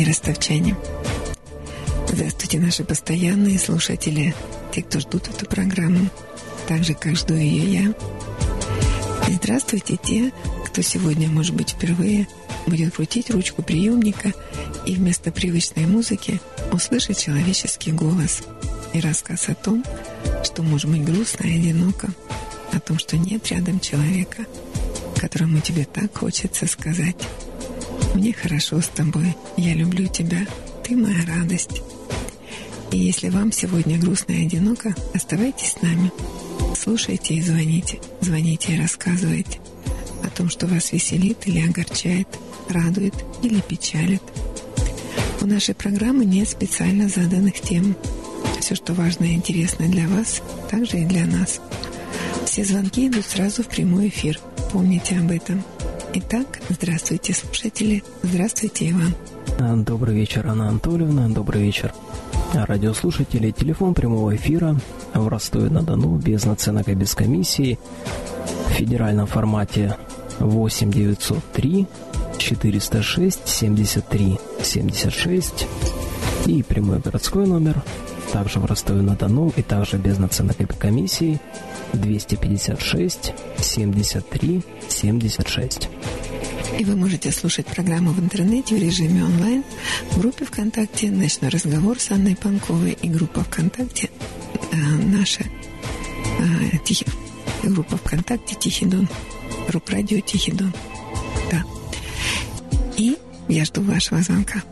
и ростовчане. Здравствуйте, наши постоянные слушатели, те, кто ждут эту программу, так же, как жду ее я. И здравствуйте те, кто сегодня, может быть, впервые будет крутить ручку приемника и вместо привычной музыки услышать человеческий голос и рассказ о том, что может быть грустно и одиноко, о том, что нет рядом человека, которому тебе так хочется сказать «Мне хорошо с тобой, я люблю тебя, ты моя радость». И если вам сегодня грустно и одиноко, оставайтесь с нами. Слушайте и звоните, звоните и рассказывайте о том, что вас веселит или огорчает, радует или печалит. У нашей программы нет специально заданных тем. Все, что важно и интересно для вас, также и для нас. Все звонки идут сразу в прямой эфир. Помните об этом. Итак, здравствуйте, слушатели. Здравствуйте, Иван. Добрый вечер, Анна Анатольевна. Добрый вечер, радиослушатели. Телефон прямого эфира в Ростове-на-Дону без наценок и без комиссии в федеральном формате 8 903 406 73 76 и прямой городской номер также в Ростове-на-Дону и также без наценок и комиссии 256 73 76. И вы можете слушать программу в интернете в режиме онлайн в группе ВКонтакте «Ночной разговор» с Анной Панковой и группа ВКонтакте э, наша э, Тихий, группа ВКонтакте «Тихий Дон», группа радио «Тихий Дон». Да. И я жду вашего звонка.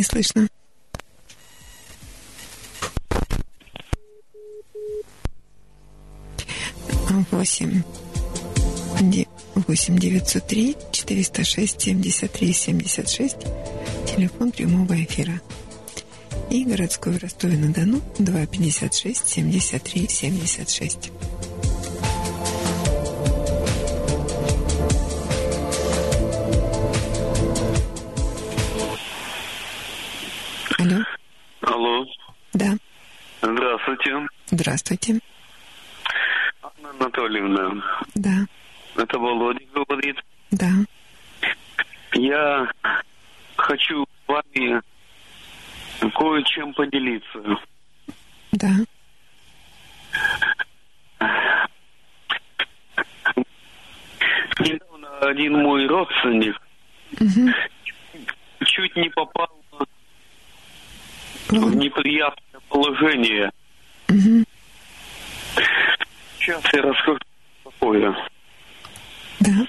не слышно. Восемь. Восемь девятьсот три четыреста шесть семьдесят три семьдесят шесть. Телефон прямого эфира. И городской в Ростове-на-Дону 256 73 76. Здравствуйте. Анна Анатольевна. Да. Это Володя говорит. Да. Я хочу с вами кое-чем поделиться. Да. Недавно один мой родственник угу. чуть не попал в неприятное положение. Угу. Сейчас я расскажу такое. Да.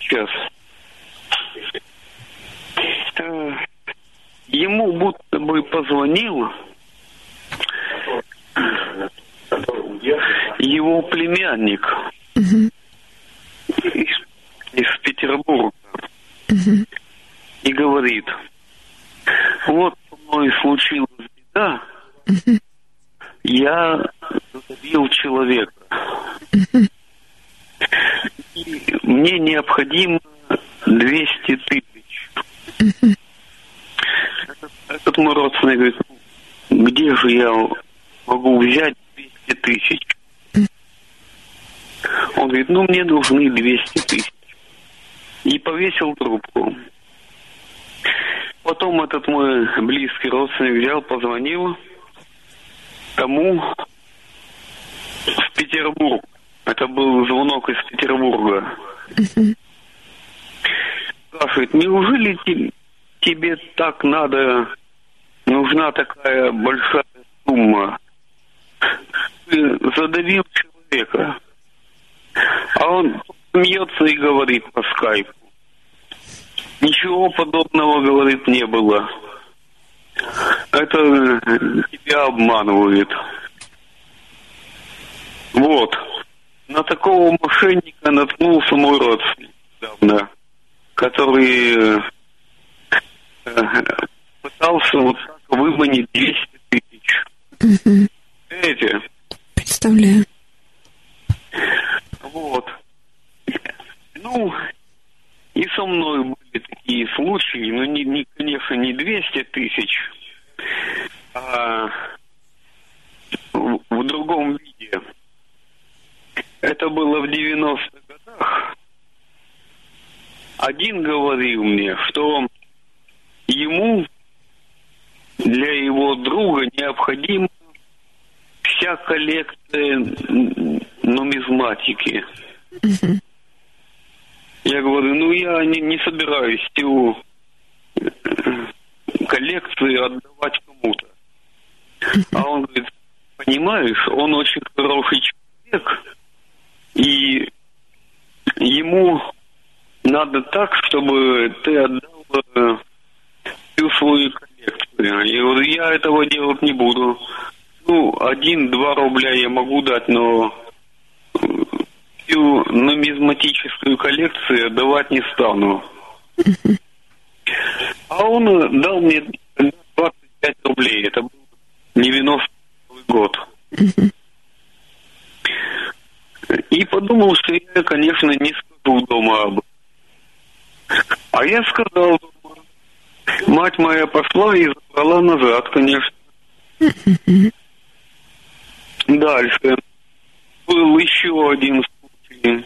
Сейчас. Э, ему будто бы позвонил его племянник угу. из, из Петербурга угу. и говорит, вот со мной случилась беда, угу. Я задавил человека. И мне необходимо 200 тысяч. Этот, мой родственник говорит, где же я могу взять 200 тысяч? Он говорит, ну мне нужны 200 тысяч. И повесил трубку. Потом этот мой близкий родственник взял, позвонил тому в Петербург. Это был звонок из Петербурга. Спрашивает, неужели тебе так надо, нужна такая большая сумма? Ты задавил человека. А он смеется и говорит по скайпу. Ничего подобного, говорит, не было. Это тебя обманывает. Вот. На такого мошенника наткнулся мой родственник недавно, который э, пытался вот так выманить 200 тысяч. Угу. Представляю. Вот. Ну, и со мной были такие случаи, но, не, не, конечно, не 200 тысяч, а в, в другом виде. Это было в 90-х годах. Один говорил мне, что ему для его друга необходима вся коллекция нумизматики. Я говорю, ну я не, не собираюсь всю коллекцию отдавать кому-то. А он говорит, понимаешь, он очень хороший человек, и ему надо так, чтобы ты отдал э, всю свою коллекцию. Я говорю, я этого делать не буду. Ну, один-два рубля я могу дать, но всю нумизматическую коллекцию отдавать не стану. А он дал мне 25 рублей. Это был 90 год. И подумал, что я, конечно, не скажу дома об. А я сказал дома. Мать моя пошла и забрала назад, конечно. Дальше. Был еще один случай,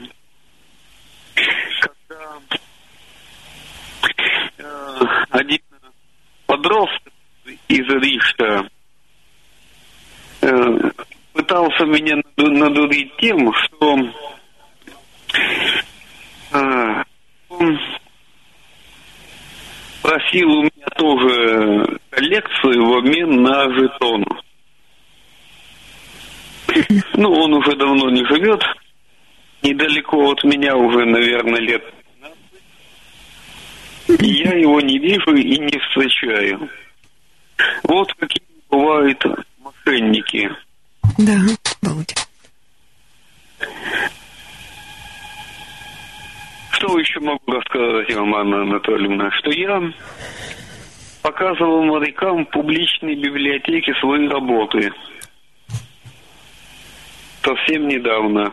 когда э, один подросток из Ришта э, пытался меня надурить тем, что э, он просил у меня тоже коллекцию в обмен на жетон. Ну, он уже давно не живет, недалеко от меня уже, наверное, лет 15. И я его не вижу и не встречаю. Вот какие бывают мошенники. Да, Володя. Что еще могу рассказать вам, Анна Анатольевна? Что я показывал морякам в публичной библиотеке свои работы. Совсем недавно.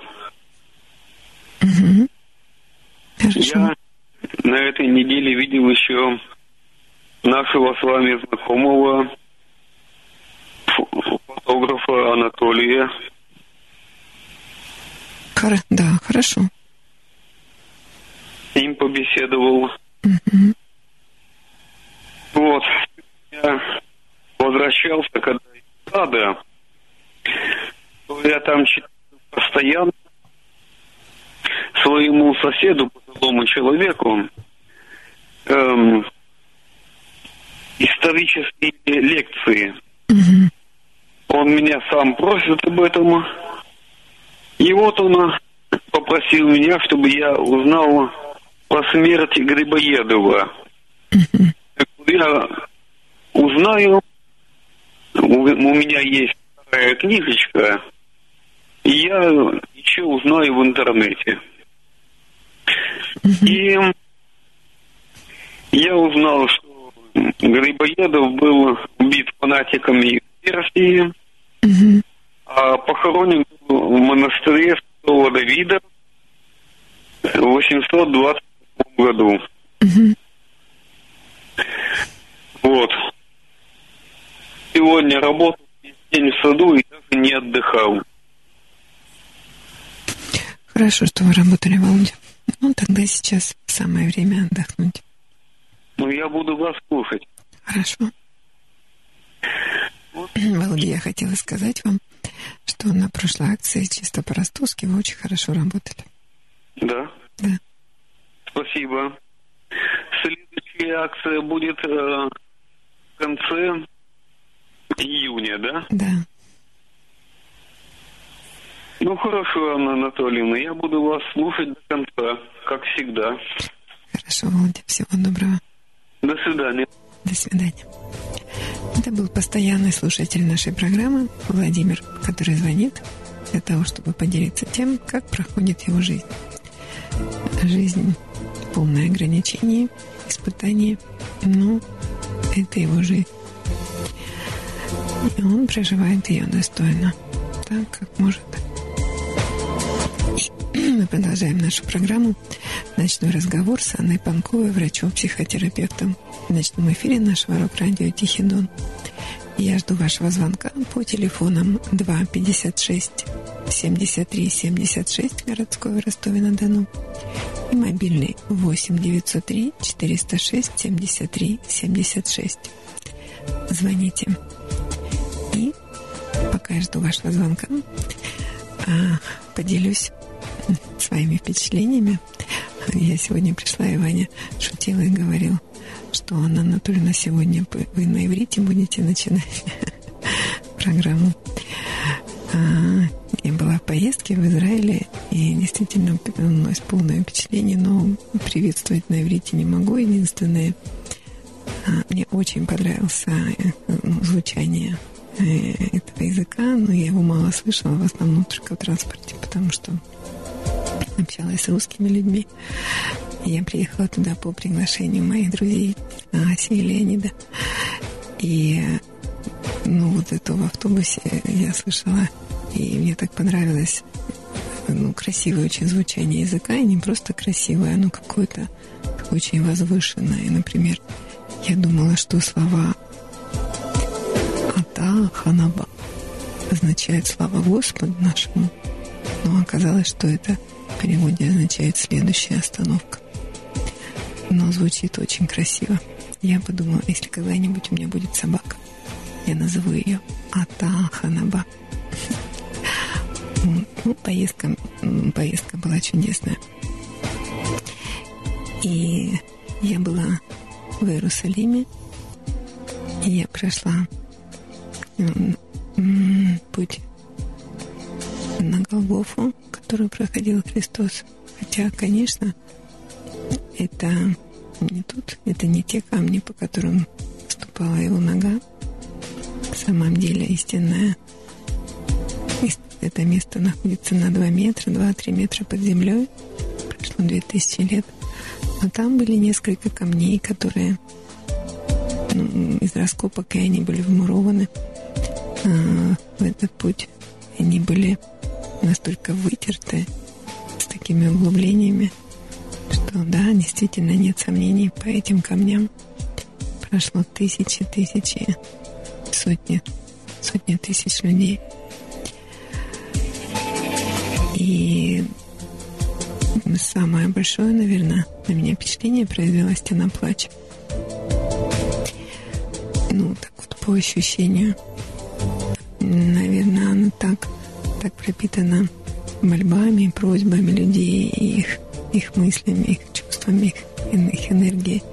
Угу. Я на этой неделе видел еще нашего с вами знакомого фотографа Анатолия. Хор- да, хорошо. С ним побеседовал. Угу. Вот. Я возвращался, когда из сада, то я там читал постоянно своему соседу, пожилому человеку, эм, исторические лекции. Угу. Он меня сам просит об этом. И вот он попросил меня, чтобы я узнал про смерть Грибоедова. Я узнаю, у, у меня есть такая книжечка, и я еще узнаю в интернете. И я узнал, что Грибоедов был убит фанатиками Персии, Угу. а похоронен в монастыре Святого Давида в 820 году. Угу. Вот. Сегодня работал весь день в саду и даже не отдыхал. Хорошо, что вы работали, Володя. Ну, тогда сейчас самое время отдохнуть. Ну, я буду вас слушать. Хорошо. Володя, я хотела сказать вам, что на прошлой акции чисто по-ростовски вы очень хорошо работали. Да. Да. Спасибо. Следующая акция будет э, в конце июня, да? Да. Ну хорошо, Анна Анатольевна, я буду вас слушать до конца, как всегда. Хорошо, Володя. Всего доброго. До свидания. До свидания. Это был постоянный слушатель нашей программы Владимир, который звонит для того, чтобы поделиться тем, как проходит его жизнь. Жизнь полная ограничений, испытаний, но это его жизнь. И он проживает ее достойно, так, как может. Мы продолжаем нашу программу «Ночной разговор» с Анной Панковой, врачом-психотерапевтом в ночном эфире нашего рок-радио «Тихий Дон». Я жду вашего звонка по телефонам 2 56 73 76 городской Ростове-на-Дону и мобильный 8 903 406 73 76. Звоните. И пока я жду вашего звонка, а, поделюсь своими впечатлениями. Я сегодня пришла, и Ваня шутила и говорил, что Анна Анатольевна сегодня вы на иврите будете начинать программу. А, я была в поездке в Израиле, и действительно у нас полное впечатление, но приветствовать на иврите не могу. Единственное, а, мне очень понравился э, звучание э, этого языка, но я его мало слышала, в основном только в транспорте, потому что общалась с русскими людьми. Я приехала туда по приглашению моих друзей Аси и Леонида. И ну, вот это в автобусе я слышала, и мне так понравилось ну, красивое очень звучание языка, и не просто красивое, оно какое-то очень возвышенное. Например, я думала, что слова Ата Ханаба означает слава Господу нашему, но оказалось, что это переводе означает следующая остановка. Но звучит очень красиво. Я подумала, если когда-нибудь у меня будет собака, я назову ее Ата Ханаба. Ну, поездка, поездка была чудесная. И я была в Иерусалиме, и я прошла путь на Голгофу, который проходил Христос. Хотя, конечно, это не тут, это не те камни, по которым ступала его нога. В самом деле истинное это место находится на 2 метра, 2-3 метра под землей. Прошло 2000 лет. Но там были несколько камней, которые ну, из раскопок, и они были вмурованы а, в этот путь. Они были настолько вытерты с такими углублениями, что да, действительно нет сомнений по этим камням. Прошло тысячи, тысячи, сотни, сотни тысяч людей. И самое большое, наверное, на меня впечатление произвела стена плача. Ну, так вот, по ощущению. Наверное, она так, так пропитана мольбами, просьбами людей, их, их мыслями, их чувствами, их, их энергией,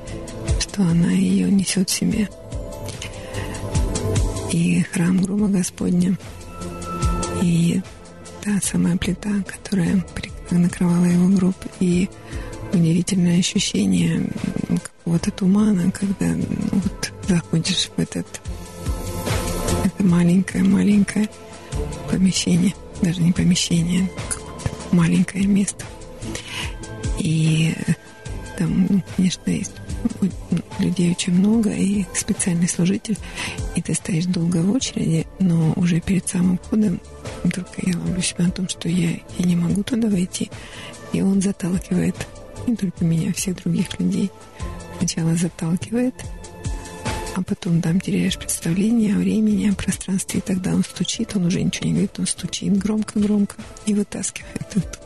что она ее несет в себе. И храм Груба Господня, и та самая плита, которая накрывала его гроб, и удивительное ощущение какого-то тумана, когда ну, вот заходишь в этот это маленькое-маленькое помещение, даже не помещение, маленькое место. И там, ну, конечно, есть людей очень много, и специальный служитель, и ты стоишь долго в очереди, но уже перед самым входом только я ловлю себя на том, что я, я не могу туда войти, и он заталкивает не только меня, а всех других людей. Сначала заталкивает, а потом там теряешь представление о времени, о пространстве, и тогда он стучит, он уже ничего не говорит, он стучит громко-громко и вытаскивает это.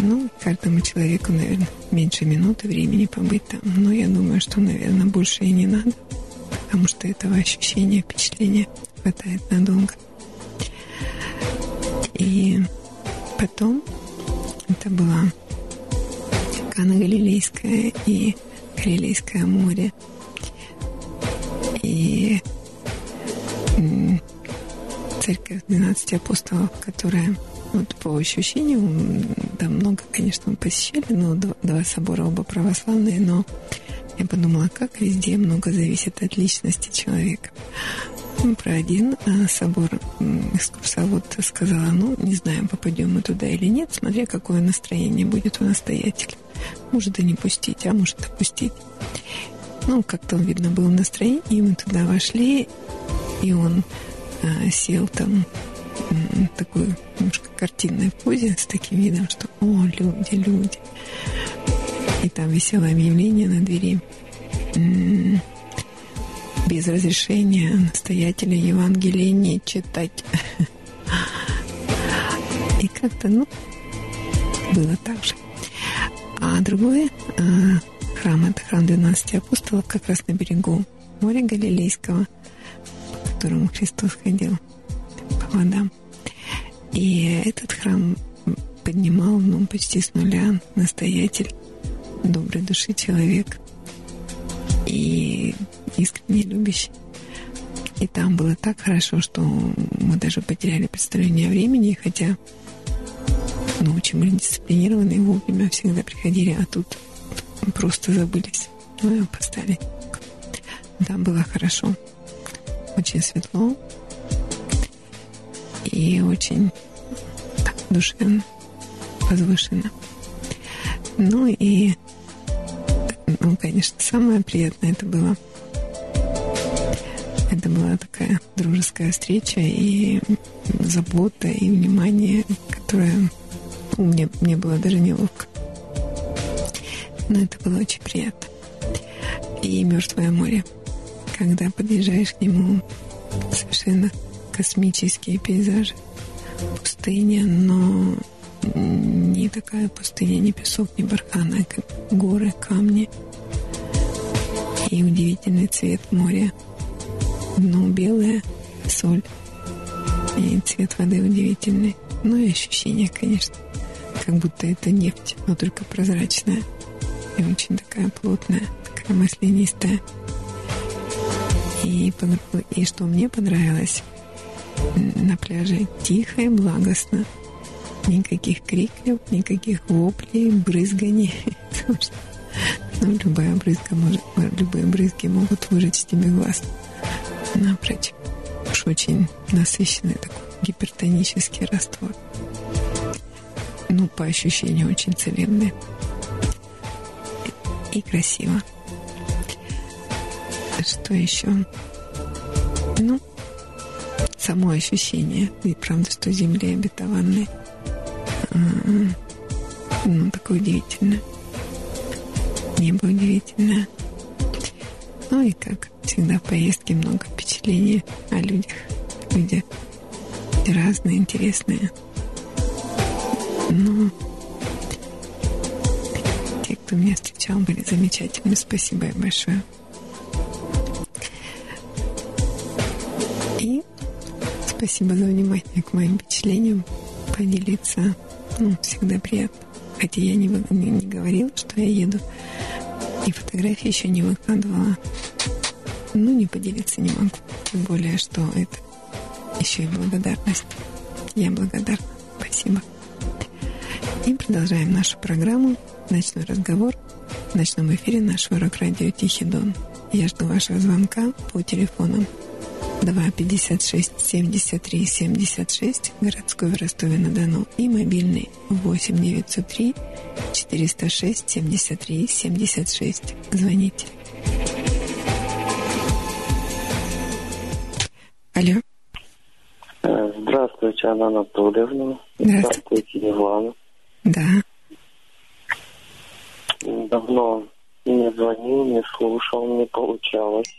Ну, каждому человеку, наверное, меньше минуты времени побыть там. Но я думаю, что, наверное, больше и не надо, потому что этого ощущения, впечатления хватает надолго. И потом это была Кана Галилейская и Галилейское море. И церковь 12 апостолов, которая вот по ощущениям, да, много, конечно, мы посещали, но два, два собора оба православные, но Я подумала, как везде много зависит от личности человека. Ну, про один а, собор экскурсовод сказала, ну, не знаем, попадем мы туда или нет, смотря какое настроение будет у настоятеля. Может и не пустить, а может допустить. Ну, как-то видно, был в настроении, и мы туда вошли, и он а, сел там такой немножко картинной позе с таким видом, что «О, люди, люди!» И там висело объявление на двери без разрешения настоятеля Евангелия не читать. И как-то, ну, было так же. А другой а, храм, это храм 12 апостолов, как раз на берегу моря Галилейского, по которому Христос ходил по водам. И этот храм поднимал, ну, почти с нуля настоятель, доброй души человек. И искренне любящий. И там было так хорошо, что мы даже потеряли представление о времени, хотя ну, очень были дисциплинированные, вовремя всегда приходили, а тут просто забылись. Ну и опоздали. Там было хорошо. Очень светло. И очень так, душевно, возвышенно. Ну и, ну, конечно, самое приятное это было – это была такая дружеская встреча и забота, и внимание, которое ну, мне, мне было даже неловко. Но это было очень приятно. И Мертвое море. Когда подъезжаешь к нему, совершенно космические пейзажи. Пустыня, но не такая пустыня, не песок, не бархан, а как горы, камни. И удивительный цвет моря – дно белое, соль. И цвет воды удивительный. Ну и ощущение, конечно, как будто это нефть, но только прозрачная. И очень такая плотная, такая маслянистая. И, и что мне понравилось, на пляже тихо и благостно. Никаких криков, никаких воплей, брызганий. Ну, любая брызга может, любые брызги могут выжечь тебе глаз напротив. Уж очень насыщенный такой гипертонический раствор. Ну, по ощущению, очень целебный. И, красиво. Что еще? Ну, само ощущение. И правда, что земли обетованной. Ну, такое удивительное. Небо удивительное. Ну и как всегда в поездке много впечатлений о людях. Люди разные, интересные. Но те, кто меня встречал, были замечательны. Спасибо им большое. И спасибо за внимание к моим впечатлениям. Поделиться, ну, всегда приятно. Хотя я не, не, не говорила, что я еду. И фотографии еще не выкладывала. Ну, не поделиться не могу. Тем более, что это еще и благодарность. Я благодарна. Спасибо. И продолжаем нашу программу «Ночной разговор» в ночном эфире нашего рок-радио «Тихий Дон». Я жду вашего звонка по телефонам 2 56 73 76 городской в Ростове-на-Дону и мобильный 8 903 406 73 76. Звоните. Алло. Э, здравствуйте, Анна Анатольевна. Здравствуйте. Здравствуйте, Иван. Да. Давно не звонил, не слушал, не получалось.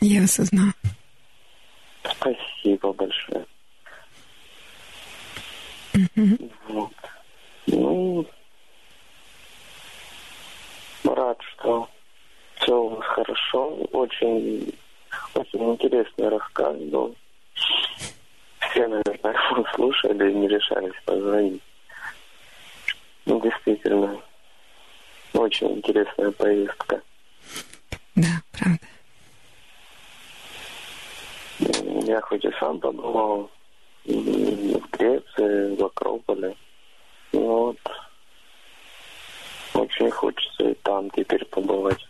Я осознал. Спасибо большое. Угу. Вот. Ну, рад, что все у вас хорошо. Очень очень интересный рассказ был. Все, наверное, слушали и не решались позвонить. Ну, действительно, очень интересная поездка. Да, правда. Я хоть и сам побывал в Греции, в Акрополе, но вот очень хочется и там теперь побывать.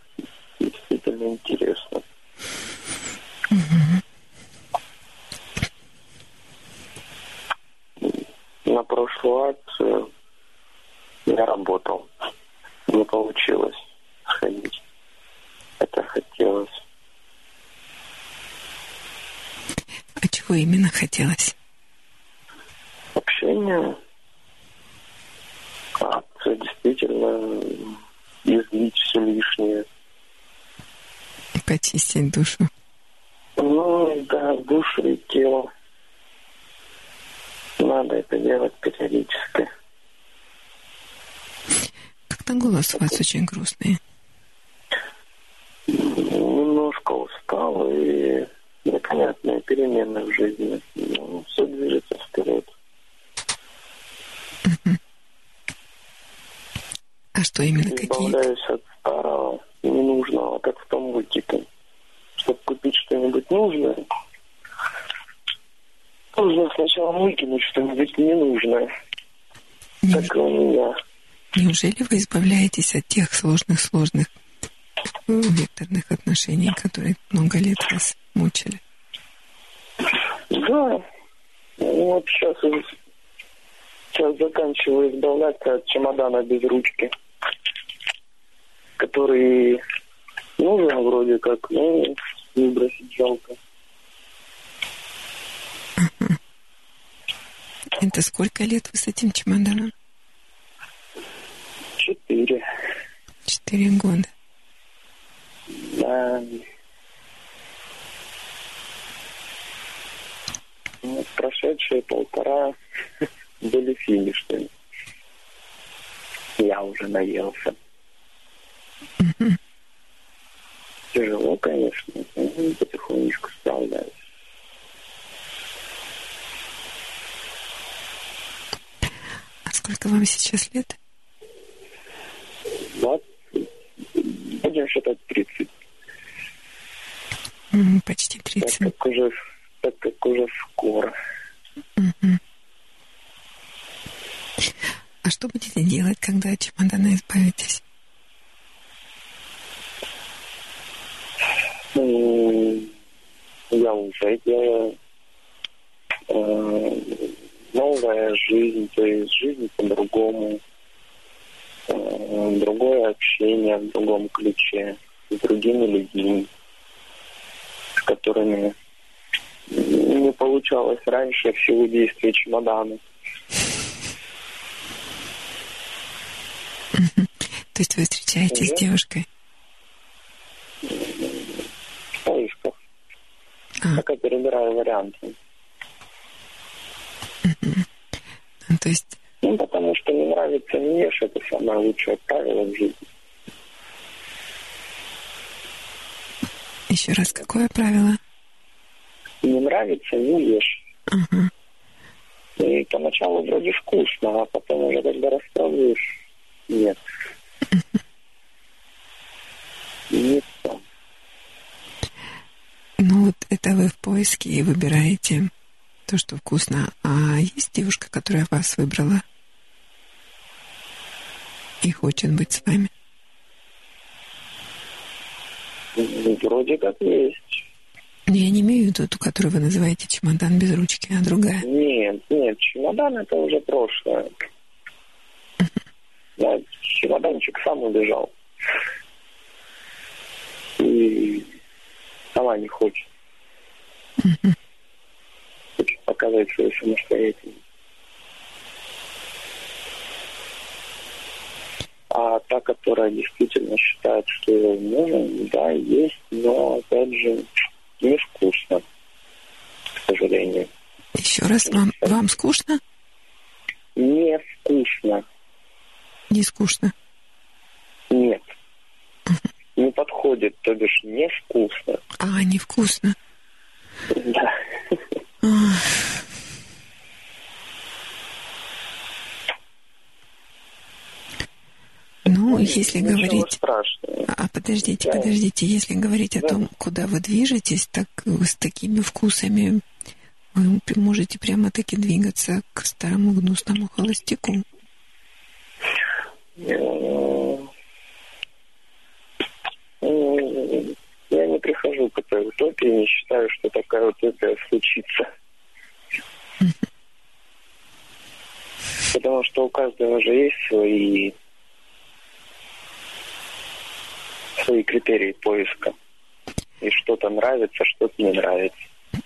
действительно интересно. На прошлую акцию я работал. Не получилось сходить. Это хотелось. А чего именно хотелось? Общение. Акция действительно излить все лишнее. Почистить душу. Ну, да, душу и тело. Надо это делать периодически. Как-то голос у вас очень грустный. Немножко устал и непонятные перемены в жизни. Ну, все движется вперед. А что именно какие? Избавляюсь от старого, ненужного, как в том мультике. Чтобы купить что-нибудь нужное, нужно сначала выкинуть что-нибудь ненужное. Так и у меня. Неужели вы избавляетесь от тех сложных-сложных векторных отношений, которые много лет вас мучили? Да. Ну, Вот сейчас, сейчас заканчиваю избавляться от чемодана без ручки, который нужен вроде как, но выбросить жалко. Это сколько лет вы с этим чемоданом? Четыре. Четыре года. Да. Ну, прошедшие полтора были финишными. Я уже наелся. Тяжело, конечно, но потихонечку справляюсь. А сколько вам сейчас лет? 20, будем считать 30, М, Почти так 30. как уже, так как уже скоро. А что будете делать, когда от чемодана избавитесь? Я уже делаю э, новая жизнь, то есть жизнь по-другому, другое общение в другом ключе, с другими людьми, с которыми не получалось раньше в силу действия чемодана. То есть вы встречаетесь с девушкой? В поисках. А, Пока перебираю варианты. ну, то есть, Ну, потому что не нравится, не ешь, это самое лучшее правило в жизни. еще раз, какое правило? Не нравится, не ешь. Ага. И поначалу вроде вкусно, а потом уже когда распробуешь, нет. Не то. Ну, вот это вы в поиске и выбираете то, что вкусно. А есть девушка, которая вас выбрала и хочет быть с вами? Ну, Вроде как есть. Я не имею в виду ту, которую вы называете чемодан без ручки, а другая. Нет, нет, чемодан это уже прошлое. Да, чемоданчик сам убежал. И сама не хочет. Хочет показать свою самостоятельность. А та, которая действительно считает, что нужен, да, есть, но, опять же, невкусно, к сожалению. Еще раз, вам, вам скучно? Невкусно. Не скучно. Нет. Не подходит, то бишь невкусно. А, невкусно. Да. Ну, если Ничего говорить... страшного. А подождите, Да. подождите, если говорить о Да. том, куда вы движетесь, так с такими вкусами вы можете прямо-таки двигаться к старому гнусному холостяку. Э, э, верю к этой утопии, не считаю, что такая утопия случится. Потому что у каждого же есть свои, свои критерии поиска. И что-то нравится, что-то не нравится.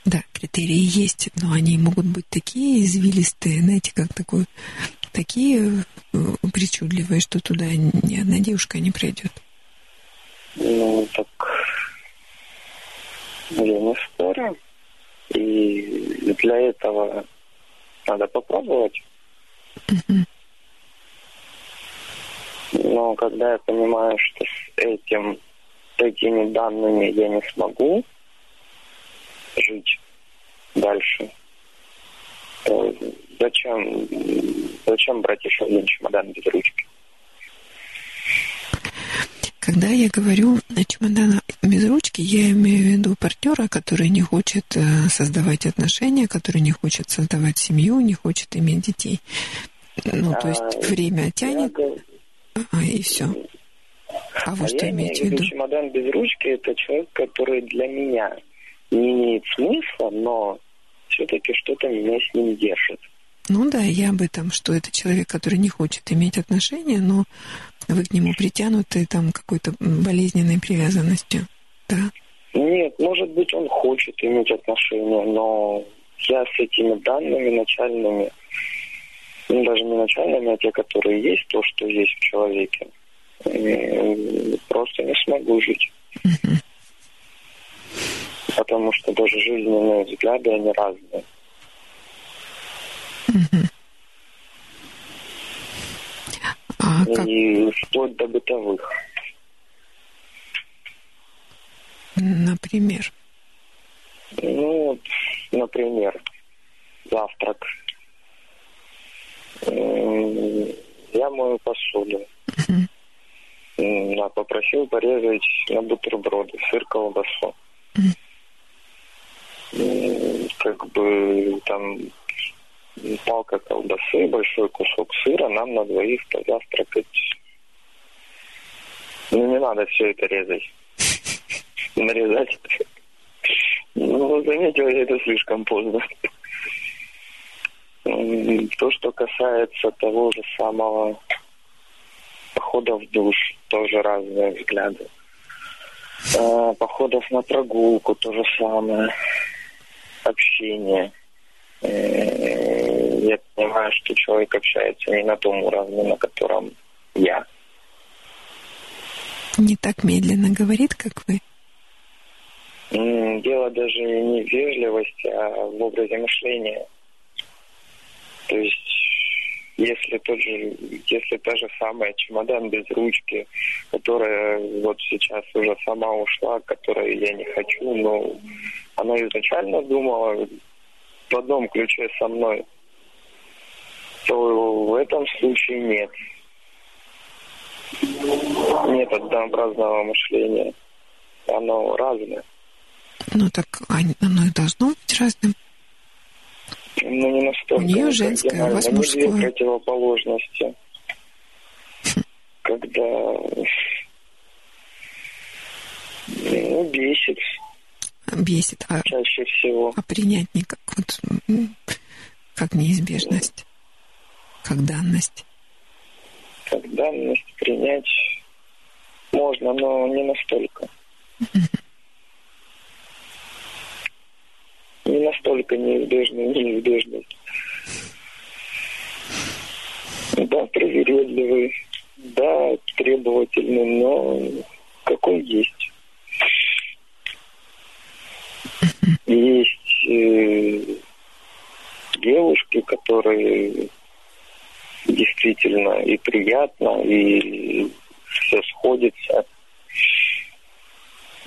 Да, критерии есть, но они могут быть такие извилистые, знаете, как такой, такие э, причудливые, что туда ни одна девушка не пройдет. Ну, так я не спорю. И для этого надо попробовать. Но когда я понимаю, что с этим, с этими данными я не смогу жить дальше, то зачем, зачем брать еще один чемодан без ручки? Когда я говорю о чемоданах без ручки, я имею в виду партнера, который не хочет э, создавать отношения, который не хочет создавать семью, не хочет иметь детей. Ну, то есть а, время тянет, а, и все. А вы а что имеете в виду? Чемодан без ручки – это человек, который для меня не имеет смысла, но все-таки что-то меня с ним держит. Ну да, я об этом, что это человек, который не хочет иметь отношения, но вы к нему притянуты там какой-то болезненной привязанностью, да? Нет, может быть, он хочет иметь отношения, но я с этими данными начальными, ну, даже не начальными, а те, которые есть, то, что есть в человеке, просто не смогу жить. Потому что даже жизненные взгляды, они разные. А как? И вплоть до бытовых. Например? Ну, вот, например, завтрак. Я мою посуду. Я попросил порезать на бутерброды сыр, колбасу. Как бы там палка колбасы, большой кусок сыра, нам на двоих позавтракать. Ну, не надо все это резать. Нарезать. Ну, заметил я это слишком поздно. То, что касается того же самого похода в душ, тоже разные взгляды. А, походов на прогулку, то же самое. Общение. Я понимаю, что человек общается не на том уровне, на котором я. Не так медленно говорит, как вы? Дело даже не в вежливости, а в образе мышления. То есть, если тот же, если та же самая чемодан без ручки, которая вот сейчас уже сама ушла, которую я не хочу, но она изначально думала в одном ключе со мной, то в этом случае нет. Нет однообразного мышления. Оно разное. Ну так оно и должно быть разным. Ну, не настолько. У нее женское, у вас мужское. Две противоположности. Когда ну, бесит бесит, а, Чаще всего. а принять не как, вот, как неизбежность, как данность. Как данность принять можно, но не настолько. Не настолько неизбежную неизбежность. Да, привередливый, да, требовательный, но какой есть. Есть э, девушки, которые действительно и приятно, и все сходится.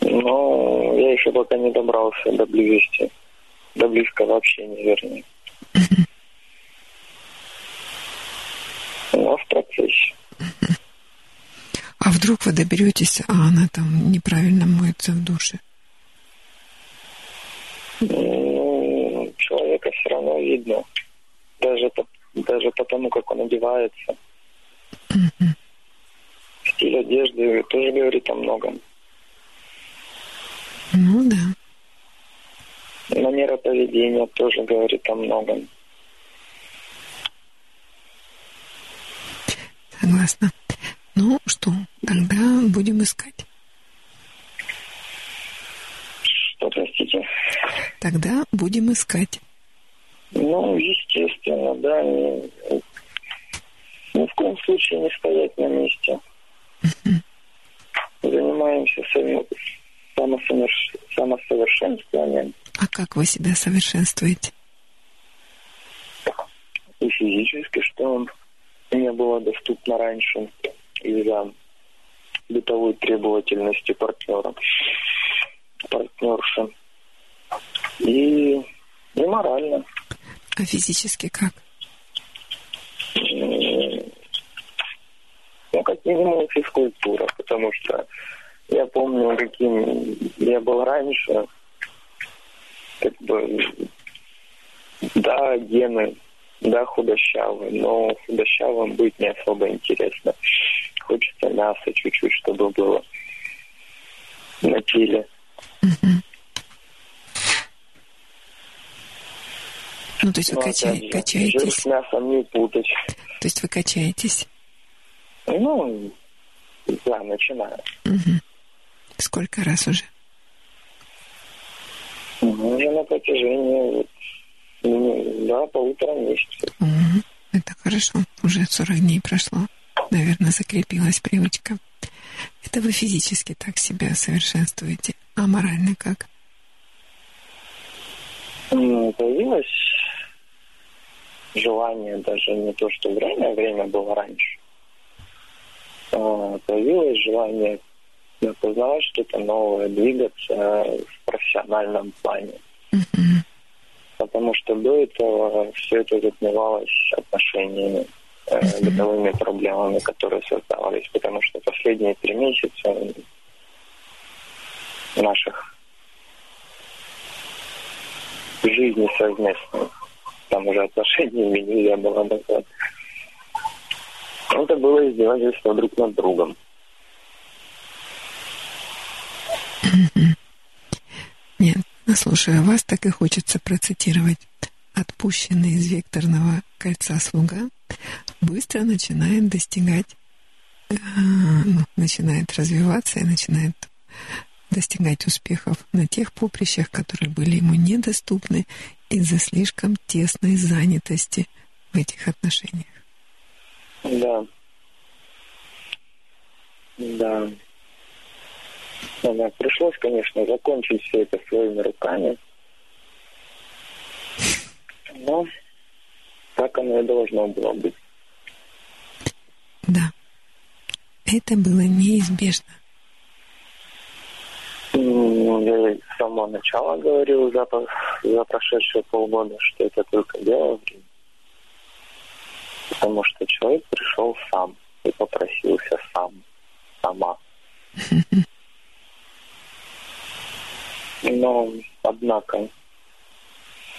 Но я еще пока не добрался до близости. До близкого общения, вернее. Но в процессе. А вдруг вы доберетесь, а она там неправильно моется в душе? Ну, человека все равно видно. Даже по, даже по тому, как он одевается. Mm-hmm. Стиль одежды тоже говорит о многом. Ну да. Манера поведения тоже говорит о многом. Согласна. Ну что, тогда будем искать. Что, простите? Тогда будем искать. Ну, естественно, да. Ни, ни в коем случае не стоять на месте. Занимаемся сами, самосоверш... самосовершенствованием. А как вы себя совершенствуете? И физически, что не было доступно раньше из-за бытовой требовательности партнера, партнерши. И, и морально. А физически как? Ну, как минимум физкультура, потому что я помню, каким я был раньше. Как бы, да, гены, да, худощавый, но худощавым быть не особо интересно. Хочется мяса чуть-чуть, чтобы было на теле. Ну, то есть вы Но, кача- же, качаетесь. Жир с мясом не путать. То есть вы качаетесь. Ну, да, начинаю. Мгм. Сколько раз уже? Ну, Уже на протяжении вот, ну, да, полутора месяцев. Мгм. Это хорошо. Уже 40 дней прошло. Наверное, закрепилась привычка. Это вы физически так себя совершенствуете. А морально как? Ну, Появилось желание, даже не то, что время, время было раньше. А, Появилось желание познавать что-то новое, двигаться в профессиональном плане. Потому что до этого все это затмевалось отношениями, э, бытовыми проблемами, которые создавались. Потому что последние три месяца наших жизни совместной, там уже отношениями нельзя было назвать. Это было издевательство друг над другом. Нет, слушая вас, так и хочется процитировать. Отпущенный из векторного кольца слуга быстро начинает достигать, э, ну, начинает развиваться и начинает достигать успехов на тех поприщах, которые были ему недоступны из-за слишком тесной занятости в этих отношениях. Да. Да. Да, пришлось, конечно, закончить все это своими руками. Но так оно и должно было быть. Да, это было неизбежно. М, Я с самого начала говорил за, за прошедшие полгода, что это только дело времени. Потому что человек пришел сам и попросился сам, сама. Но, однако,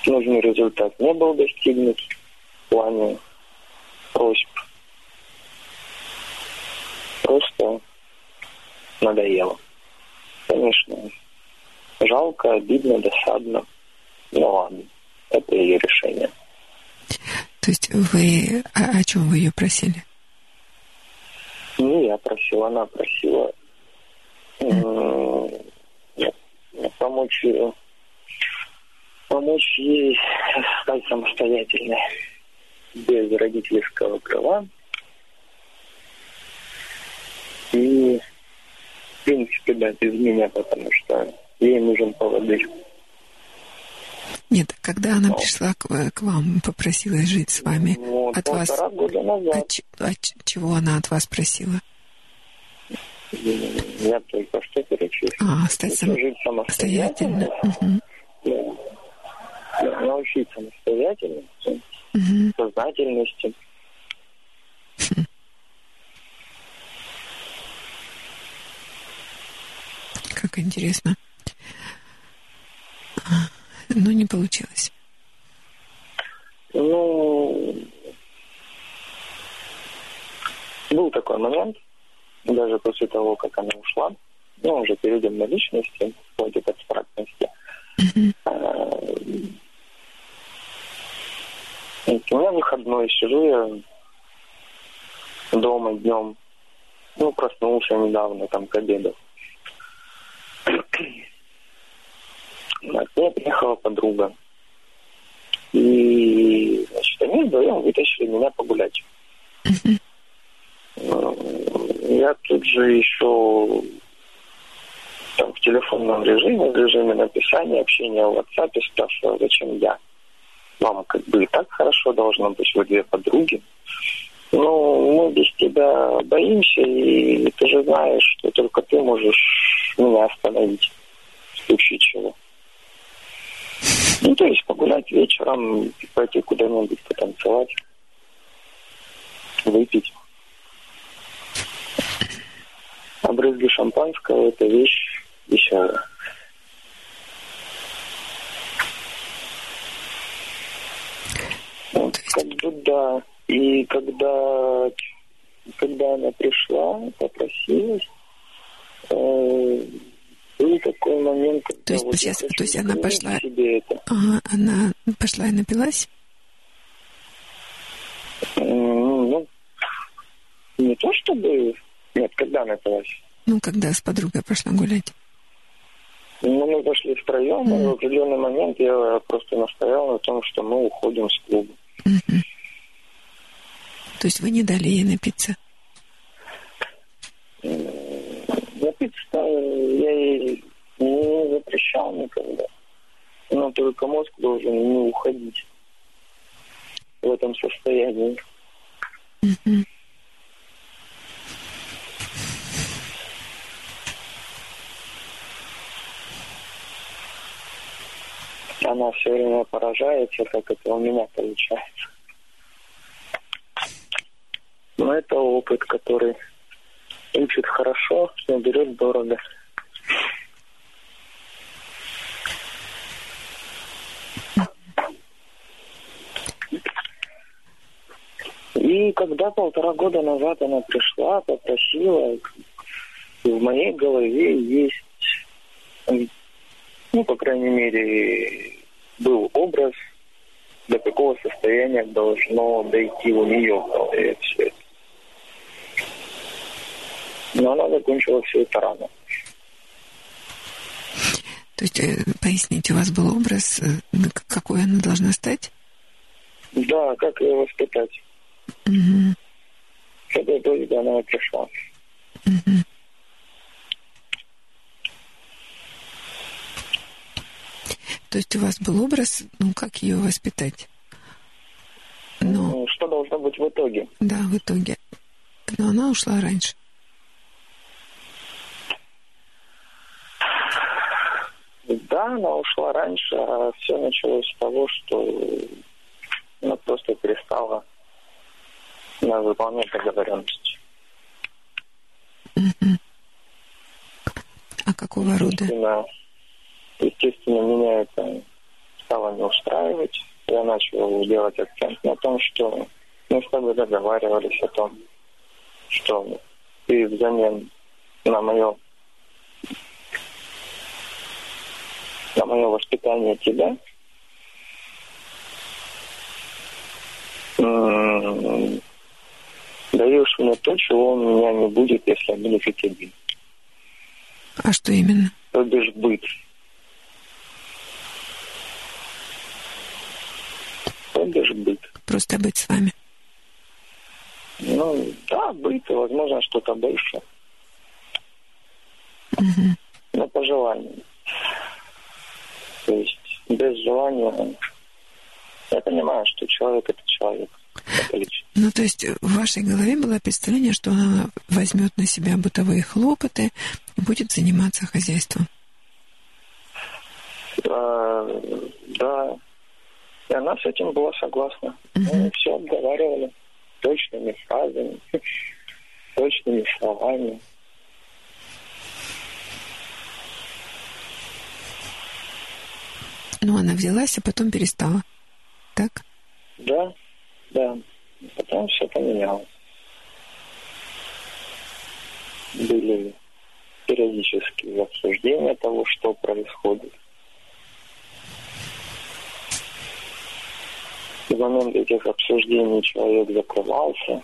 нужный результат не был достигнут в плане просьб. Просто надоело. Конечно, жалко, обидно, досадно. Ну ладно, это ее решение. То есть вы... А о чем вы ее просили? Не я просил, она просила м, помочь, э, помочь ей стать самостоятельной без родительского крыла. И, в принципе, да, без меня, потому что ей нужен поводырь. Нет, когда она пришла к, к вам, попросилась жить с вами, Ну, от вас... года назад а ч- чего она от вас просила? Я только что перечислил. А, стать сам- Жить самостоятельно. Мгм. Да. Да, научить самостоятельности, Мгм. сознательности. Как интересно. А, Но не получилось. Ну, был такой момент, даже после того, как она ушла, ну, уже перейдем на личности, исходит абстрактности. Мгм. У меня выходной, сижу я дома днем. Ну, проснулся недавно, там, к обеду. На окне приехала подруга. И, значит, они вдвоем вытащили меня погулять. Я тут же еще там, в телефонном режиме, в режиме написания, общения в WhatsApp спрашиваю, зачем я. Вам как бы и так хорошо должно быть, вы две подруги. Ну, мы без тебя боимся, и ты же знаешь, что только ты можешь меня остановить в случае чего. Ну, то есть погулять вечером, пойти куда-нибудь потанцевать, выпить. А брызги шампанского – это вещь веселая. Вот, как бы да. И когда, когда она пришла, попросилась, э, был такой момент, когда То есть, вот сейчас- то есть она пошла- себе это. Ага, она пошла и напилась? М, Ну, не то чтобы... Нет, когда напилась? Ну, когда с подругой пошла гулять. Ну, мы пошли втроем, и в определенный момент я просто настоял на том, что мы уходим с клуба. Мгм. То есть вы не дали ей напиться? Напиться я ей не запрещал никогда. Но только мозг должен не уходить в этом состоянии. Мгм. Она все время поражается, как это у меня получается. Но это опыт, который учит хорошо, но берет дорого. И когда полтора года назад она пришла, попросила, в моей голове есть, ну, по крайней мере, был образ, до какого состояния должно дойти у нее в голове все это. Но она закончила все это рано. То есть, э, поясните, у вас был образ, э, какой она должна стать? Да, как ее воспитать? Мгм. Когда когда она пришла. Мгм. То есть у вас был образ, ну, как ее воспитать? Но, Ну, Что должно быть в итоге? да, в итоге. Но она ушла раньше. Да, она ушла раньше, а все началось с того, что она просто перестала на выполнять договоренности. А какого рода? Естественно, меня это стало не устраивать. Я начал делать акцент на том, что мы с тобой договаривались о том, что ты взамен на мое на мое воспитание тебя м, даешь мне то, чего у меня не будет, если я буду жить один. А что именно? То бишь быть. То бишь быть. Просто быть с вами. Ну, да, быть, и, возможно, что-то больше. Мгм. Но по желанию. То есть без желания... Я понимаю, что человек — это человек. Ну, то есть в вашей голове было представление, что она возьмет на себя бытовые хлопоты и будет заниматься хозяйством. А, да. И она с этим была согласна. Мы все обговаривали точными фразами, точными словами. Ну, она взялась, а потом перестала. Так? Да, да. Потом все поменялось. Были периодически обсуждение того, что происходит. В момент этих обсуждений человек закрывался,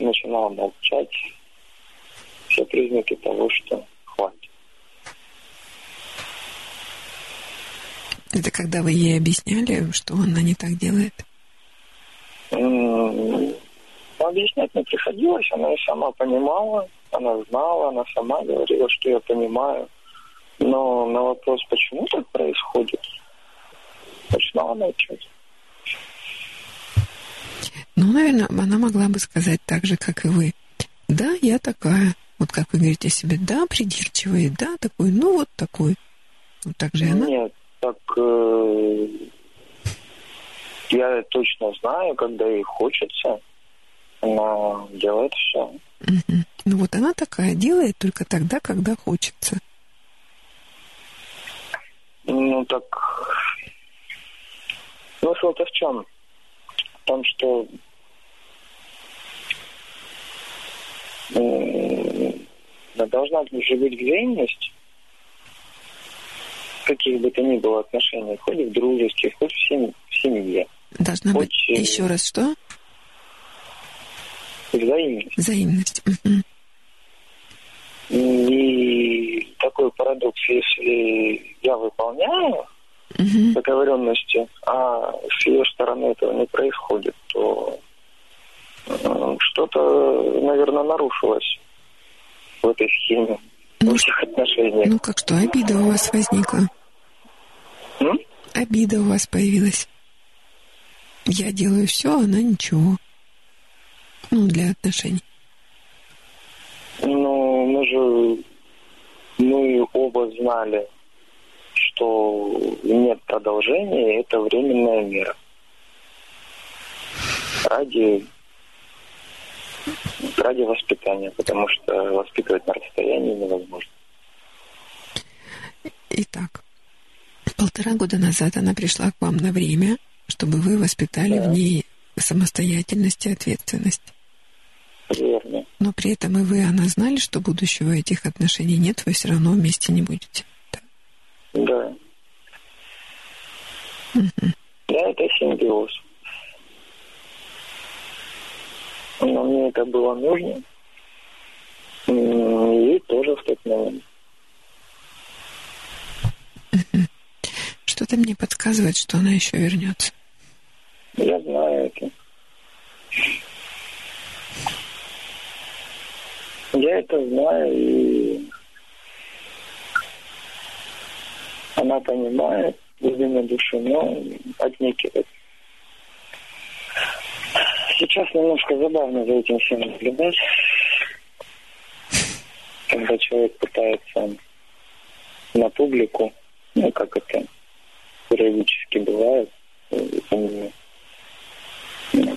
начинал молчать. Все признаки того, что хватит. Это когда вы ей объясняли, что она не так делает? Объяснять не приходилось, она и сама понимала, она знала, она сама говорила, что я понимаю. Но на вопрос, почему так происходит, начинала молчать. Ну, наверное, она могла бы сказать так же, как и вы. Да, я такая. Вот как вы говорите себе, да, придирчивый, да, такой, ну вот такой. Вот так же она. Нет, так э, я точно знаю, когда ей хочется, она делает все. Ну вот она такая делает только тогда, когда хочется. Ну так смысл-то в чем? В том, что должна же быть взаимность каких бы то ни было отношений, хоть в дружеских, хоть в, сем... в семье. Должна хоть... быть э, еще раз что? Взаимность. Взаимность. И такой парадокс, если я выполняю угу. договоренности, а с ее стороны этого не происходит, то э, что-то, наверное, нарушилось в этой схеме, ну, в этих отношениях. Ну как что, обида у вас возникла? М? Обида у вас появилась. Я делаю все, а она ничего. Ну, для отношений. Ну, мы же, мы оба знали, что нет продолжения, это временная мера. Ради, ради воспитания, потому что воспитывать на расстоянии невозможно. Итак, полтора года назад она пришла к вам на время, чтобы вы воспитали да. в ней самостоятельность и ответственность. Верно. Но при этом и вы, она знали, что будущего этих отношений нет, вы все равно вместе не будете. Да. Да, это симбиоз. Но мне это было нужно. И тоже в тот момент. Что-то мне подсказывает, что она еще вернется. Я знаю это. Я это знаю, и она понимает глубину души, но отнекивает. Сейчас немножко забавно за этим всем наблюдать, когда человек пытается на публику, ну, как это периодически бывает,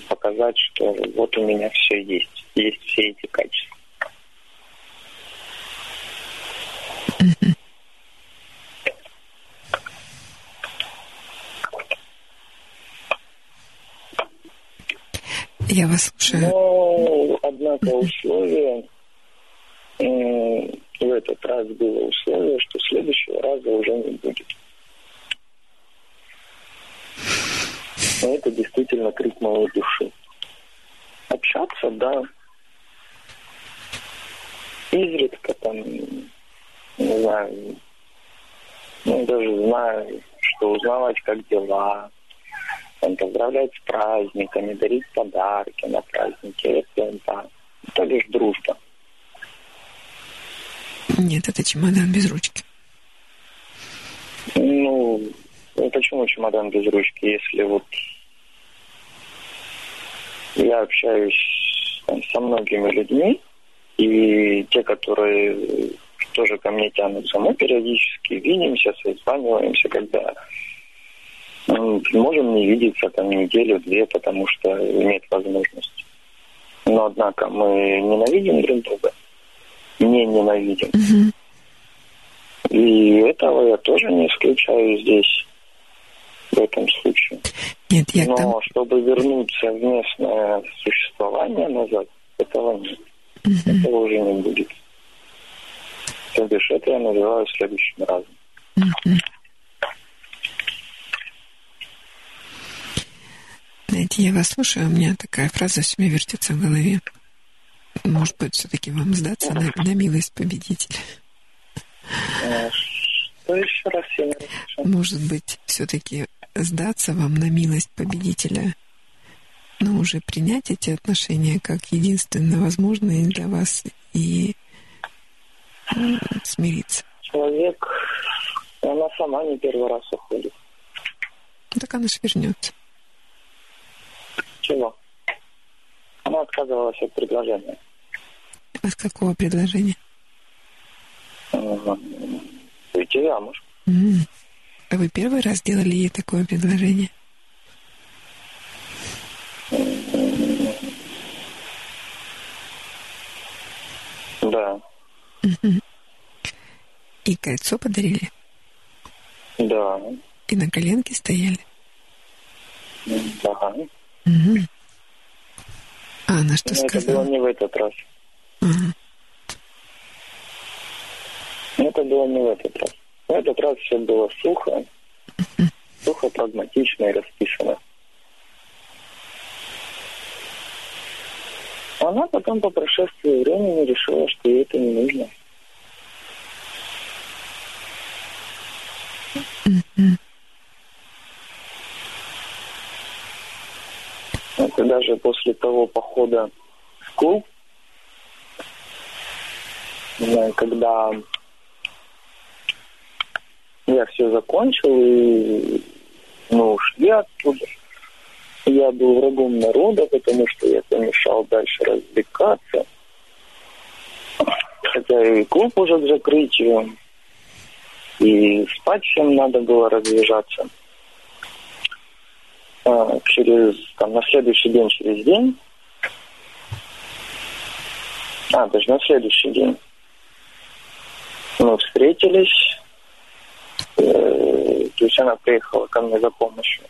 показать, что вот у меня все есть, есть все эти качества. Я вас слушаю. Но, однако, условие, в этот раз было условие, что следующего раза уже не будет. Но это действительно крик моей души. Общаться, да. Изредка там, не знаю, ну, даже знаю, что узнавать, как дела, там, поздравлять с праздниками, дарить подарки на праздники. Это, да, это лишь дружба. Нет, это чемодан без ручки. Ну, ну, почему чемодан без ручки, если вот я общаюсь там, со многими людьми, и те, которые тоже ко мне тянутся, мы периодически видимся, созваниваемся, когда можем не видеться там неделю-две, потому что имеет возможность. Но, однако, мы ненавидим друг друга. Не ненавидим. Угу. И этого я тоже не исключаю здесь, в этом случае. Нет, я Но там... чтобы вернуться в местное существование назад, этого нет. Угу. Этого уже не будет. То бишь это я называю следующим разом. Знаете, я вас слушаю, у меня такая фраза все время вертится в голове. Может быть, все-таки вам сдаться на, на милость победителя? Что еще раз я не расслышал? Может быть, все-таки сдаться вам на милость победителя, но уже принять эти отношения как единственно возможные для вас и смириться. Человек, она сама не первый раз уходит. Так она же вернется. Чего? Она отказывалась от предложения. От какого предложения? Мгм. Выйти замуж. М. А вы первый раз делали ей такое предложение? Да, И кольцо подарили? да, И на коленке стояли? ага. Мгм. А она что Но это было сказала? не в этот раз. Ага. Это было не в этот раз. В этот раз все было сухо, сухо, прагматично и расписано. Она потом по прошествии времени решила, что ей это не нужно. Даже после того похода в клуб, когда я все закончил, и мы ушли оттуда. Я был врагом народа, потому что я помешал дальше развлекаться. Хотя и клуб уже к закрытию, и спать всем надо было разъезжаться. А, Через, там, на следующий день, через день, а, даже на следующий день, мы встретились, э, то есть она приехала ко мне за помощью.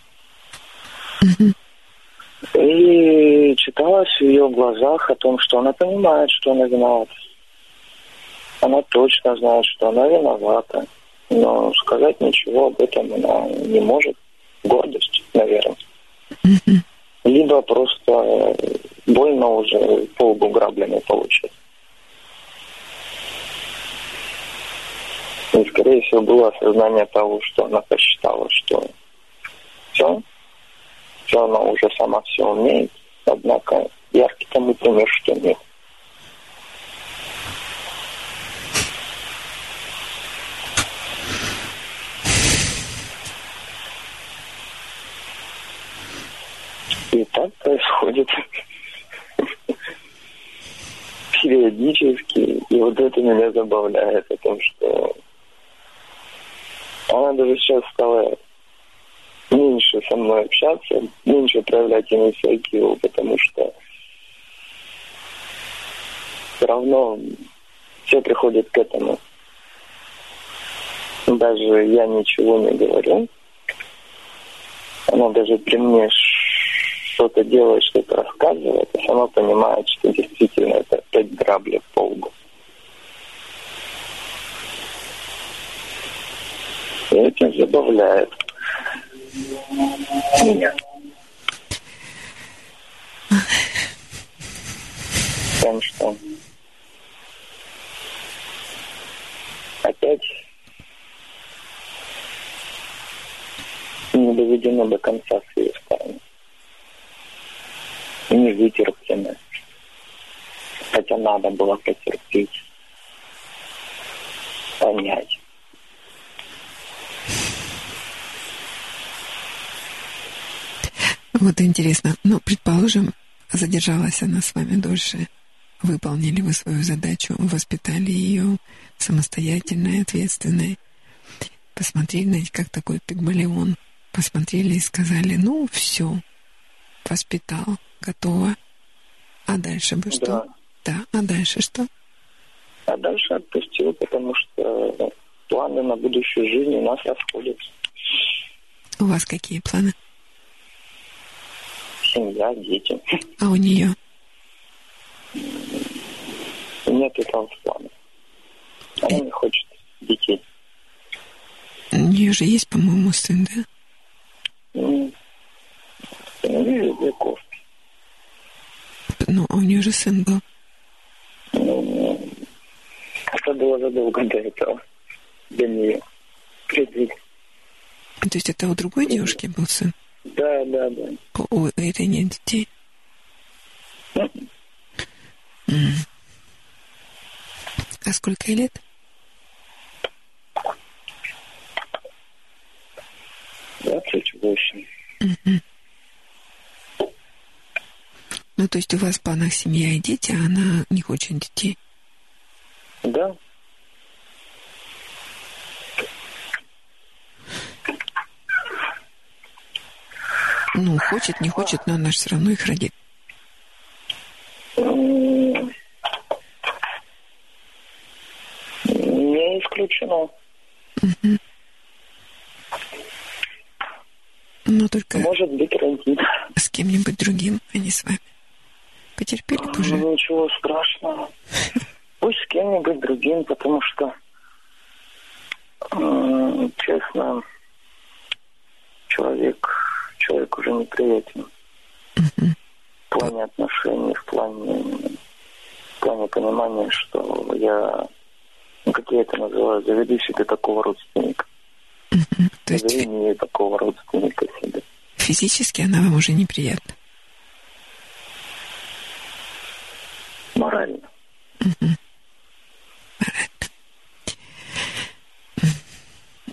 И читалось в ее глазах о том, что она понимает, что она виновата. Она точно знает, что она виновата. Но сказать ничего об этом она не может. Гордость, наверное. Либо просто э, больно уже по лбу граблями получить. И, скорее всего, было осознание того, что она посчитала, что все, все она уже сама все умеет, однако яркий тому пример, что нет. И так происходит периодически. И вот это меня забавляет о том, что она даже сейчас стала меньше со мной общаться, меньше проявлять инициативу, потому что все равно все приходит к этому. Даже я ничего не говорю. Она даже при мне что-то делает, что-то рассказывает, и сама понимает, что действительно это опять грабли по лбу. И это забавляет меня. Тем, что опять не доведено до конца с ее стороны. Не вытерпено. Хотя надо было потерпеть, понять. Вот интересно, ну, предположим, задержалась она с вами дольше. Выполнили вы свою задачу, воспитали ее самостоятельной, ответственной. Посмотрели, знаете, как такой пигмалион. Посмотрели и сказали, ну, все, воспитал, готово. А дальше бы что? Да. Да, а дальше что? А дальше отпустил, потому что ну, планы на будущую жизнь у нас расходятся. У вас какие планы? Семья, дети. А у нее? Нет этого плана. Она не хочет детей. У нее же есть, по-моему, сын, да? Ну, веков. Ну, а у нее же сын был. Ну, это было задолго до этого. Для нее. Предвид. То есть это у другой девушки был сын? Да, да, да. У, у этой нет детей? М. А сколько ей лет? Двадцать восемь. Ну, то есть у вас в планах семья и дети, а она не хочет детей. Да. Ну, хочет, не хочет, но она же все равно их родит. Не исключено. Но только Может быть, родит. с кем-нибудь другим, а не с вами. Потерпели. Ну, Ничего страшного. Пусть с кем-нибудь другим, потому что, честно, человек, человек уже неприятен. В плане отношений, в плане, в плане понимания, что я, ну, как я это называю, заведу себе такого родственника. То есть Заведу такого родственника себе. физически она вам уже неприятна. Морально.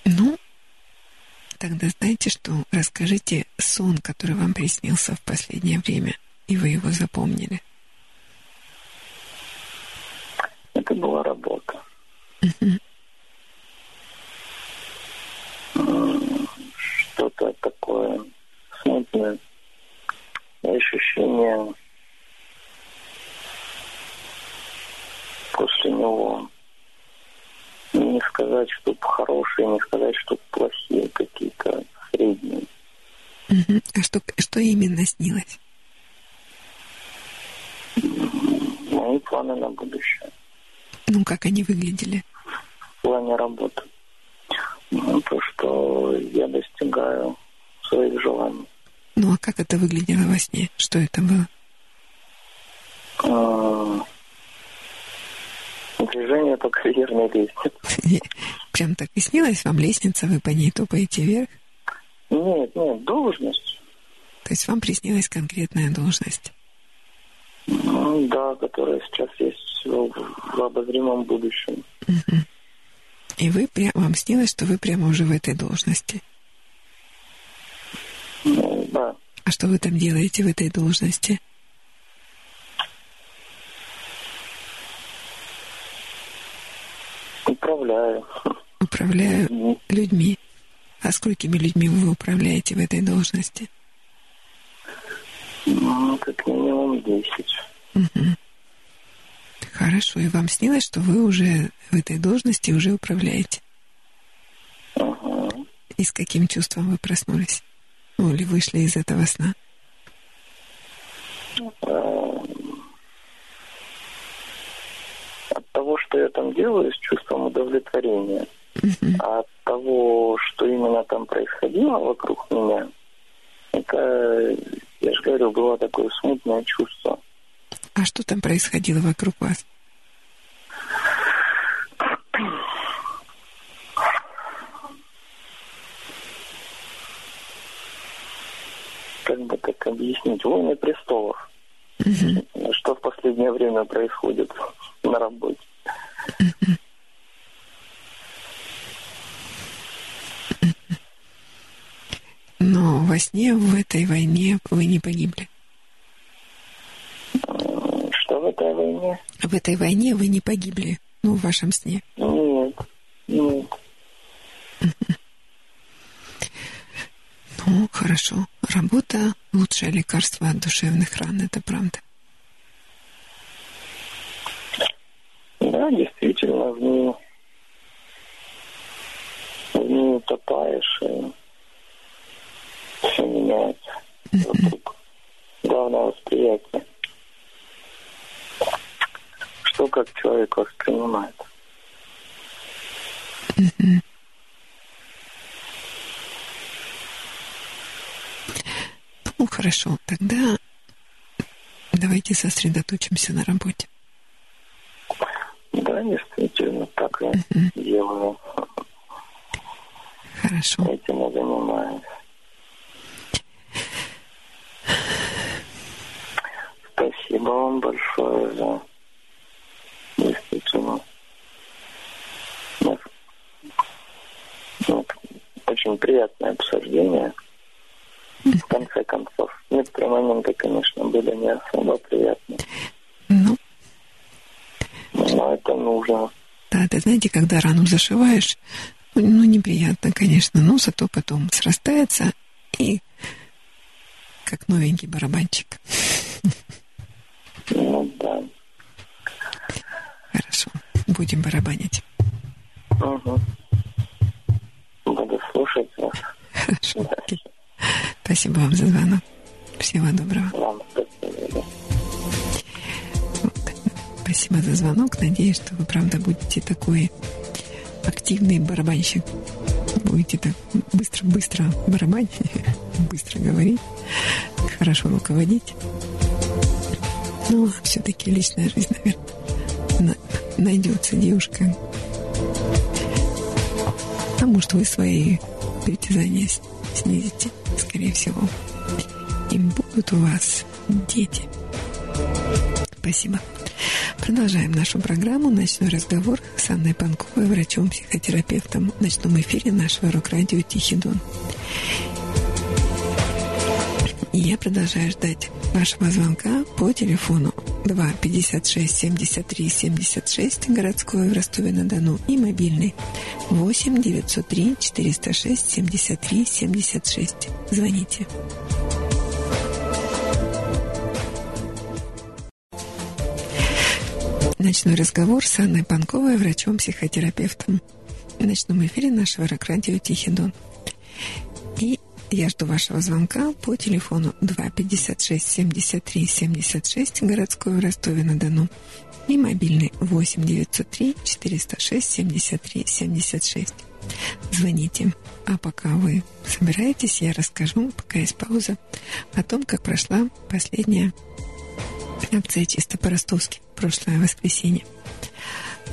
Ну, тогда знаете что? Расскажите сон, который вам приснился в последнее время, и вы его запомнили. Это была работа. Что-то такое смутное. Ощущение него. Не сказать, что хорошие, не сказать, что плохие, какие-то средние. Мгм. А что, что именно снилось? Мои планы на будущее. Ну, как они выглядели? В плане работы. Ну, то, что я достигаю своих желаний. Ну, а как это выглядело во сне? Что это было? А, Движение по карьерной лестнице. Прям так и снилась вам лестница, вы по ней топаете вверх? Нет, нет, должность. То есть вам приснилась конкретная должность? Ну, Да, которая сейчас есть в, обозримом будущем. И вы прям, вам снилось, что вы прямо уже в этой должности. Ну, Да. А что вы там делаете в этой должности? Управляю. Управляю людьми. А сколькими людьми вы управляете в этой должности? Ну, как минимум 10. Хорошо. И вам снилось, что вы уже в этой должности уже управляете? Ага. И с каким чувством вы проснулись? Ну, или вышли из этого сна? А, От того, что я там делаю, с чувством удовлетворения. А от того, что именно там происходило вокруг меня, это, я же говорю, было такое смутное чувство. А что там происходило вокруг вас? Как бы так объяснить? Войны престолов. Что в последнее время происходит на работе. Но во сне в этой войне вы не погибли. Что в этой войне? В этой войне вы не погибли. Ну, в вашем сне. Нет, нет. Ну, хорошо. Работа – лучшее лекарство от душевных ран, это правда. Действительно, в ней, в ней утопаешь, и все меняется вокруг. Главное восприятие. Что как человек воспринимает. Ну, хорошо, тогда давайте сосредоточимся на работе. Да, действительно, так я Мгм. делаю. Хорошо. Этим я занимаюсь. Спасибо вам большое за действительно ну, ну, очень приятное обсуждение. В конце концов, некоторые моменты, конечно, были не особо приятные, Ну, но это нужно. да, ты знаете, когда рану зашиваешь, ну, неприятно, конечно, но зато потом срастается и как новенький барабанчик. Ну да. Хорошо, будем барабанить. Угу. Буду слушать вас. Хорошо. Спасибо вам за звонок. Всего доброго. Вам спасибо. Спасибо за звонок. Надеюсь, что вы, правда, будете такой активный барабанщик. Будете так быстро-быстро барабанить, быстро говорить, хорошо руководить. Но все-таки личная жизнь, наверное, на- найдется девушка. А может, вы свои притязания снизите, скорее всего. И будут у вас дети. Спасибо. Продолжаем нашу программу «Ночной разговор» с Анной Панковой, врачом-психотерапевтом в ночном эфире нашего рок-радио «Тихий Дон». И я продолжаю ждать вашего звонка по телефону 2 56 73 76 городской в Ростове-на-Дону и мобильный 8 903 406 73 76. Звоните. Ночной разговор с Анной Панковой, врачом-психотерапевтом. В ночном эфире нашего рок-радио «Тихий Дон». И я жду вашего звонка по телефону 256 73 76 городской в Ростове-на-Дону и мобильный 8 903 406 73 76. Звоните. А пока вы собираетесь, я расскажу, пока есть пауза, о том, как прошла последняя акция чисто по-ростовски, прошлое воскресенье.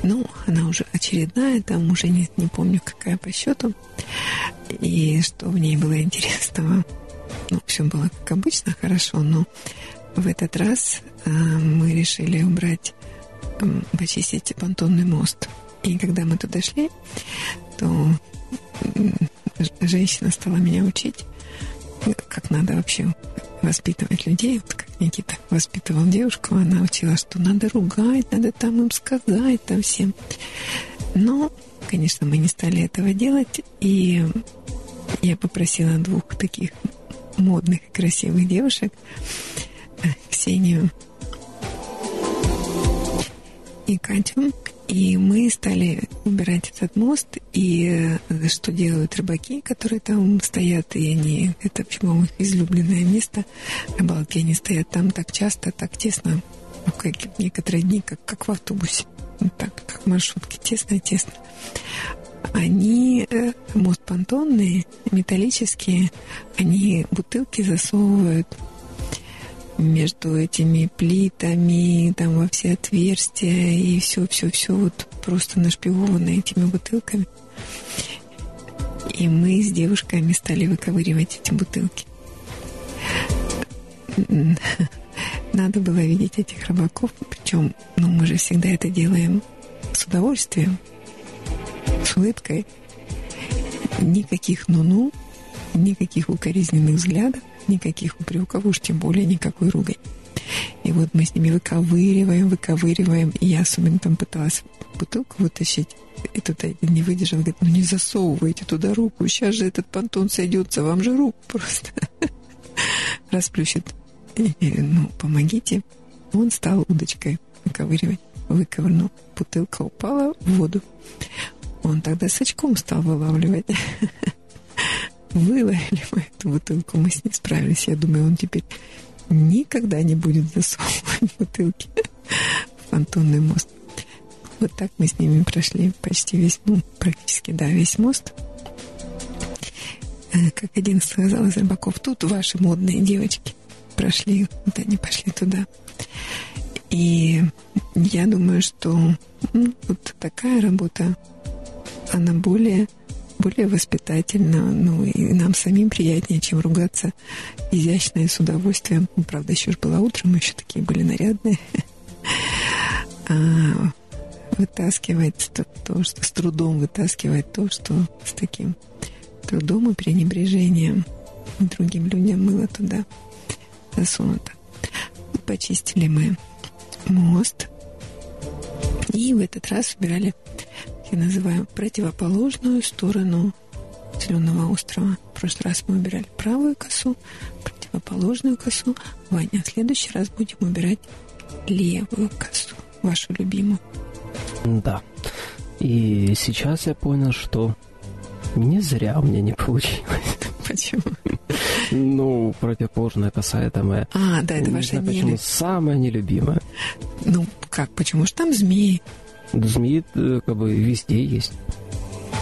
Ну, она уже очередная, там уже не, не помню, какая по счету. И что в ней было интересного. Ну, все было как обычно, хорошо, но в этот раз а, мы решили убрать, м, почистить понтонный мост. И когда мы туда шли, то женщина стала меня учить, как надо вообще воспитывать людей. Вот как Никита воспитывал девушку, она учила, что надо ругать, надо там им сказать, там всем. Но, конечно, мы не стали этого делать, и я попросила двух таких модных и красивых девушек, э, Ксению и Катю, и мы стали убирать этот мост, и э, что делают рыбаки, которые там стоят, и они, это, по-моему, их излюбленное место, рыбалки, они стоят там так часто, так тесно, ну, как некоторые дни, как, как в автобусе, Ну, так, как в маршрутке, тесно-тесно. Они, э, мост понтонный, металлические, они бутылки засовывают между этими плитами, там во все отверстия, и все-все-все вот просто нашпиговано этими бутылками. И мы с девушками стали выковыривать эти бутылки. Надо было видеть этих рыбаков, причем, ну, мы же всегда это делаем с удовольствием, с улыбкой. Никаких ну-ну, никаких укоризненных взглядов, никаких упреков, уж тем более никакой ругань. И вот мы с ними выковыриваем, выковыриваем. И я особенно там пыталась бутылку вытащить. И тут один не выдержал, говорит, ну не засовывайте туда руку, сейчас же этот понтон сойдется, вам же руку просто расплющит. Ну, помогите. Он стал удочкой выковыривать. Выковырнул. Бутылка упала в воду. Он тогда с очком стал вылавливать. Выловили мы эту бутылку, мы с ней справились. Я думаю, он теперь никогда не будет засовывать бутылки в понтонный мост. Вот так мы с ними прошли почти весь, ну, практически, да, весь мост. Э, как один сказал из рыбаков, тут ваши модные девочки прошли, вот они пошли туда. И я думаю, что ну, вот такая работа, она более, более воспитательна, ну и нам самим приятнее, чем ругаться изящно и с удовольствием. Ну, правда, еще ж было утром, мы еще такие были нарядные. А, вытаскивать то, то, что с трудом вытаскивать то, что с таким трудом и пренебрежением другим людям было туда засунуто. Почистили мы мост. И в этот раз выбирали, я называю, противоположную сторону Зеленого острова. В прошлый раз мы убирали правую косу, противоположную косу. Ваня, в следующий раз будем убирать левую косу, вашу любимую. Да. И сейчас я понял, что не зря у меня не получилось. Почему? Ну, противоположная коса это моя. А, да, это не ваша знаю, почему самая нелюбимая. Ну, как, почему же там змеи? Змеи э, как бы везде есть.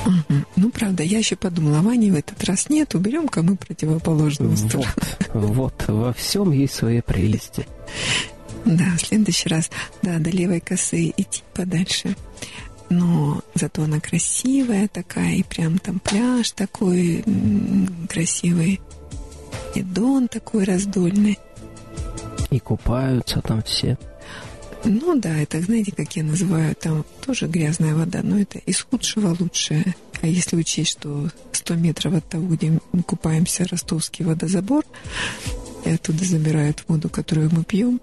Угу. Ну, правда, я еще подумала, Вани в этот раз нет, уберем-ка мы противоположную сторону. Вот, вот, во всем есть свои прелести. Да, в следующий раз, да, до левой косы идти подальше но зато она красивая такая, и прям там пляж такой красивый, и дон такой раздольный. И купаются там все. Ну да, это, знаете, как я называю, там тоже грязная вода, но это из худшего лучшее. А если учесть, что 100 метров от того, где мы купаемся, ростовский водозабор, и оттуда забирают воду, которую мы пьем,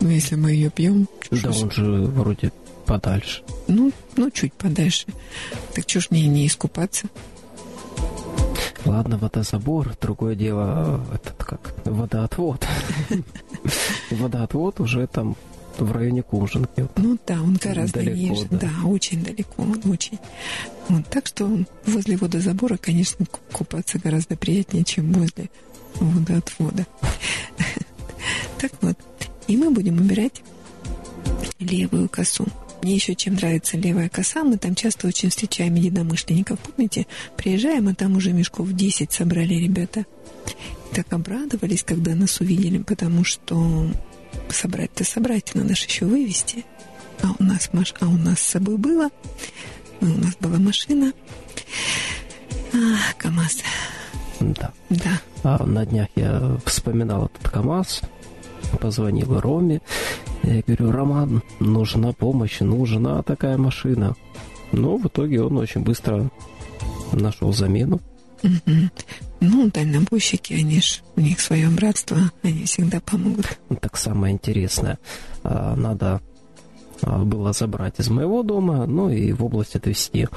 ну, если мы ее пьем... Да, он же вроде подальше. Ну, ну, чуть подальше. Так что ж мне не искупаться? Ладно, водозабор, другое дело, этот как, водоотвод. Водоотвод уже там в районе Кужинки. Ну да, он гораздо далеко, ниже. Да. да, очень далеко, он очень. Вот, так что возле водозабора, конечно, купаться гораздо приятнее, чем возле водоотвода. Так вот, и мы будем убирать левую косу. Мне еще чем нравится левая коса, мы там часто очень встречаем единомышленников. Помните, приезжаем, а там уже мешков 10 собрали ребята. И так обрадовались, когда нас увидели, потому что собрать-то собрать, надо же еще вывести. А у нас, маш... а у нас с собой было, у нас была машина. А, КАМАЗ. Да. Да. А на днях я вспоминал этот КАМАЗ, позвонил Роме. Я говорю, Роман, нужна помощь, нужна такая машина. Но в итоге он очень быстро нашел замену. Угу. Ну, дальнобойщики, они ж, у них свое братство, они всегда помогут. Ну, так самое интересное. А, надо а, было забрать из моего дома, ну и в область отвезти.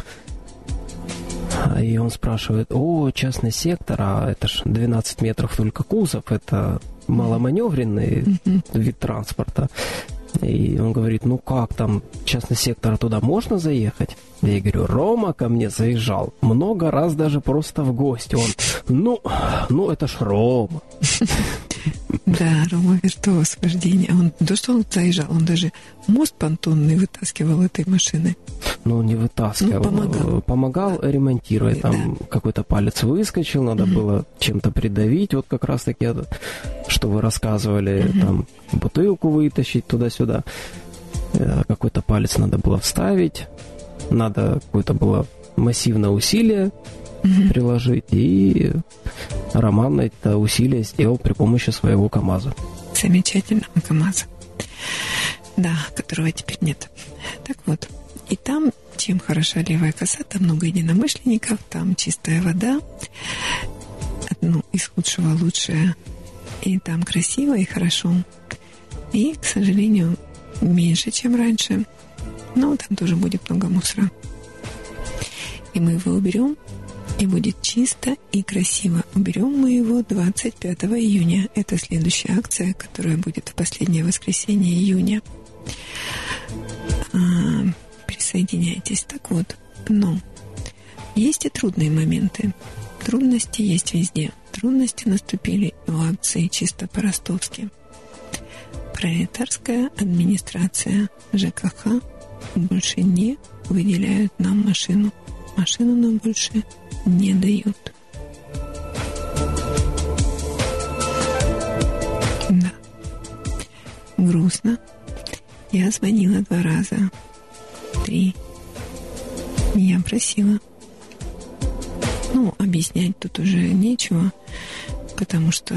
И он спрашивает, о, частный сектор, а это ж 12 метров только кузов, это маломаневренный mm-hmm. вид транспорта. И он говорит, ну как там, частный сектор, туда можно заехать? Я говорю, Рома ко мне заезжал много раз даже просто в гости. Он, ну, ну это ж Рома. Да, Рома виртуоз вождения. Он, то, что он заезжал, он даже мост понтонный вытаскивал этой машины. Ну, не вытаскивал. Ну, помогал. Помогал ремонтировать. Там да. какой-то палец выскочил, надо угу. было чем-то придавить. Вот как раз-таки, что вы рассказывали, угу. там бутылку вытащить туда-сюда. Э, какой-то палец надо было вставить. Надо какое-то было массивное усилие угу. приложить. И Роман это усилие сделал при помощи своего КАМАЗа. Замечательного КАМАЗа. Да, которого теперь нет. Так вот, и там, чем хороша левая коса, там много единомышленников, там чистая вода, ну, из худшего лучшее. И там красиво и хорошо. И, к сожалению, меньше, чем раньше. Но там тоже будет много мусора. И мы его уберем, и будет чисто и красиво. Уберем мы его 25 июня. Это следующая акция, которая будет в последнее воскресенье июня. Присоединяйтесь. Так вот, но есть и трудные моменты. Трудности есть везде. Трудности наступили и в акции чисто по-ростовски. Пролетарская администрация ЖКХ больше не выделяют нам машину. Машину нам больше не дают. Да. Грустно. Я звонила два раза. Три. Я просила. Ну, объяснять тут уже нечего, потому что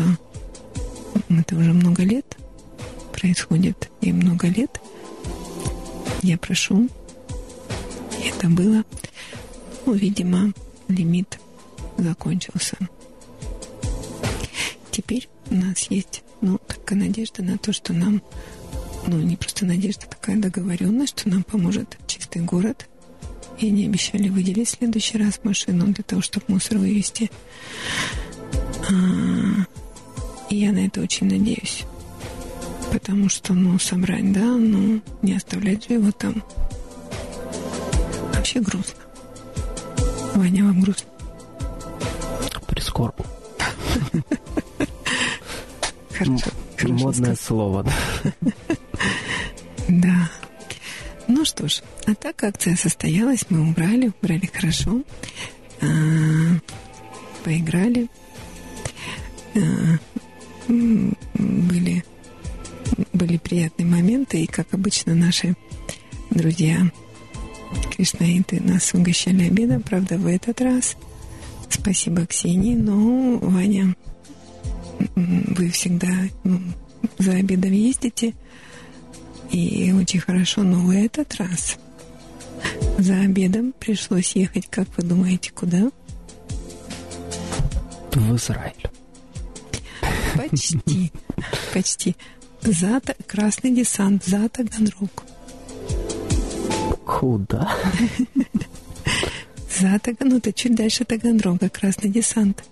это уже много лет происходит, и много лет я прошу, это было, ну, видимо, лимит закончился. Теперь у нас есть, ну, такая надежда на то, что нам, ну, не просто надежда, такая договоренность, что нам поможет чистый город. И они обещали выделить в следующий раз машину для того, чтобы мусор вывести. А, и я на это очень надеюсь. Потому что, ну, собрать, да, ну, не оставлять же его там. Вообще грустно. Ваня, вам грустно? Прискорбно. Хорошо. Модное слово. Да. Ну что ж, а так акция состоялась, мы убрали, убрали хорошо, а, поиграли, а, были были приятные моменты, и, как обычно, наши друзья кришнаиты нас угощали обедом, правда, в этот раз. Спасибо Ксении, но, Ваня, вы всегда ну, за обедом ездите, и очень хорошо, но в этот раз за обедом пришлось ехать, как вы думаете, куда? В Израиль. Почти, почти. За Красный десант, за Таганрог. Куда? За Таганрог, ну это чуть дальше Таганрога, Красный десант.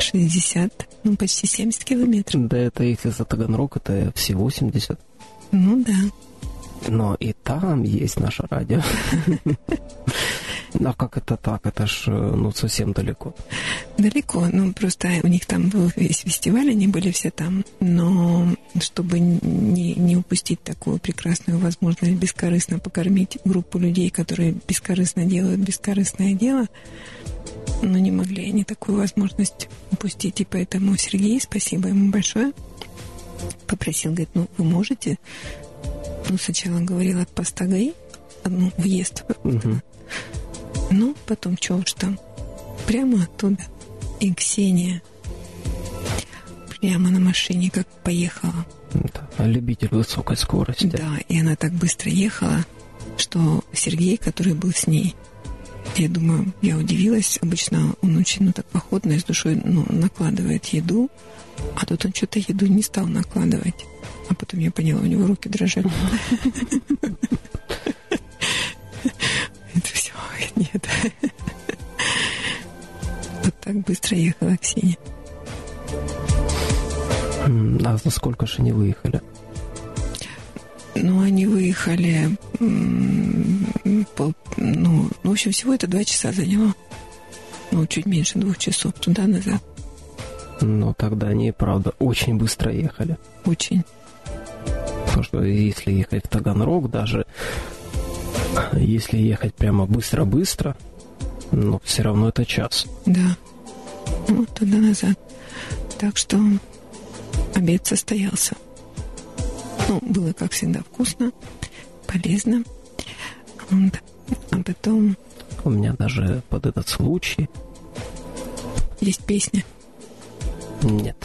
60, ну почти 70 километров. Да это если за Таганрог, это все 80. Ну да. Но и там есть наше радио. А как это так? Это ж э, ну, совсем далеко. Далеко. Ну, просто у них там был весь фестиваль, они были все там. Но чтобы не, не упустить такую прекрасную возможность бескорыстно покормить группу людей, которые бескорыстно делают бескорыстное дело, ну, не могли они такую возможность упустить. И поэтому Сергей, спасибо ему большое, попросил, говорит, ну, вы можете? Ну, сначала говорила Пастагай, ну, въезд. Угу. Ну, потом что уж там. Прямо оттуда. И Ксения прямо на машине как поехала. Да, любитель высокой скорости. Да, и она так быстро ехала, что Сергей, который был с ней, я думаю, я удивилась. Обычно он очень, ну, так походно, с душой, ну, накладывает еду, а тут он что-то еду не стал накладывать. А потом я поняла, у него руки дрожали. Нет. Вот так быстро ехала Ксения. А за сколько же они выехали? Ну, они выехали, по, ну, в общем, всего это два часа заняло. Ну, чуть меньше двух часов туда-назад. Ну, тогда они, правда, очень быстро ехали. Очень. Потому что если ехать в Таганрог, даже если ехать прямо быстро-быстро, но все равно это час. Да. Ну, туда-назад. Так что обед состоялся. Ну, было, как всегда, вкусно, полезно. Вот. А потом... У меня даже под этот случай... Есть песня? Нет.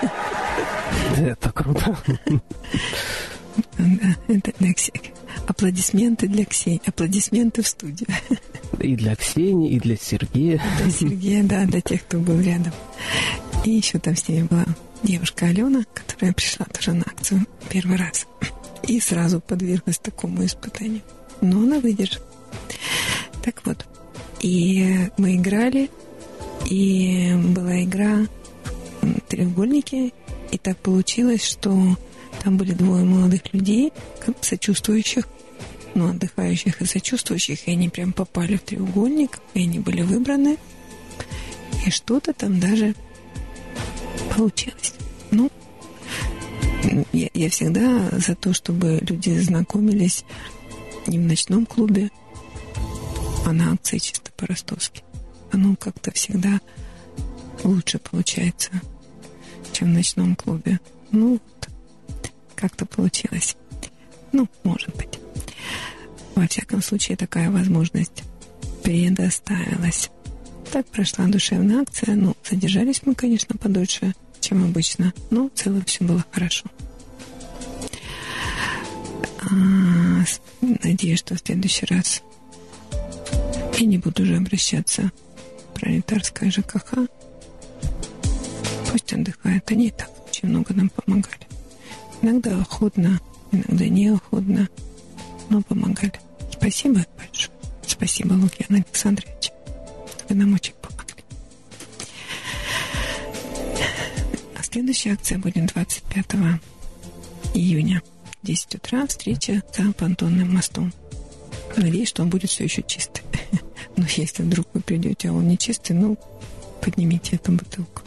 Это круто. Аплодисменты для Ксении. Аплодисменты в студию. И для Ксении, и для Сергея. Для Сергея, да, для тех, кто был рядом. И еще там с ними была девушка Алена, которая пришла тоже на акцию первый раз. И сразу подверглась такому испытанию. Но она выдержала. Так вот. И мы играли, и была игра треугольники, и так получилось, что там были двое молодых людей, сочувствующих, ну, отдыхающих и сочувствующих, и они прям попали в треугольник, и они были выбраны, и что-то там даже получилось. Ну, я, я всегда за то, чтобы люди знакомились не в ночном клубе, а на акции чисто по-ростовски. Оно как-то всегда лучше получается, чем в ночном клубе. Ну, как-то получилось. Ну, может быть. Во всяком случае, такая возможность предоставилась. Так прошла душевная акция. Ну, задержались мы, конечно, подольше, чем обычно, но в целом все было хорошо. А, надеюсь, что в следующий раз я не буду уже обращаться в пролетарское ЖКХ. Пусть отдыхают. Они и так очень много нам помогали. Иногда охотно, иногда неохотно, но помогали. Спасибо большое. Спасибо, Лукьян Александрович. Вы нам очень помогли. А следующая акция будет 25 июня. 10 утра встреча за понтонным мостом. Надеюсь, что он будет все еще чистый. Но если вдруг вы придете, а он не чистый, ну, поднимите эту бутылку.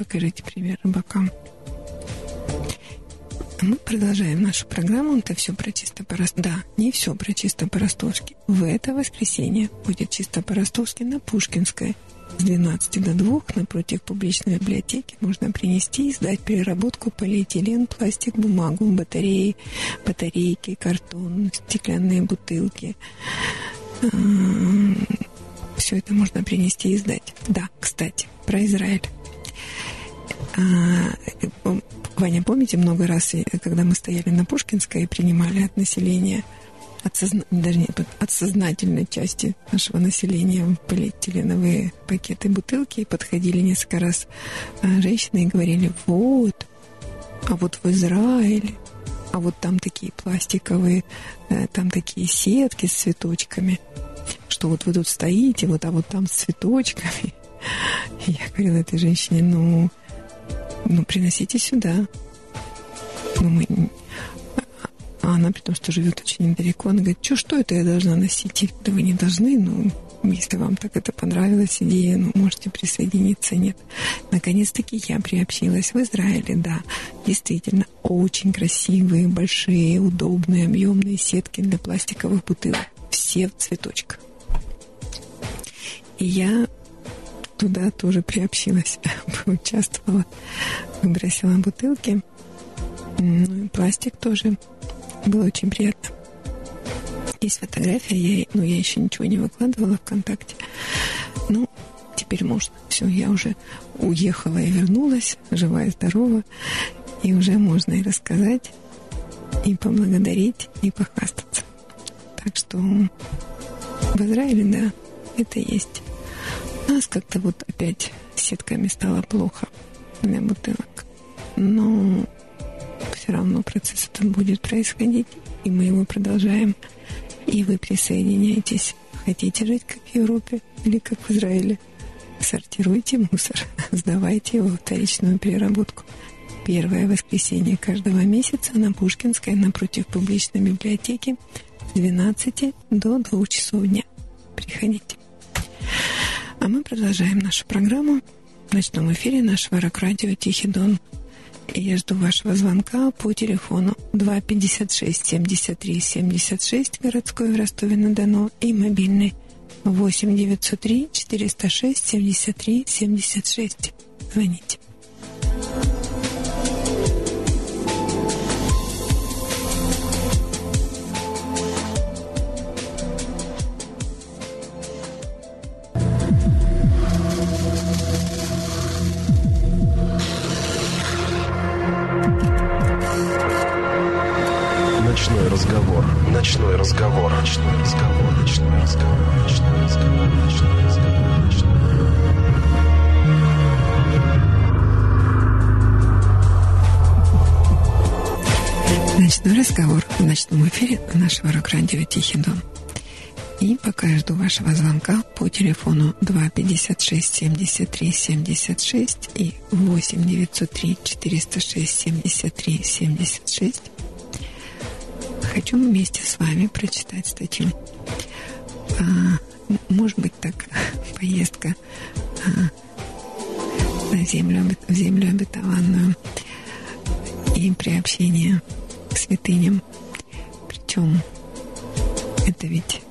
Покажите пример рыбакам. Мы продолжаем нашу программу. Это все про чисто по Да, не все про чисто по-ростовски. В это воскресенье будет чисто по-ростовски на Пушкинской. С 12 до 2 напротив публичной библиотеки можно принести и сдать переработку полиэтилен, пластик, бумагу, батареи, батарейки, картон, стеклянные бутылки. Все это можно принести и сдать. Да, кстати, про Израиль. А, Ваня, помните, много раз, когда мы стояли на Пушкинской и принимали от населения, от, созна... даже нет, от сознательной части нашего населения полиэтиленовые пакеты бутылки, и подходили несколько раз а, женщины и говорили, вот, а вот в Израиле, а вот там такие пластиковые, э, там такие сетки с цветочками, что вот вы тут стоите, вот, а вот там с цветочками. И я говорила этой женщине, ну, ну, приносите сюда. Ну, мы... А она, при том, что живет очень недалеко, она говорит, что, что это я должна носить? Да вы не должны, ну, если вам так это понравилась идея, ну, можете присоединиться, нет. Наконец-таки я приобщилась в Израиле, да. Действительно, очень красивые, большие, удобные, объемные сетки для пластиковых бутылок. Все в цветочках. И я туда тоже приобщилась, поучаствовала, выбросила бутылки. Ну и пластик тоже. Было очень приятно. Есть фотография, я, ну, я еще ничего не выкладывала ВКонтакте. Ну, теперь можно. Все, я уже уехала и вернулась, живая и здорова. И уже можно и рассказать, и поблагодарить, и похвастаться. Так что в Израиле, да, это есть нас как-то вот опять сетками стало плохо для бутылок. Но все равно процесс этот будет происходить, и мы его продолжаем. И вы присоединяйтесь. Хотите жить как в Европе или как в Израиле? Сортируйте мусор, сдавайте его в вторичную переработку. Первое воскресенье каждого месяца на Пушкинской напротив публичной библиотеки с 12 до 2 часов дня. Приходите. А мы продолжаем нашу программу в ночном эфире нашего рок-радио «Тихий Дон». И я жду вашего звонка по телефону 256 73 76 городской в Ростове-на-Дону и мобильный 8 903 406 73 76. Звоните. Разговор, ночной разговор, ночной разговор, ночной разговор, ночной разговор, ночной разговор, ночной Ночной разговор в ночном эфире нашего рок-радио «Тихий дом». И пока я жду вашего звонка по телефону 256 73 76 и 8 хочу вместе с вами прочитать статью. А, может быть, так, поездка а, на землю, в землю обетованную и приобщение к святыням. Причем это ведь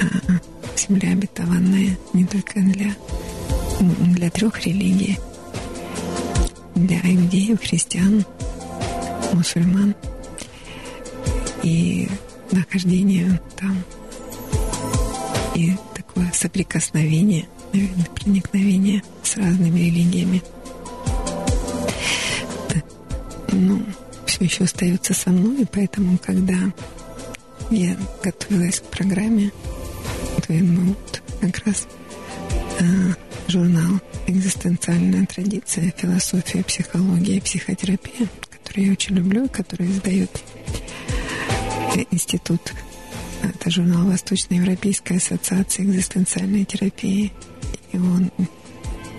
а, земля обетованная не только для, для трех религий, для иудеев, христиан, мусульман и нахождение там и такое соприкосновение, наверное, проникновение с разными религиями. Ну, все еще остается со мной, и поэтому, когда я готовилась к программе, то я вот как раз э, журнал «Экзистенциальная традиция, философия, психология психотерапия», который я очень люблю, который издает институт это журнал Восточноевропейской ассоциации экзистенциальной терапии. И он,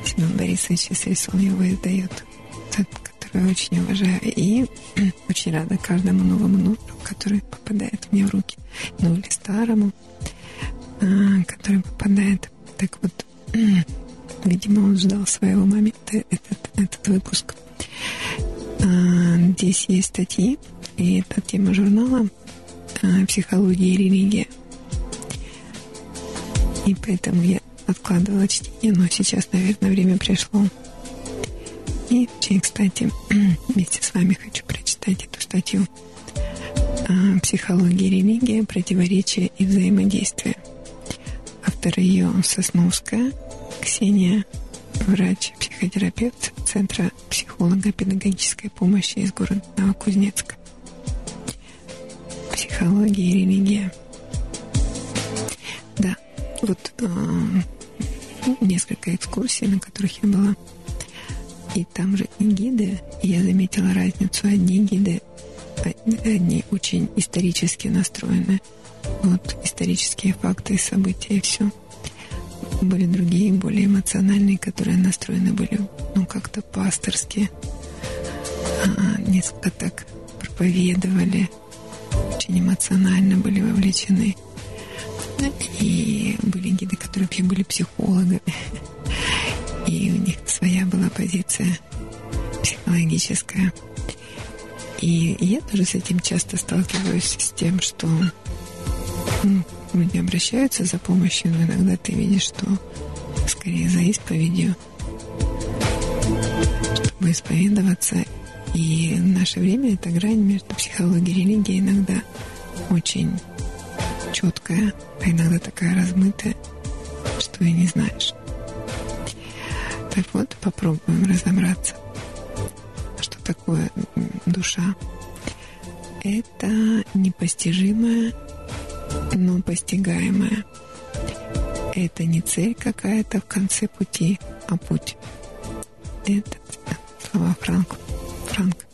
Семен Борисович Сельсон его издает, который я очень уважаю. И очень рада каждому новому номеру, который попадает мне в руки. Ну или старому, а, который попадает. Так вот, видимо, он ждал своего момента, этот, этот выпуск. А, здесь есть статьи, и это тема журнала психология и религия. И поэтому я откладывала чтение, но сейчас, наверное, время пришло. И кстати, вместе с вами хочу прочитать эту статью «Психология и религия. Противоречия и взаимодействие». Автор ее Сосновская, Ксения, врач-психотерапевт Центра психолого-педагогической помощи из города Новокузнецка психология и религия. Да, вот э, несколько экскурсий, на которых я была. И там же и гиды, и я заметила разницу. Одни гиды, одни очень исторически настроены. Вот исторические факты, события и все. Были другие, более эмоциональные, которые настроены были, ну, как-то пасторски. А, несколько так проповедовали, очень эмоционально были вовлечены. И были гиды, которые вообще были психологами. И у них своя была позиция психологическая. И я тоже с этим часто сталкиваюсь, с тем, что ну, люди обращаются за помощью, но иногда ты видишь, что скорее за исповедью, чтобы исповедоваться и в наше время эта грань между психологией и религией иногда очень четкая, а иногда такая размытая, что и не знаешь. Так вот, попробуем разобраться, что такое душа. Это непостижимое, но постигаемое. Это не цель какая-то в конце пути, а путь. Это слова Франка. Франк.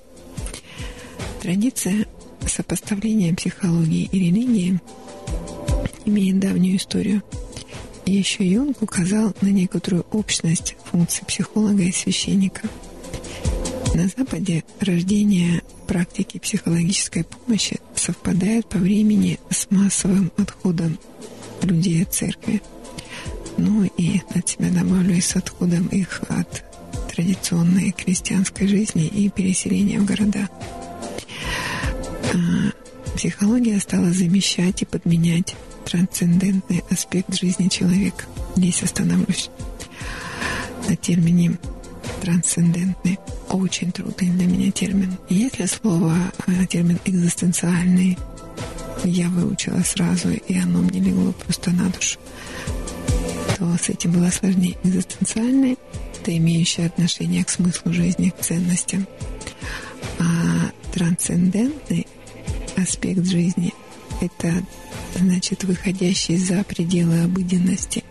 Традиция сопоставления психологии и религии имеет давнюю историю. И еще Юнг указал на некоторую общность функций психолога и священника. На Западе рождение практики психологической помощи совпадает по времени с массовым отходом людей от церкви. Ну и от себя добавлю и с отходом их от традиционной крестьянской жизни и переселения в города. А, психология стала замещать и подменять трансцендентный аспект жизни человека. Здесь остановлюсь на термине трансцендентный. Очень трудный для меня термин. Если слово, а, термин экзистенциальный я выучила сразу, и оно мне легло просто на душу, то с этим было сложнее. Экзистенциальный это имеющее отношение к смыслу жизни, к ценностям. А трансцендентный аспект жизни – это значит выходящий за пределы обыденности,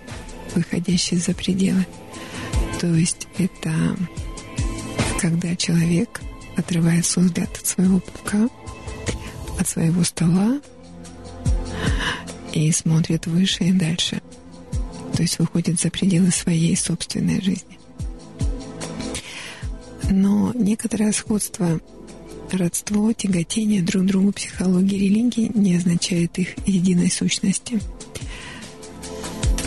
выходящий за пределы. То есть это когда человек отрывает свой взгляд от своего пупка, от своего стола и смотрит выше и дальше. То есть выходит за пределы своей собственной жизни. Но некоторое сходство, родство, тяготение друг к другу психологии и религии не означает их единой сущности.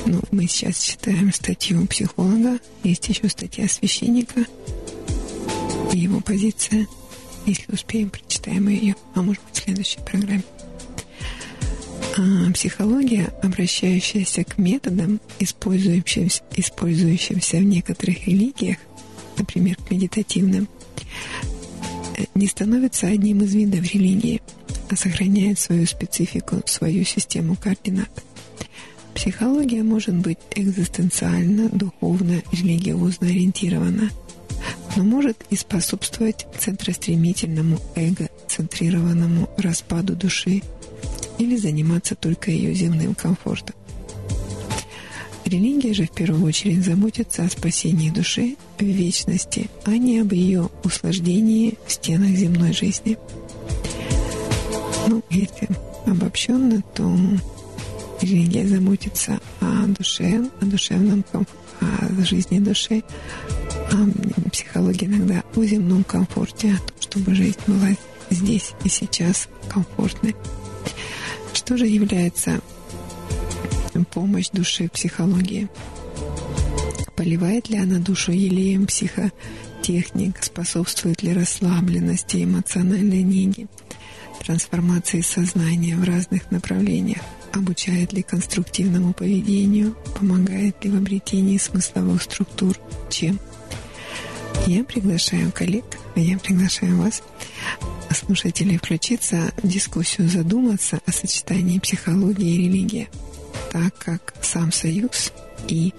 Ну, мы сейчас читаем статью психолога, есть еще статья священника и его позиция. Если успеем, прочитаем ее, а может быть в следующей программе. А, психология, обращающаяся к методам, использующимся, использующимся в некоторых религиях, например, к медитативным, э, не становится одним из видов религии, а сохраняет свою специфику, свою систему координат. Психология может быть экзистенциально, духовно, религиозно ориентирована, но может и способствовать центростремительному эго-центрированному распаду души или заниматься только ее земным комфортом. Религия же в первую очередь заботится о спасении души в вечности, а не об ее услаждении в стенах земной жизни. Ну, если обобщенно, то религия заботится о душе, о душевном комфорте, о жизни души, а психология иногда о земном комфорте, о том, чтобы жизнь была здесь и сейчас комфортной. Что же является помощь души в психологии? Поливает ли она душу елеем психотехник? Способствует ли расслабленности, эмоциональной неге, трансформации сознания в разных направлениях? Обучает ли конструктивному поведению? Помогает ли в обретении смысловых структур? Чем? Я приглашаю коллег, я приглашаю вас слушателей включиться в дискуссию, задуматься о сочетании психологии и религии, так как сам союз и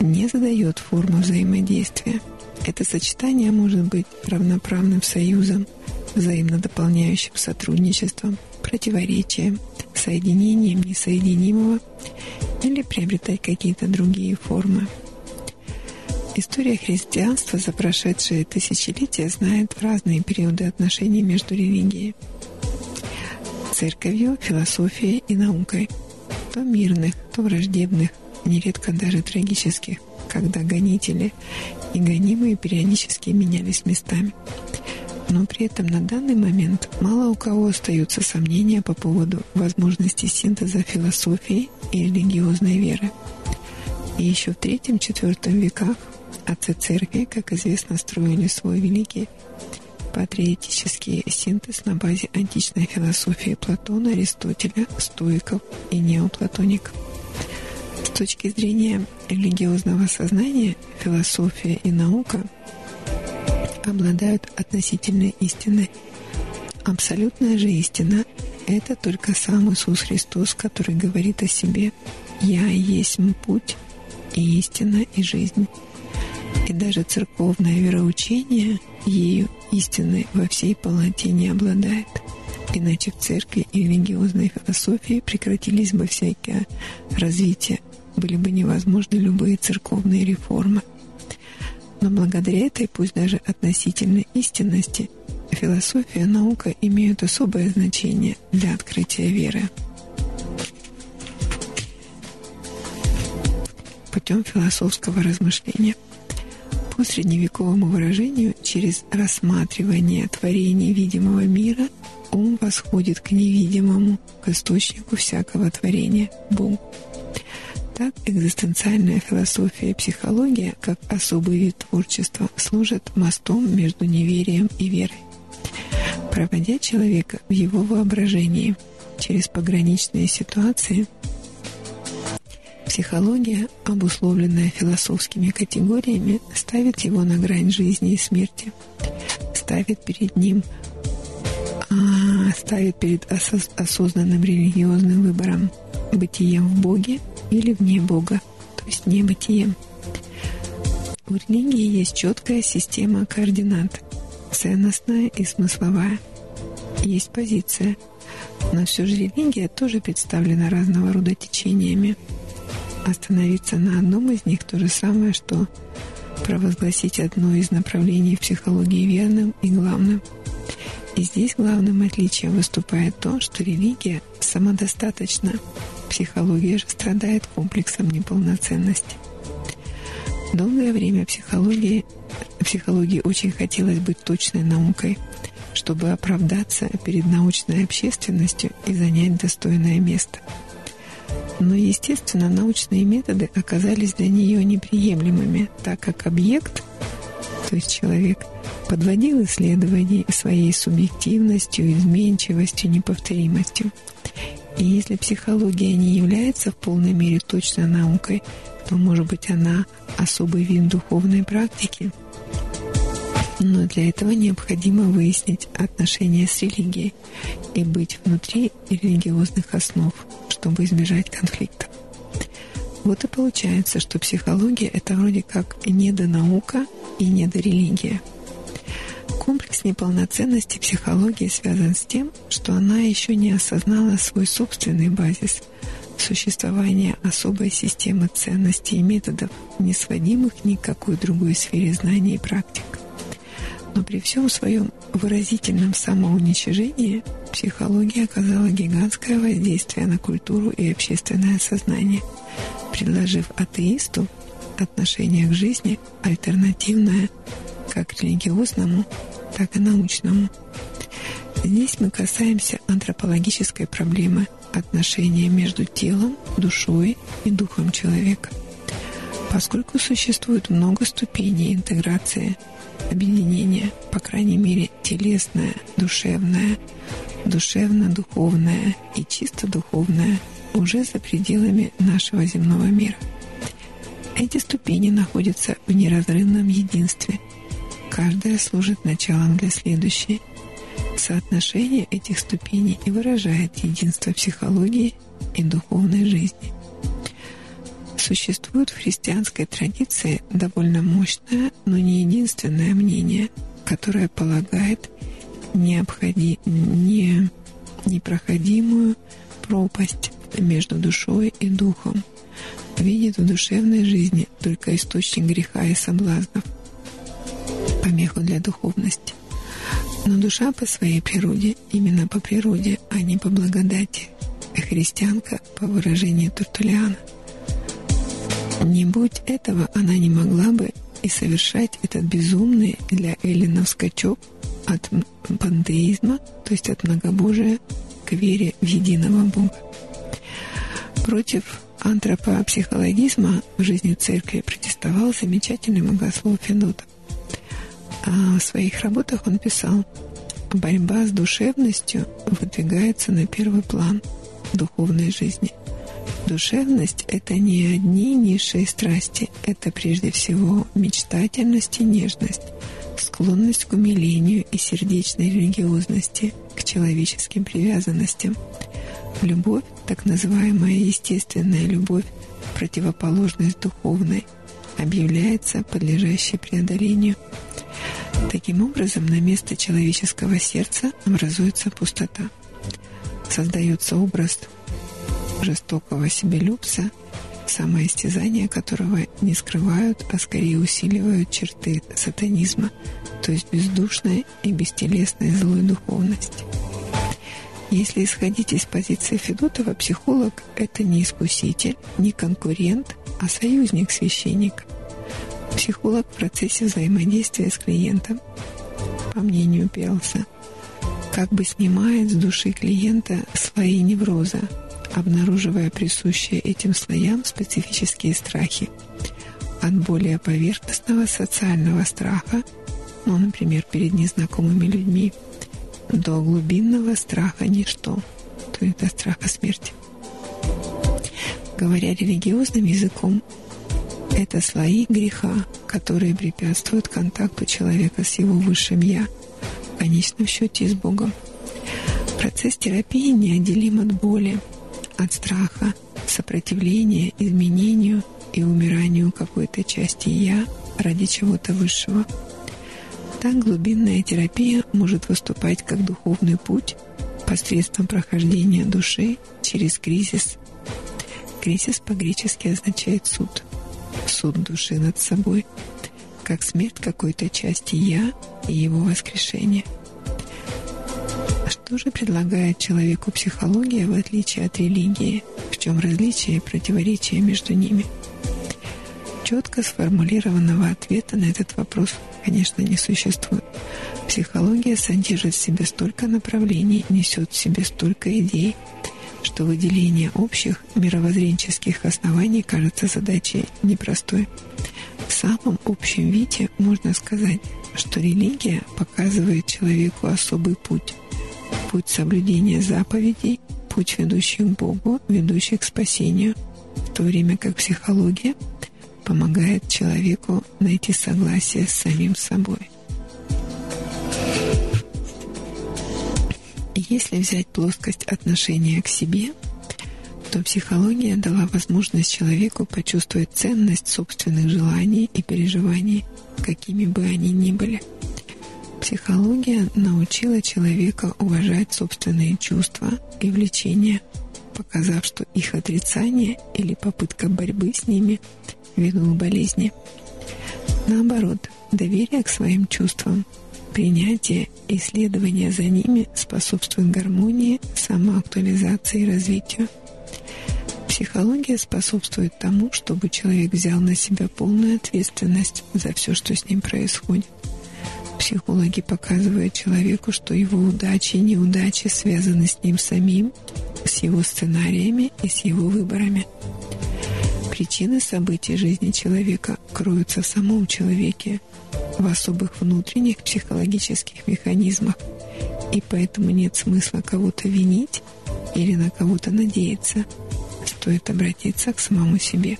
не задает форму взаимодействия. Это сочетание может быть равноправным союзом, взаимно дополняющим сотрудничеством, противоречием, соединением несоединимого или приобретать какие-то другие формы. История христианства за прошедшие тысячелетия знает разные периоды отношений между религией, церковью, философией и наукой, то мирных, то враждебных, нередко даже трагических, когда гонители и гонимые периодически менялись местами. Но при этом на данный момент мало у кого остаются сомнения по поводу возможности синтеза философии и религиозной веры. И еще в третьем-четвертом веках Отцы церкви, как известно, строили свой великий патриотический синтез на базе античной философии Платона, Аристотеля, стоиков и неоплатоников. С точки зрения религиозного сознания, философия и наука обладают относительной истиной. Абсолютная же истина – это только сам Иисус Христос, который говорит о себе «Я есть путь и истина и жизнь» и даже церковное вероучение ею истины во всей полноте не обладает. Иначе в церкви и религиозной философии прекратились бы всякие развития, были бы невозможны любые церковные реформы. Но благодаря этой, пусть даже относительной истинности, философия и наука имеют особое значение для открытия веры. Путем философского размышления – по средневековому выражению, через рассматривание творений видимого мира ум восходит к невидимому, к источнику всякого творения – Богу. Так, экзистенциальная философия и психология, как особый вид творчества, служат мостом между неверием и верой, проводя человека в его воображении через пограничные ситуации – Психология, обусловленная философскими категориями, ставит его на грань жизни и смерти, ставит перед ним а, ставит перед осоз, осознанным религиозным выбором бытием в Боге или вне Бога, то есть небытием. У религии есть четкая система координат, ценностная и смысловая. Есть позиция, но все же религия тоже представлена разного рода течениями – остановиться на одном из них то же самое, что провозгласить одно из направлений в психологии верным и главным. И здесь главным отличием выступает то, что религия самодостаточна, психология же страдает комплексом неполноценности. Долгое время психологии, психологии очень хотелось быть точной наукой, чтобы оправдаться перед научной общественностью и занять достойное место – Но, естественно, научные методы оказались для нее неприемлемыми, так как объект, то есть человек, подводил исследования своей субъективностью, изменчивостью, неповторимостью. И если психология не является в полной мере точной наукой, то, может быть, она особый вид духовной практики. Но для этого необходимо выяснить отношения с религией и быть внутри религиозных основ, чтобы избежать конфликтов. Вот и получается, что психология – это вроде как недонаука и недорелигия – Комплекс неполноценности психологии связан с тем, что она еще не осознала свой собственный базис существования особой системы ценностей и методов, не сводимых ни к какой другой сфере знаний и практик. Но при всем своем выразительном самоуничижении психология оказала гигантское воздействие на культуру и общественное сознание, предложив атеисту отношение к жизни альтернативное как религиозному, так и научному. Здесь мы касаемся антропологической проблемы отношения между телом, душой и духом человека. Поскольку существует много ступеней интеграции, объединения, по крайней мере, телесное, душевное, душевно-духовное и чисто духовное уже за пределами нашего земного мира. Эти ступени находятся в неразрывном единстве – Каждая служит началом для следующей. Соотношение этих ступеней и выражает единство психологии и духовной жизни. Существует в христианской традиции довольно мощное, но не единственное мнение, которое полагает необходи... не... непроходимую пропасть между душой и духом, видит в душевной жизни только источник греха и соблазнов – помеху для духовности. Но душа по своей природе, именно по природе, а не по благодати, христианка, по выражению Тортулиана. Не будь этого, она не могла бы и совершать этот безумный для эллинов скачок от пантеизма, то есть от многобожия, к вере в единого Бога. Против антропопсихологизма в жизни церкви протестовал замечательный богослов Федотов. А в своих работах он писал, борьба с душевностью выдвигается на первый план духовной жизни. Душевность – это не одни низшие страсти, это прежде всего мечтательность и нежность, склонность к умилению и сердечной религиозности, к человеческим привязанностям. Любовь, так называемая естественная любовь, противоположность духовной, объявляется подлежащей преодолению – Таким образом, на место человеческого сердца образуется пустота. Создается образ жестокого себелюбца, самоистязания которого не скрывают, а скорее усиливают черты сатанизма, то есть бездушной и бестелесной злой духовности. Если исходить из позиции Федотова, психолог – это не искуситель, не конкурент, а союзник священника – Психолог в процессе взаимодействия с клиентом, по мнению Пелса, как бы снимает с души клиента слои невроза, обнаруживая присущие этим слоям специфические страхи. От более поверхностного социального страха, ну, например, перед незнакомыми людьми, до глубинного страха ничто, то есть до страха смерти. Говоря религиозным языком, это слои греха, которые препятствуют контакту человека с его высшим «я», в конечном счете с Богом. Процесс терапии неотделим от боли, от страха, сопротивления, изменению и умиранию какой-то части «я» ради чего-то высшего. Так глубинная терапия может выступать как духовный путь посредством прохождения души через кризис. Кризис по-гречески означает суд – суд души над собой, как смерть какой-то части «я» и его воскрешение. А что же предлагает человеку психология в отличие от религии? В чем различие и противоречие между ними? Четко сформулированного ответа на этот вопрос, конечно, не существует. Психология содержит в себе столько направлений, несет в себе столько идей, что выделение общих мировоззренческих оснований кажется задачей непростой. В самом общем виде можно сказать, что религия показывает человеку особый путь. Путь соблюдения заповедей, путь, ведущий к Богу, ведущий к спасению, в то время как психология помогает человеку найти согласие с самим собой. Если взять плоскость отношения к себе, то психология дала возможность человеку почувствовать ценность собственных желаний и переживаний, какими бы они ни были. Психология научила человека уважать собственные чувства и влечения, показав, что их отрицание или попытка борьбы с ними ведут к болезни. Наоборот, доверие к своим чувствам Принятие и следование за ними способствует гармонии, самоактуализации и развитию. Психология способствует тому, чтобы человек взял на себя полную ответственность за все, что с ним происходит. Психологи показывают человеку, что его удачи и неудачи связаны с ним самим, с его сценариями и с его выборами. Причины событий жизни человека кроются в самом человеке, в особых внутренних психологических механизмах, и поэтому нет смысла кого-то винить или на кого-то надеяться. Стоит обратиться к самому себе.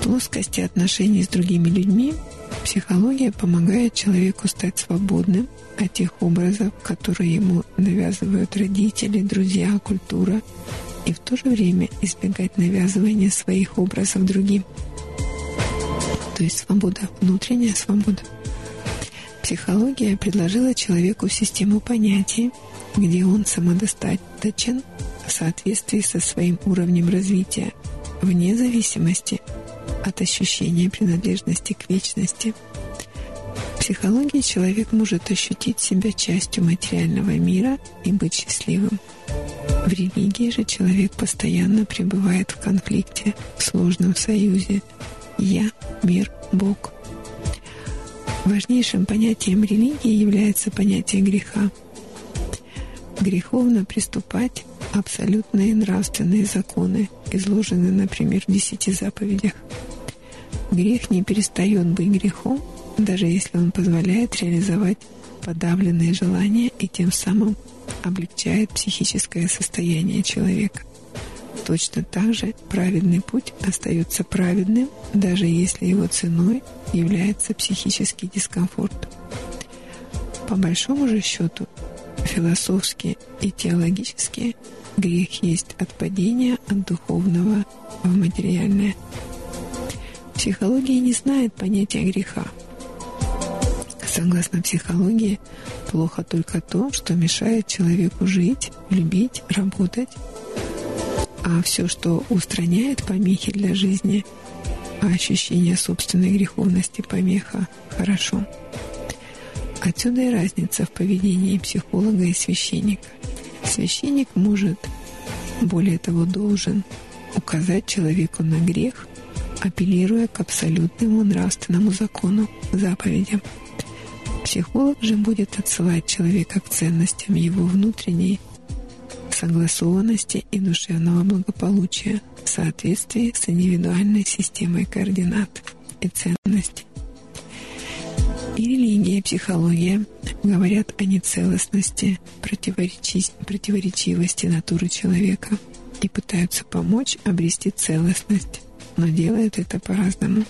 В плоскости отношений с другими людьми психология помогает человеку стать свободным от тех образов, которые ему навязывают родители, друзья, культура, и в то же время избегать навязывания своих образов другим – то есть свобода, внутренняя свобода. Психология предложила человеку систему понятий, где он самодостаточен в соответствии со своим уровнем развития, вне зависимости от ощущения принадлежности к вечности. Психологии человек может ощутить себя частью материального мира и быть счастливым. В религии же человек постоянно пребывает в конфликте, в сложном союзе «Я», «Мир», «Бог». Важнейшим понятием религии является понятие греха. Греховно приступать абсолютные нравственные законы, изложенные, например, в десяти заповедях. Грех не перестает быть грехом, даже если он позволяет реализовать подавленные желания и тем самым облегчает психическое состояние человека. Точно так же праведный путь остается праведным, даже если его ценой является психический дискомфорт. По большому же счету, философски и теологически грех есть отпадение от духовного в материальное. Психология не знает понятия греха. Согласно психологии, плохо только то, что мешает человеку жить, любить, работать а все, что устраняет помехи для жизни, а ощущение собственной греховности помеха, хорошо. Отсюда и разница в поведении психолога и священника. Священник может, более того, должен указать человеку на грех, апеллируя к абсолютному нравственному закону, заповедям. Психолог же будет отсылать человека к ценностям его внутренней согласованности и душевного благополучия в соответствии с индивидуальной системой координат и ценностей. И религия, и психология говорят о нецелостности, противоречивости натуры человека и пытаются помочь обрести целостность, но делают это по-разному.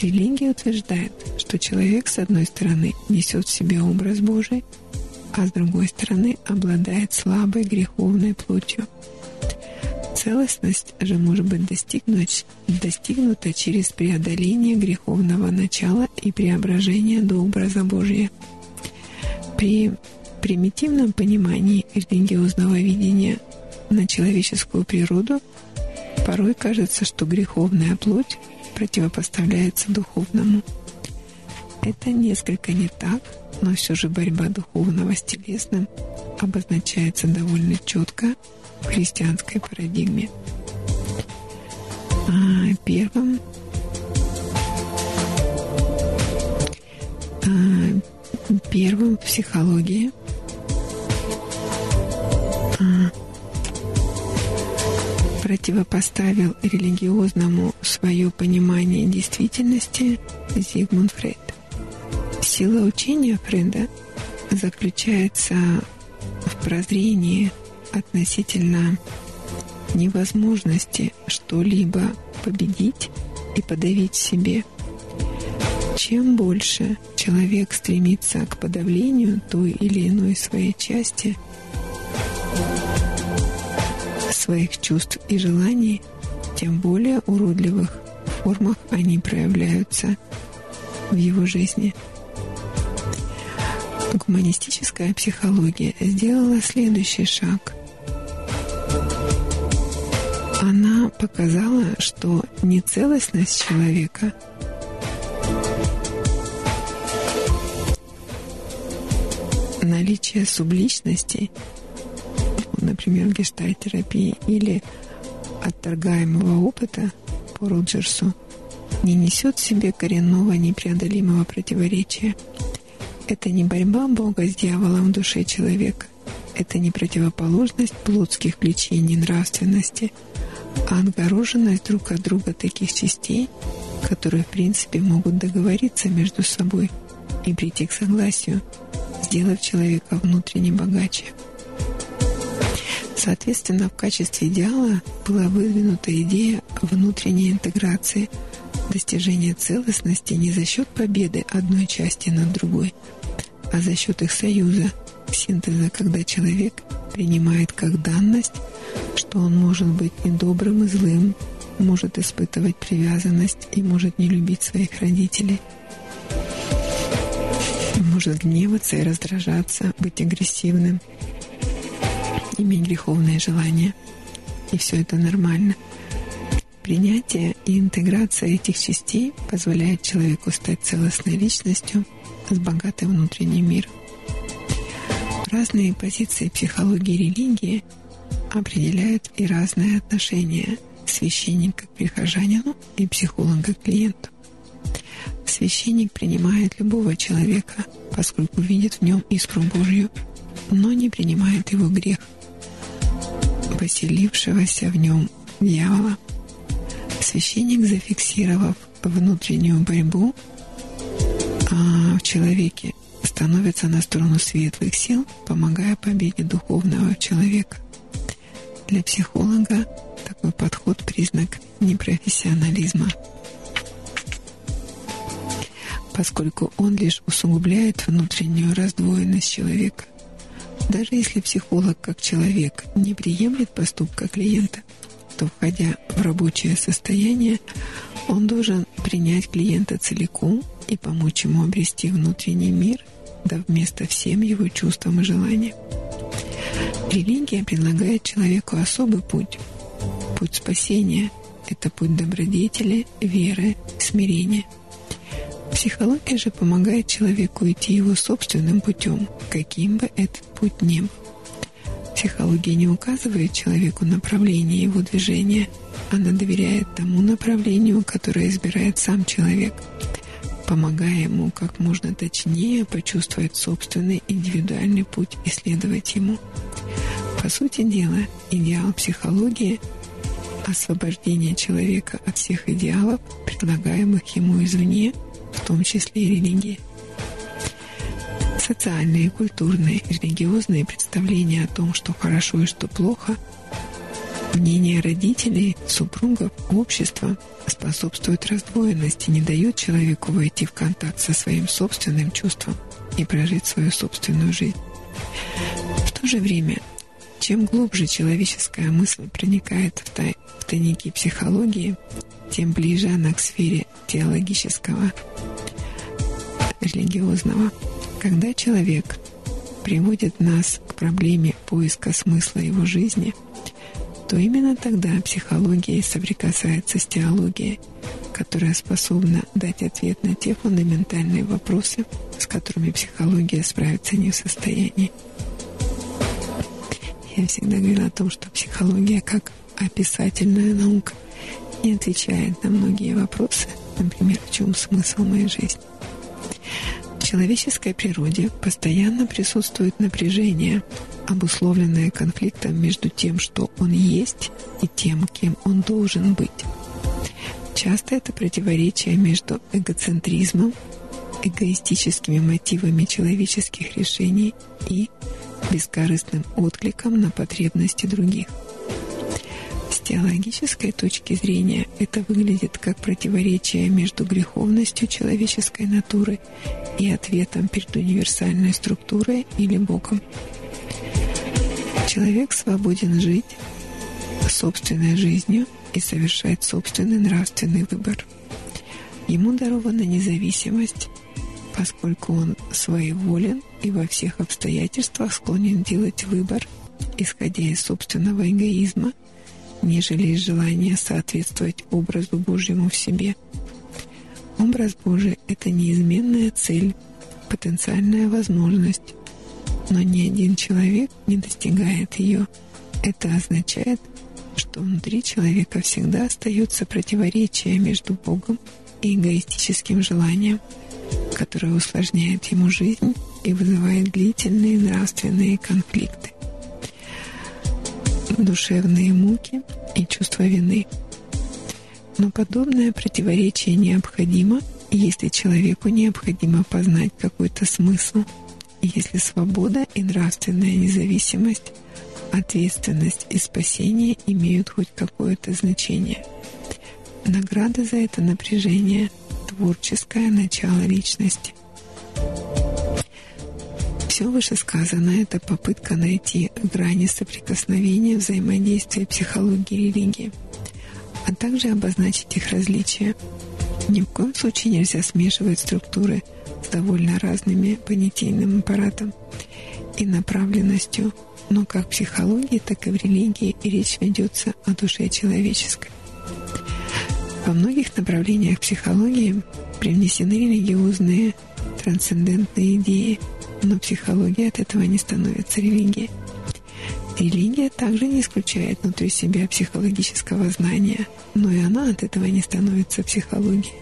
Религия утверждает, что человек, с одной стороны, несет в себе образ Божий, а с другой стороны обладает слабой греховной плотью. Целостность же может быть достигнуть, достигнута через преодоление греховного начала и преображение до образа Божия. При примитивном понимании религиозного видения на человеческую природу порой кажется, что греховная плоть противопоставляется духовному. Это несколько не так, но все же борьба духовного с телесным обозначается довольно четко в христианской парадигме. А, первым а, первым в психологии противопоставил религиозному свое понимание действительности Зигмунд Фрейд. Сила учения Фрейда заключается в прозрении относительно невозможности что-либо победить и подавить себе. Чем больше человек стремится к подавлению той или иной своей части, своих чувств и желаний, тем более уродливых формах они проявляются в его жизни. Гуманистическая психология сделала следующий шаг. Она показала, что нецелостность человека наличие субличности например, в гештальтерапии или отторгаемого опыта по Роджерсу, не несет в себе коренного непреодолимого противоречия. Это не борьба Бога с дьяволом в душе человека. Это не противоположность плотских влечений нравственности, а отгороженность друг от друга таких частей, которые, в принципе, могут договориться между собой и прийти к согласию, сделав человека внутренне богаче. Соответственно, в качестве идеала была выдвинута идея внутренней интеграции, достижения целостности не за счет победы одной части над другой, а за счет их союза, синтеза, когда человек принимает как данность, что он может быть и добрым, и злым, может испытывать привязанность и может не любить своих родителей, может гневаться и раздражаться, быть агрессивным – иметь греховные желания. И все это нормально. Принятие и интеграция этих частей позволяет человеку стать целостной личностью с богатым внутренним миром. Разные позиции психологии и религии определяют и разные отношения священника к прихожанину и психолога к клиенту. Священник принимает любого человека, поскольку видит в нем искру Божью, но не принимает его грех – поселившегося в нем дьявола. Священник, зафиксировав внутреннюю борьбу а, в человеке, становится на сторону светлых сил, помогая победе духовного человека. Для психолога такой подход – признак непрофессионализма, поскольку он лишь усугубляет внутреннюю раздвоенность человека – даже если психолог как человек не приемлет поступка клиента, то, входя в рабочее состояние, он должен принять клиента целиком и помочь ему обрести внутренний мир, дав место всем его чувствам и желаниям. Религия предлагает человеку особый путь. Путь спасения – это путь добродетели, веры, смирения – Психология же помогает человеку идти его собственным путем, каким бы этот путь ни был. Психология не указывает человеку направление его движения, она доверяет тому направлению, которое избирает сам человек, помогая ему как можно точнее почувствовать собственный индивидуальный путь и следовать ему. По сути дела, идеал психологии – освобождение человека от всех идеалов, предлагаемых ему извне – в том числе и религии. Социальные, культурные, религиозные представления о том, что хорошо и что плохо, мнение родителей, супругов, общества способствуют раздвоенности, не дают человеку войти в контакт со своим собственным чувством и прожить свою собственную жизнь. В то же время, чем глубже человеческая мысль проникает в, тай, в тайники психологии, тем ближе она к сфере теологического, религиозного. Когда человек приводит нас к проблеме поиска смысла его жизни, то именно тогда психология соприкасается с теологией, которая способна дать ответ на те фундаментальные вопросы, с которыми психология справиться не в состоянии. Я всегда говорила о том, что психология как описательная наука – и отвечает на многие вопросы, например, в чем смысл моей жизни. человеческой природе постоянно присутствует напряжение, обусловленное конфликтом между тем, что он есть, и тем, кем он должен быть. Часто это противоречие между эгоцентризмом, эгоистическими мотивами человеческих решений и бескорыстным откликом на потребности других. Теологической точки зрения это выглядит как противоречие между греховностью человеческой натуры и ответом перед универсальной структурой или Богом. Человек свободен жить собственной жизнью и совершать собственный нравственный выбор. Ему дарована независимость, поскольку он своеволен и во всех обстоятельствах склонен делать выбор, исходя из собственного эгоизма, нежели из желания соответствовать образу Божьему в себе. Образ Божий – это неизменная цель, потенциальная возможность, но ни один человек не достигает ее. Это означает, что внутри человека всегда остается противоречие между Богом и эгоистическим желанием – которое усложняет ему жизнь и вызывает длительные нравственные конфликты, душевные муки и чувство вины. Но подобное противоречие необходимо, если человеку необходимо познать какой-то смысл, если свобода и нравственная независимость, ответственность и спасение имеют хоть какое-то значение. Награда за это напряжение – творческое начало личности. Все вышесказанное – это попытка найти грани соприкосновения взаимодействия психологии и религии, а также обозначить их различия. Ни в коем случае нельзя смешивать структуры с довольно разными понятийным аппаратом и направленностью, но как в психологии, так и в религии речь ведется о душе человеческой. Во многих направлениях психологии привнесены религиозные трансцендентные идеи, но психология от этого не становится религией. Религия также не исключает внутри себя психологического знания, но и она от этого не становится психологией.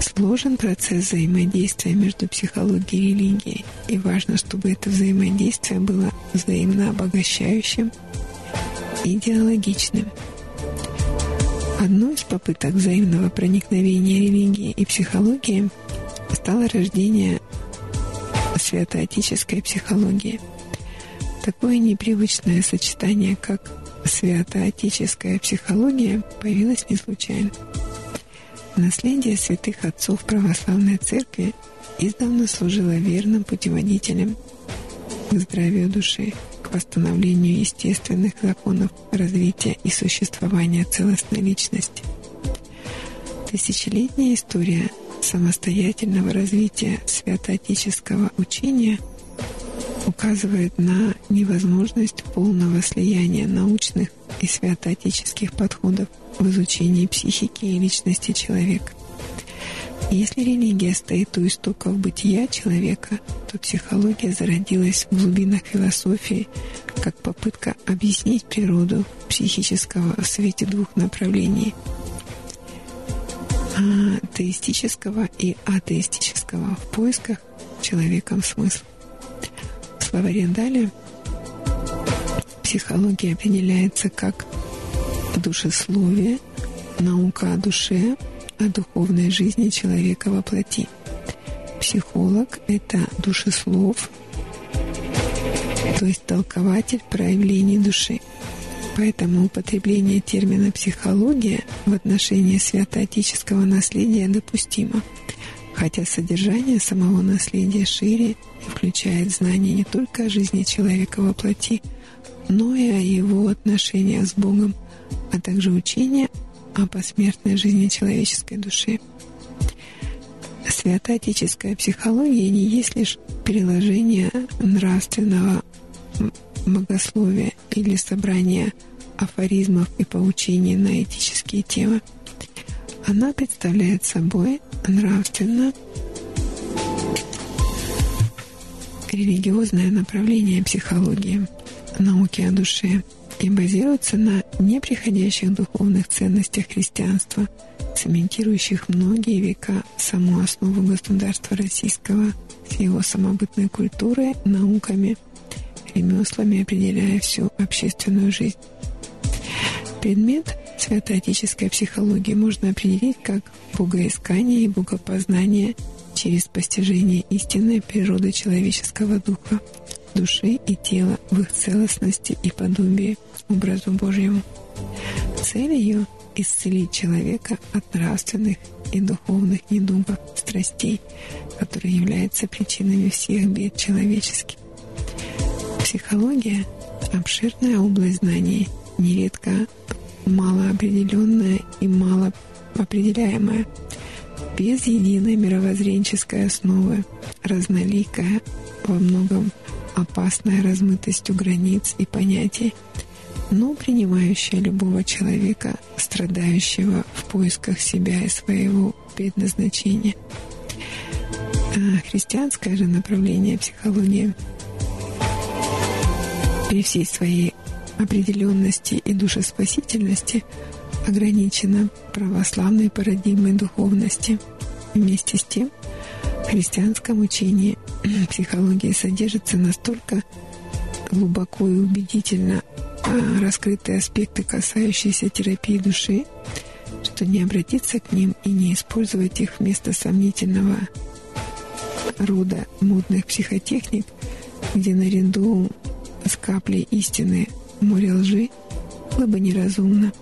Сложен процесс взаимодействия между психологией и религией, и важно, чтобы это взаимодействие было взаимно обогащающим и идеологичным – Одной из попыток взаимного проникновения религии и психологии стало рождение святоотеческой психологии. Такое непривычное сочетание, как святоотеческая психология, появилось не случайно. Наследие святых отцов православной церкви издавна служило верным путеводителем к здравию души – к восстановлению естественных законов развития и существования целостной личности. Тысячелетняя история самостоятельного развития святоотеческого учения указывает на невозможность полного слияния научных и святоотеческих подходов в изучении психики и личности человека. Если религия стоит у истоков бытия человека, то психология зародилась в глубинах философии как попытка объяснить природу психического в свете двух направлений теистического и атеистического в поисках человеком смысла. В словаре Дали психология определяется как душесловие, наука о душе, о духовной жизни человека во плоти. Психолог – это душеслов, то есть толкователь проявлений души. Поэтому употребление термина «психология» в отношении святоотеческого наследия допустимо, хотя содержание самого наследия шире и включает знания не только о жизни человека во плоти, но и о его отношениях с Богом, а также учение о посмертной жизни человеческой души. Святоотеческая психология не есть лишь переложение нравственного богословия или собрание афоризмов и поучений на этические темы. Она представляет собой нравственно религиозное направление психологии, науки о душе – и базируется на неприходящих духовных ценностях христианства, цементирующих многие века саму основу государства российского с его самобытной культурой, науками, ремеслами, определяя всю общественную жизнь. Предмет святоотеческой психологии можно определить как богоискание и богопознание через постижение истинной природы человеческого духа, души и тела в их целостности и подобии образу Божьему. Цель ее – исцелить человека от нравственных и духовных недугов, страстей, которые являются причинами всех бед человеческих. Психология – обширная область знаний, нередко малоопределенная и малоопределяемая, без единой мировоззренческой основы, разноликая, во многом опасная размытостью границ и понятий, но принимающая любого человека, страдающего в поисках себя и своего предназначения. А христианское же направление психологии при всей своей определенности и душеспасительности ограничена православной парадигмой духовности. Вместе с тем, в христианском учении психология содержится настолько глубоко и убедительно а, раскрытые аспекты, касающиеся терапии души, что не обратиться к ним и не использовать их вместо сомнительного рода модных психотехник, где наряду с каплей истины море лжи было бы неразумно.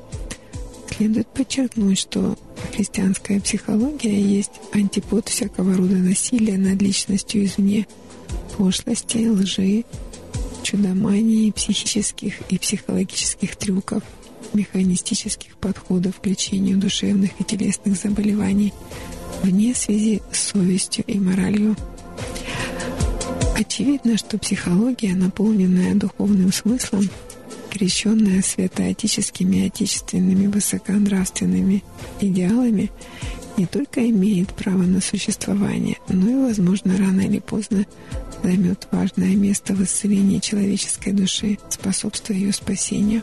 Следует подчеркнуть, что христианская психология есть антипод всякого рода насилия над личностью извне, пошлости, лжи, чудомании, психических и психологических трюков, механистических подходов к лечению душевных и телесных заболеваний вне связи с совестью и моралью. Очевидно, что психология, наполненная духовным смыслом, крещенная святоотеческими и отечественными высоконравственными идеалами, не только имеет право на существование, но и, возможно, рано или поздно займет важное место в исцелении человеческой души, способствуя ее спасению.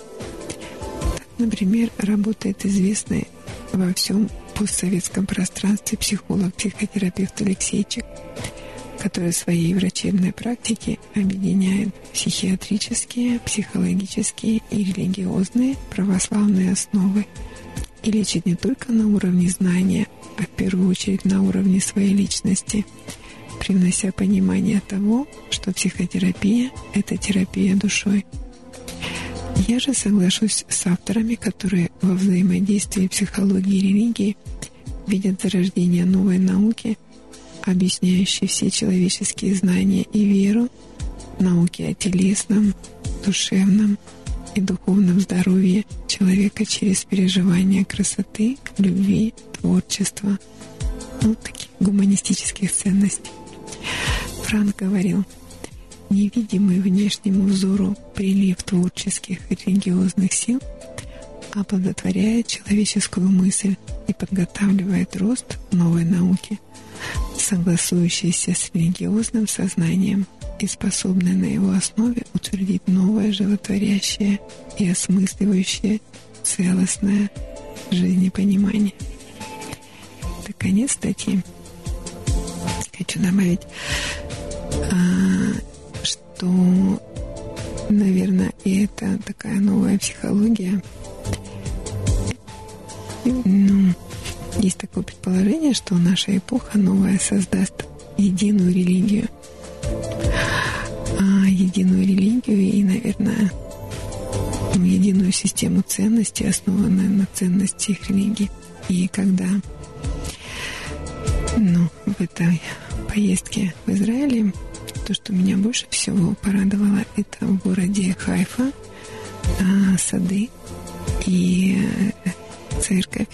Так, например, работает известный во всем постсоветском пространстве психолог-психотерапевт Алексейчик – который в своей врачебной практике объединяет психиатрические, психологические и религиозные православные основы и лечит не только на уровне знания, а в первую очередь на уровне своей личности, привнося понимание того, что психотерапия – это терапия душой. Я же соглашусь с авторами, которые во взаимодействии психологии и религии видят зарождение новой науки – объясняющий все человеческие знания и веру, науки о телесном, душевном и духовном здоровье человека через переживание красоты, любви, творчества, ну, таких гуманистических ценностей. Франк говорил, невидимый внешнему взору прилив творческих и религиозных сил оплодотворяет человеческую мысль и подготавливает рост новой науки – согласующийся с религиозным сознанием и способный на его основе утвердить новое животворящее и осмысливающее целостное жизнепонимание. Это конец статьи. Хочу добавить, а, что, наверное, и это такая новая психология. Ну, есть такое предположение, что наша эпоха новая создаст единую религию. А единую религию и, наверное, ну, единую систему ценностей, основанную на ценностях религии. И когда ну, в этой поездке в Израиле, то, что меня больше всего порадовало, это в городе Хайфа а, сады и э, церковь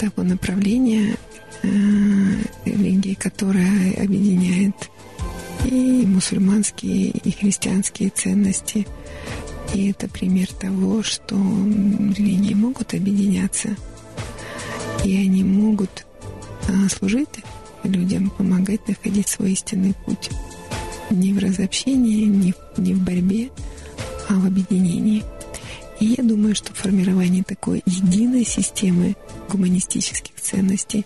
того направления э, религии, которая объединяет и мусульманские, и христианские ценности. И это пример того, что религии могут объединяться, и они могут э, служить людям, помогать находить свой истинный путь. Не в разобщении, не в, не в борьбе, а в объединении. И я думаю, что формирование такой единой системы гуманистических ценностей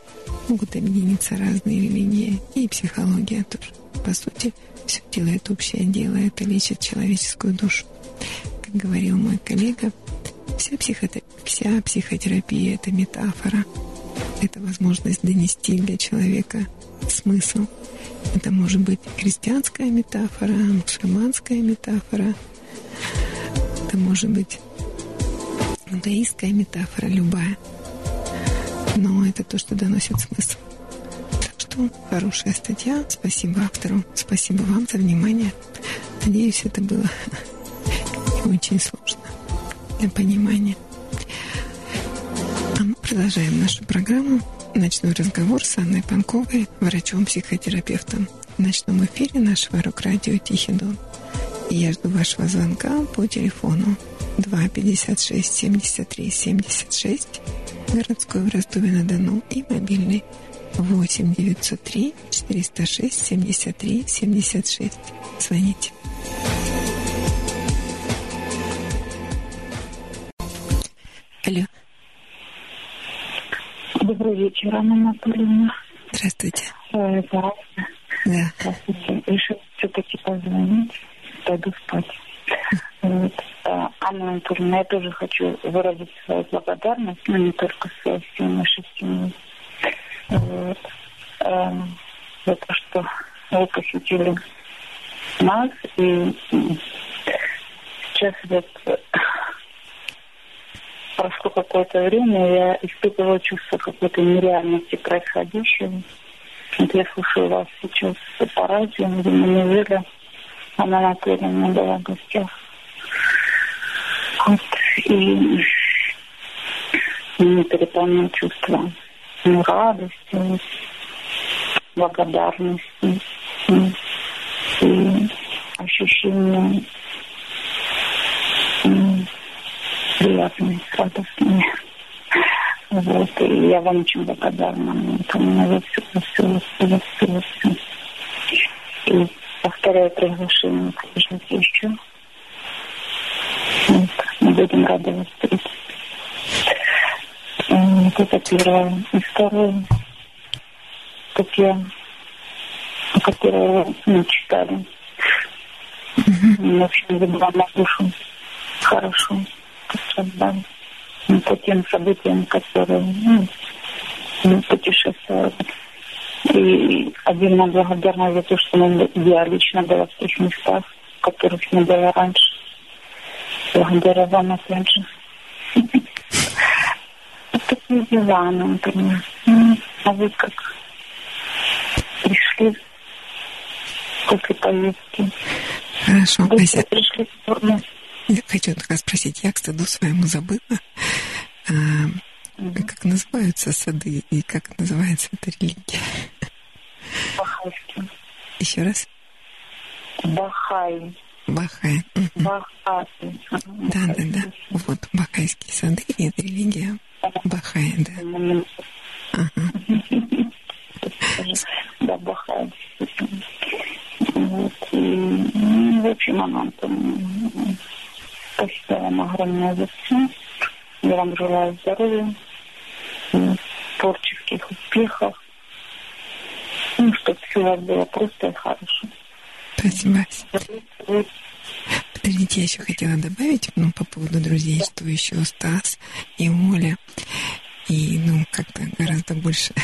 могут объединиться разные религии и психология тоже. По сути, все делает общее дело, это лечит человеческую душу. Как говорил мой коллега, вся, психотерапия, вся психотерапия – это метафора. Это возможность донести для человека смысл. Это может быть христианская метафора, мусульманская метафора. Это может быть иудаистская метафора, любая. Но это то, что доносит смысл. Так что хорошая статья. Спасибо автору. Спасибо вам за внимание. Надеюсь, это было не очень сложно для понимания. А мы продолжаем нашу программу «Ночной разговор» с Анной Панковой, врачом-психотерапевтом. В ночном эфире нашего рок-радио «Тихий дон». Я жду вашего звонка по телефону 2 56 73 76, городской в Ростове-на-Дону и мобильный 8 903 406 73 76. Звоните. Алло. Добрый вечер, Анна Анатольевна. Здравствуйте. Э, да. Здравствуйте. Решил все-таки позвонить. Пойду спать. Вот. А, Анна Анатольевна, я тоже хочу выразить свою благодарность, но не только своей семье, нашей семье. За то, что вы посетили нас. И сейчас вот прошло какое-то время, я испытывала чувство какой-то нереальности происходящего. Вот я слушаю вас сейчас по радио, видимо, Анна Анатольевна была в гостях. Вот, и меня переполняет чувство ну, радости, благодарности и ощущение приятные, радостные. Вот, и я вам очень благодарна. Это меня за все, за все, за все, за все. И повторяю приглашение, приезжайте еще. Вот, мы будем рады вас встретить. Вот это первое. И второе, статья, которую мы читали. В общем, забрала на душу хорошо да, по тем событиям, которые ну, мы путешествовали. И отдельно благодарна за то, что я лично была в тех местах, в которых не была раньше. Благодаря вам, опять же. Такие дела, например. А вы как пришли после поездки? Хорошо, Ася. пришли в. Я хочу только спросить, я к стыду своему забыла, а, как называются сады и как называется эта религия. Бахайский. Еще раз. Бахай. Бахай. Мгм. Бахай. Да, да, да. Вот, бахайские сады, и это религия Бахай, да. Ага. Да, Бахай. Вот. И, ну, в общем, она там вам огромное за все. Я вам желаю здоровья, творческих успехов. Ну, чтобы все у вас было просто и хорошо. Спасибо. Подождите, я еще хотела добавить, ну, по поводу друзей, что еще Стас и Оля, и, ну, как-то гораздо больше.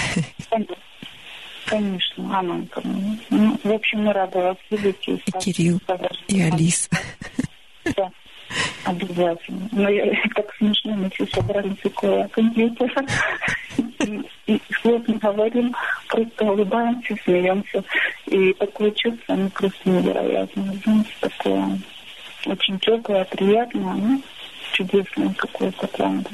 Конечно, Анна Антоновна. Ну, в общем, мы рады вас видеть. И, И Кирилл, и Алиса. Да, обязательно. Но я, так смешно, мы все собрались около компьютера. И, слов не говорим, просто улыбаемся, смеемся. И такое чувство, ну, просто невероятное. Знаете, такое очень теплое, приятное, ну, чудесное какое-то, правда.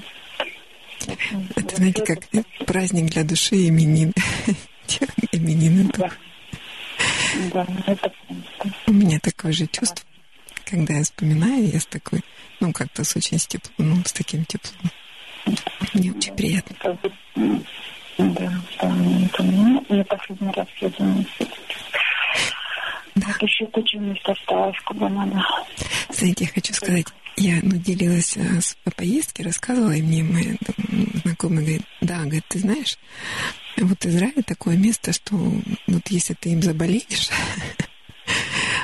Это, знаете, как праздник для души именин. Именины. Да. Да, это. У меня такое же чувство, когда я вспоминаю, я с такой, ну, как-то с очень с теплом, ну, с таким теплом. Мне очень приятно. Как бы, м, Да, да, это, ну, не последний раз я думаю. Да. Вот еще куча мест осталось, куда надо. Знаете, я хочу сказать, я ну, делилась а, с, по поездке, рассказывала, и мне моя знакомая говорит, да, говорит, ты знаешь, вот Израиль такое место, что вот если ты им заболеешь,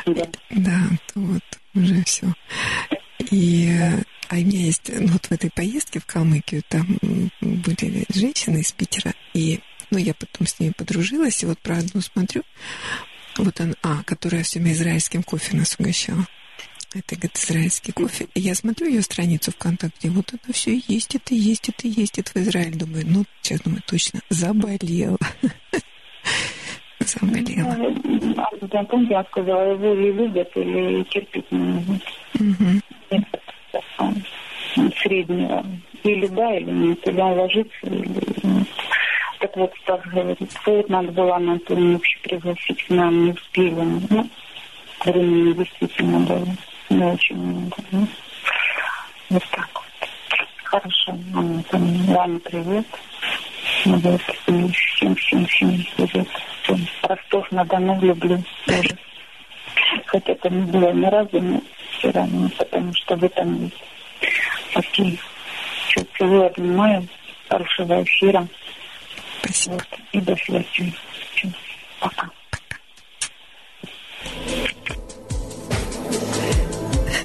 Да. да, то вот уже все. И а у меня есть ну, вот в этой поездке в Калмыкию, там были женщины из Питера, и ну, я потом с ними подружилась, и вот про одну смотрю, вот она, а, которая все израильским кофе нас угощала. Это, говорит, израильский кофе. И я смотрю ее страницу ВКонтакте, вот это все есть, это есть, это есть, это в Израиль. Думаю, ну, сейчас думаю, точно, заболела. Заболела. А, да, помните, я сказала, его или любят, или терпеть не м, Среднего. Или да, или нет. Или он ложится, или. Так вот, Стас говорит, вот надо было Анатолия вообще пригласить нам, не успели. Ну, времени действительно было не очень много. Ну, вот так вот. Хорошо, Анатолий, Ваня, привет. Вот, и всем, всем, всем привет. Всем. Ростов-на-Дону люблю тоже. Хотя там не было ни разу, но все равно, потому что в этом есть. Окей. Все, целую, обнимаю. Хорошего эфира. Спасибо. Вот. И до связи. Всё. Пока.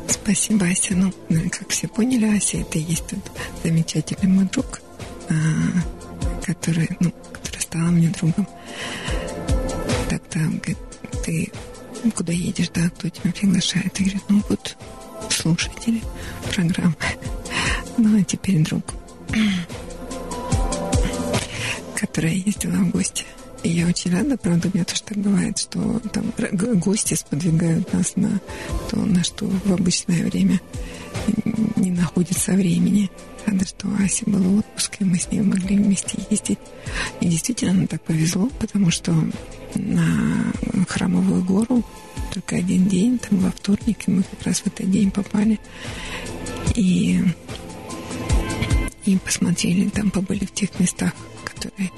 Спасибо, Ася. Ну, ну, как все поняли, Ася это и есть тот замечательный мой друг, а, который, ну, который стал мне другом. Тогда он говорит, ты куда едешь, да, кто тебя приглашает? Я говорю, ну вот слушатели программы. Ну, а теперь друг, которая ездила в гости. И я очень рада, правда, у меня тоже так бывает, что там гости сподвигают нас на то, на что в обычное время не находится времени. Рада, что Аси был отпуск, и мы с ней могли вместе ездить. И действительно, нам так повезло, потому что на Храмовую гору только один день, там во вторник, и мы как раз в этот день попали. И, и посмотрели, там побыли в тех местах, которые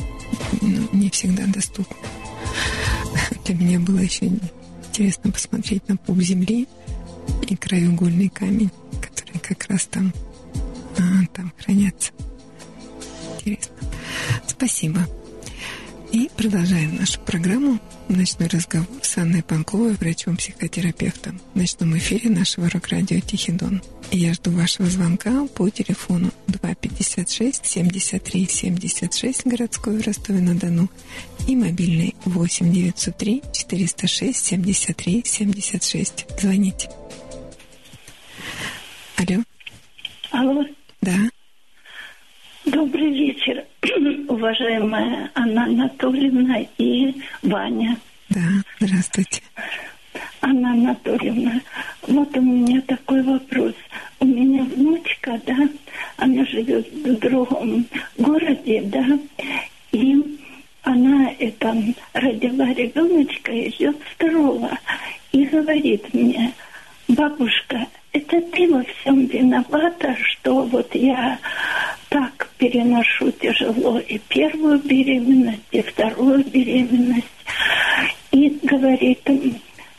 ну, не всегда доступны. Для меня было еще интересно посмотреть на пуп земли и краеугольный камень, который как раз там, а, там хранятся. Интересно. Спасибо. И продолжаем нашу программу «Ночной разговор» с Анной Панковой, врачом-психотерапевтом в ночном эфире нашего рок-радио «Тихий И я жду вашего звонка по телефону 256 73 76 городской в Ростове-на-Дону и мобильный 8 903 406 73 76. Звоните. Алло, Алло, да, добрый вечер, уважаемая Анна Анатольевна и Ваня. да, здравствуйте. Анна Анатольевна, вот у меня такой вопрос. У меня внучка, да, она живет в другом городе, да, и она это родила ребеночка, идет второго, и говорит мне, бабушка, это ты во всем виновата, что вот я так переношу тяжело и первую беременность, и вторую беременность. И говорит,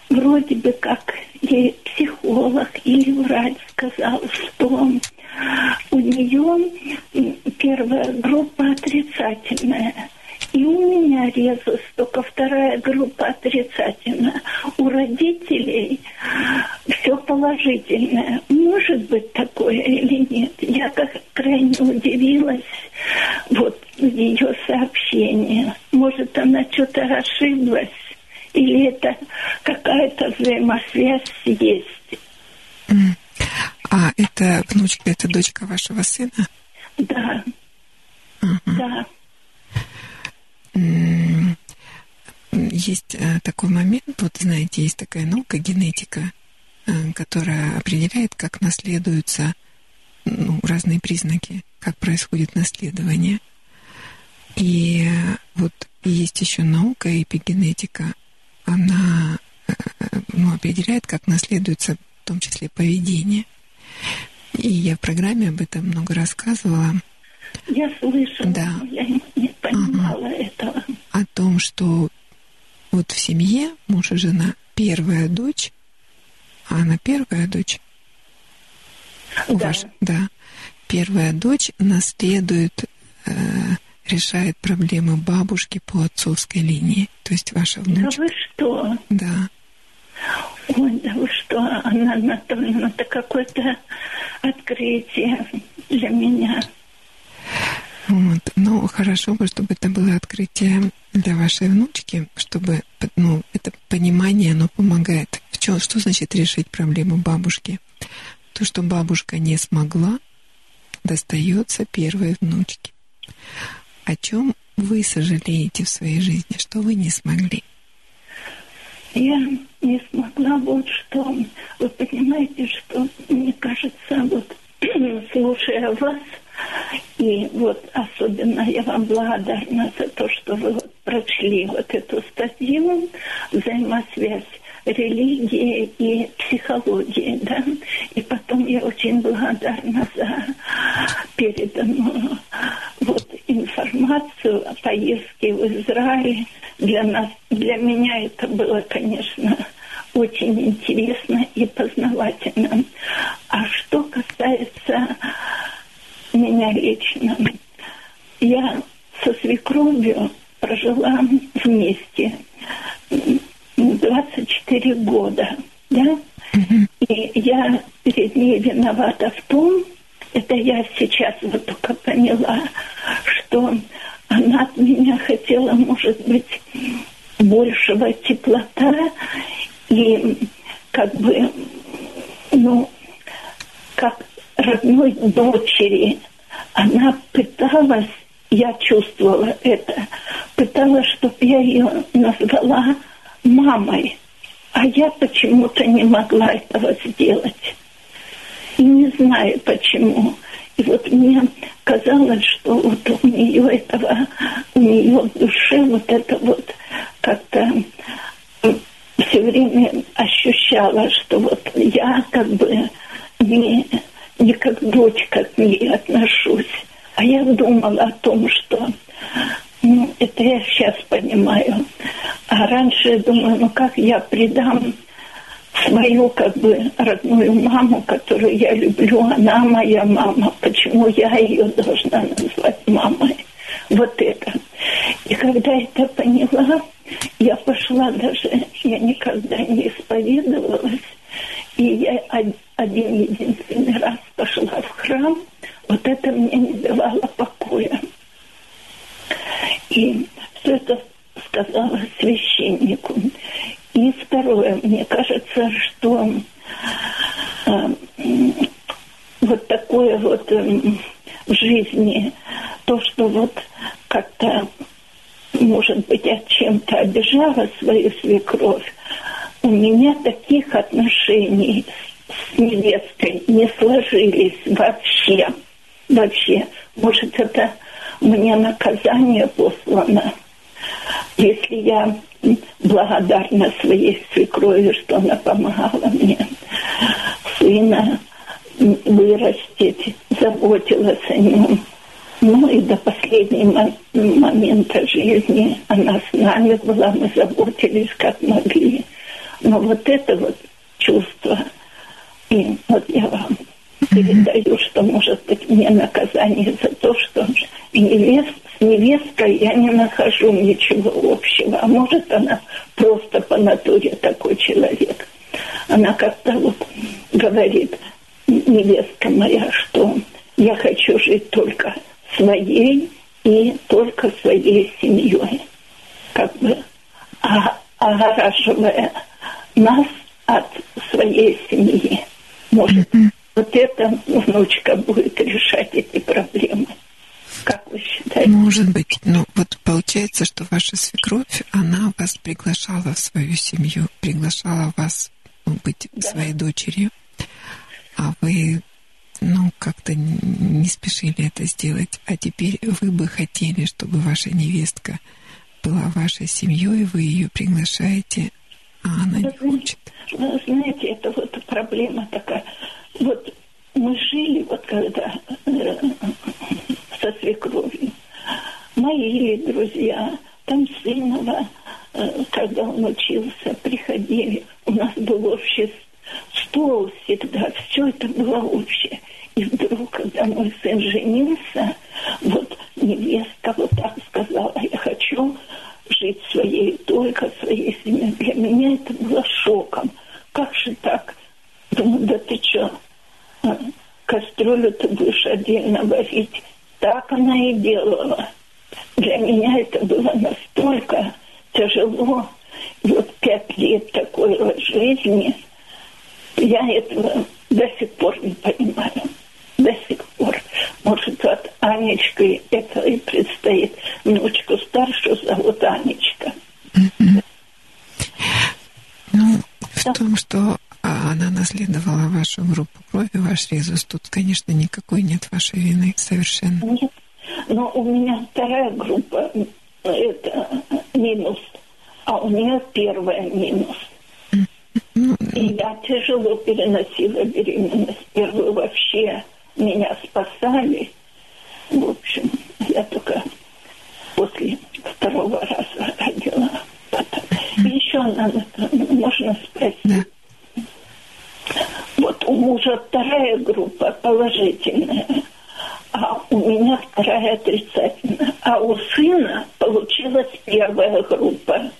вроде бы как ей психолог или врач сказал, что у нее первая группа отрицательная. И у меня резус, только вторая группа отрицательная. У родителей все положительное. Может быть такое или нет? Я как крайне удивилась вот ее сообщении. Может, она что-то ошиблась? Или это какая-то взаимосвязь есть? А это внучка, это дочка вашего сына? Да, Ага. да. Есть э, такой момент, вот знаете, есть такая наука генетика, э, которая определяет, как наследуются ну, разные признаки, как происходит наследование. И э, вот есть еще наука эпигенетика, она ну, определяет, как наследуется в том числе поведение. И я в программе об этом много рассказывала. Я слышала, Да. я не, понимала этого. о том, что вот в семье муж и жена первая дочь, а она первая дочь. У Да. ваш- да. Первая дочь наследует, э, решает проблемы бабушки по отцовской линии. То есть ваша Да внучка. вы что? Да. Ой, да вы что, Анна Анатольевна, это какое-то открытие для меня. Вот. Но хорошо бы, чтобы это было открытие для вашей внучки, чтобы ну, это понимание, оно помогает. В чем, что значит решить проблему бабушки? То, что бабушка не смогла, достается первой внучке. О чем вы сожалеете в своей жизни, что вы не смогли? Я не смогла вот что. Вы понимаете, что мне кажется, вот слушая вас, и вот особенно я вам благодарна за то, что вы вот прочли вот эту статью «Взаимосвязь религии и психологии», да, и потом я очень благодарна за переданную вот информацию о поездке в Израиль. Для нас, для меня это было, конечно, очень интересно и познавательно. А что касается меня лично, я со свекровью прожила вместе 24 года, да? И я перед ней виновата в том, это я сейчас вот только поняла, что она от меня хотела, может быть, большего теплота и как бы, ну, как родной дочери. Она пыталась, я чувствовала это, пыталась, чтобы я ее назвала мамой. А я почему-то не могла этого сделать. И не знаю почему. И вот мне казалось, что вот у нее этого, у нее в душе вот это вот как-то все время ощущала, что вот я как бы не, не как дочка к ней отношусь. А я думала о том, что ну, это я сейчас понимаю. А раньше я думала, ну как я предам свою как бы родную маму, которую я люблю, она моя мама, почему я ее должна назвать мамой? Вот это. И когда это поняла, я пошла даже, я никогда не исповедовалась, и я один единственный раз пошла в храм, вот это мне не давало покоя. И все это сказала священнику. И второе, мне кажется, что э, вот такое вот э, в жизни, то, что вот как-то, может быть, я чем-то обижала свою свекровь, у меня таких отношений с невесткой не сложились вообще. Вообще. Может, это мне наказание послано. Если я благодарна своей свекрови, что она помогала мне сына вырастить, заботилась о нем. Ну и до последнего момента жизни она с нами была, мы заботились как могли. Но вот это вот чувство, и вот я вам передаю, что может быть мне наказание за то, что невест, с невесткой я не нахожу ничего общего. А может она просто по натуре такой человек. Она как-то вот говорит, невестка моя, что я хочу жить только своей и только своей семьей. Как бы а, огораживая нас от своей семьи. Может, вот эта внучка будет решать эти проблемы. Как вы считаете? Может быть. Ну, вот получается, что ваша свекровь, она вас приглашала в свою семью, приглашала вас ну, быть Да. своей дочерью, а вы, ну, как-то не спешили это сделать. А теперь вы бы хотели, чтобы ваша невестка была вашей семьей, вы ее приглашаете, а она не хочет. Вы знаете, это вот проблема такая. Вот мы жили, вот когда э, со свекровью, мои друзья, там сынова, э, когда он учился, приходили, у нас был общий стол всегда, все это было общее. когда мой сын женился, вот невестка вот так сказала, я хочу жить своей только своей семьей. Для меня это было шоком. Как же так? Думаю, да ты что, а, кастрюлю ты будешь отдельно варить. Так она и делала. Для меня это было настолько тяжело. И вот пять лет такой вот жизни, я этого до сих пор не понимаю. До сих пор. Может, от Анечки это и предстоит. Внучку старшую зовут Анечка. Ну, в том, что а она наследовала вашу группу крови, ваш резус. Тут, конечно, никакой нет вашей вины совершенно. Нет. Но у меня вторая группа – это минус, а у нее первая минус. Ну, И я тяжело переносила беременность. Первую вообще меня спасали. В общем, я только после второго раза родила. Потом. И еще надо, можно спросить. Да. Вот у мужа вторая группа положительная, а у меня вторая отрицательная. А у сына получилась первая группа.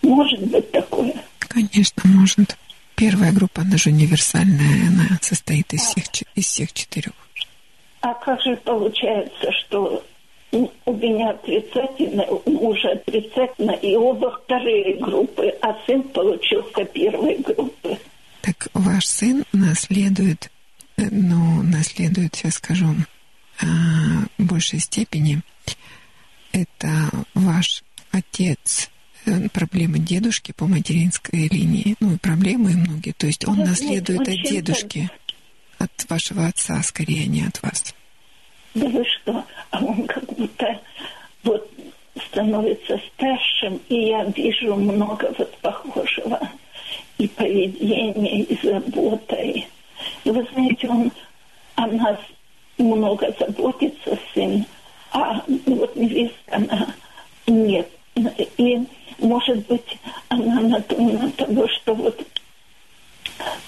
Может быть такое? Конечно, может. Первая группа, она же универсальная, она состоит из всех, из всех четырех. А как же получается, что у меня отрицательно, у мужа отрицательно, и оба вторые группы, а сын получился первой группы. Так ваш сын наследует, э, ну, наследует, сейчас скажу, а, в большей степени. Это ваш отец, проблемы дедушки по материнской линии, ну и проблемы и многие. То есть он Нет, наследует нет, от дедушки, от вашего отца, скорее, а не от вас. Да вы что? А он как будто вот становится старшим, и я вижу много вот похожего и поведения, и заботы. И вы знаете, он о нас много заботится, сын, а вот невестка, она нет. И, может быть, она надумана того, что вот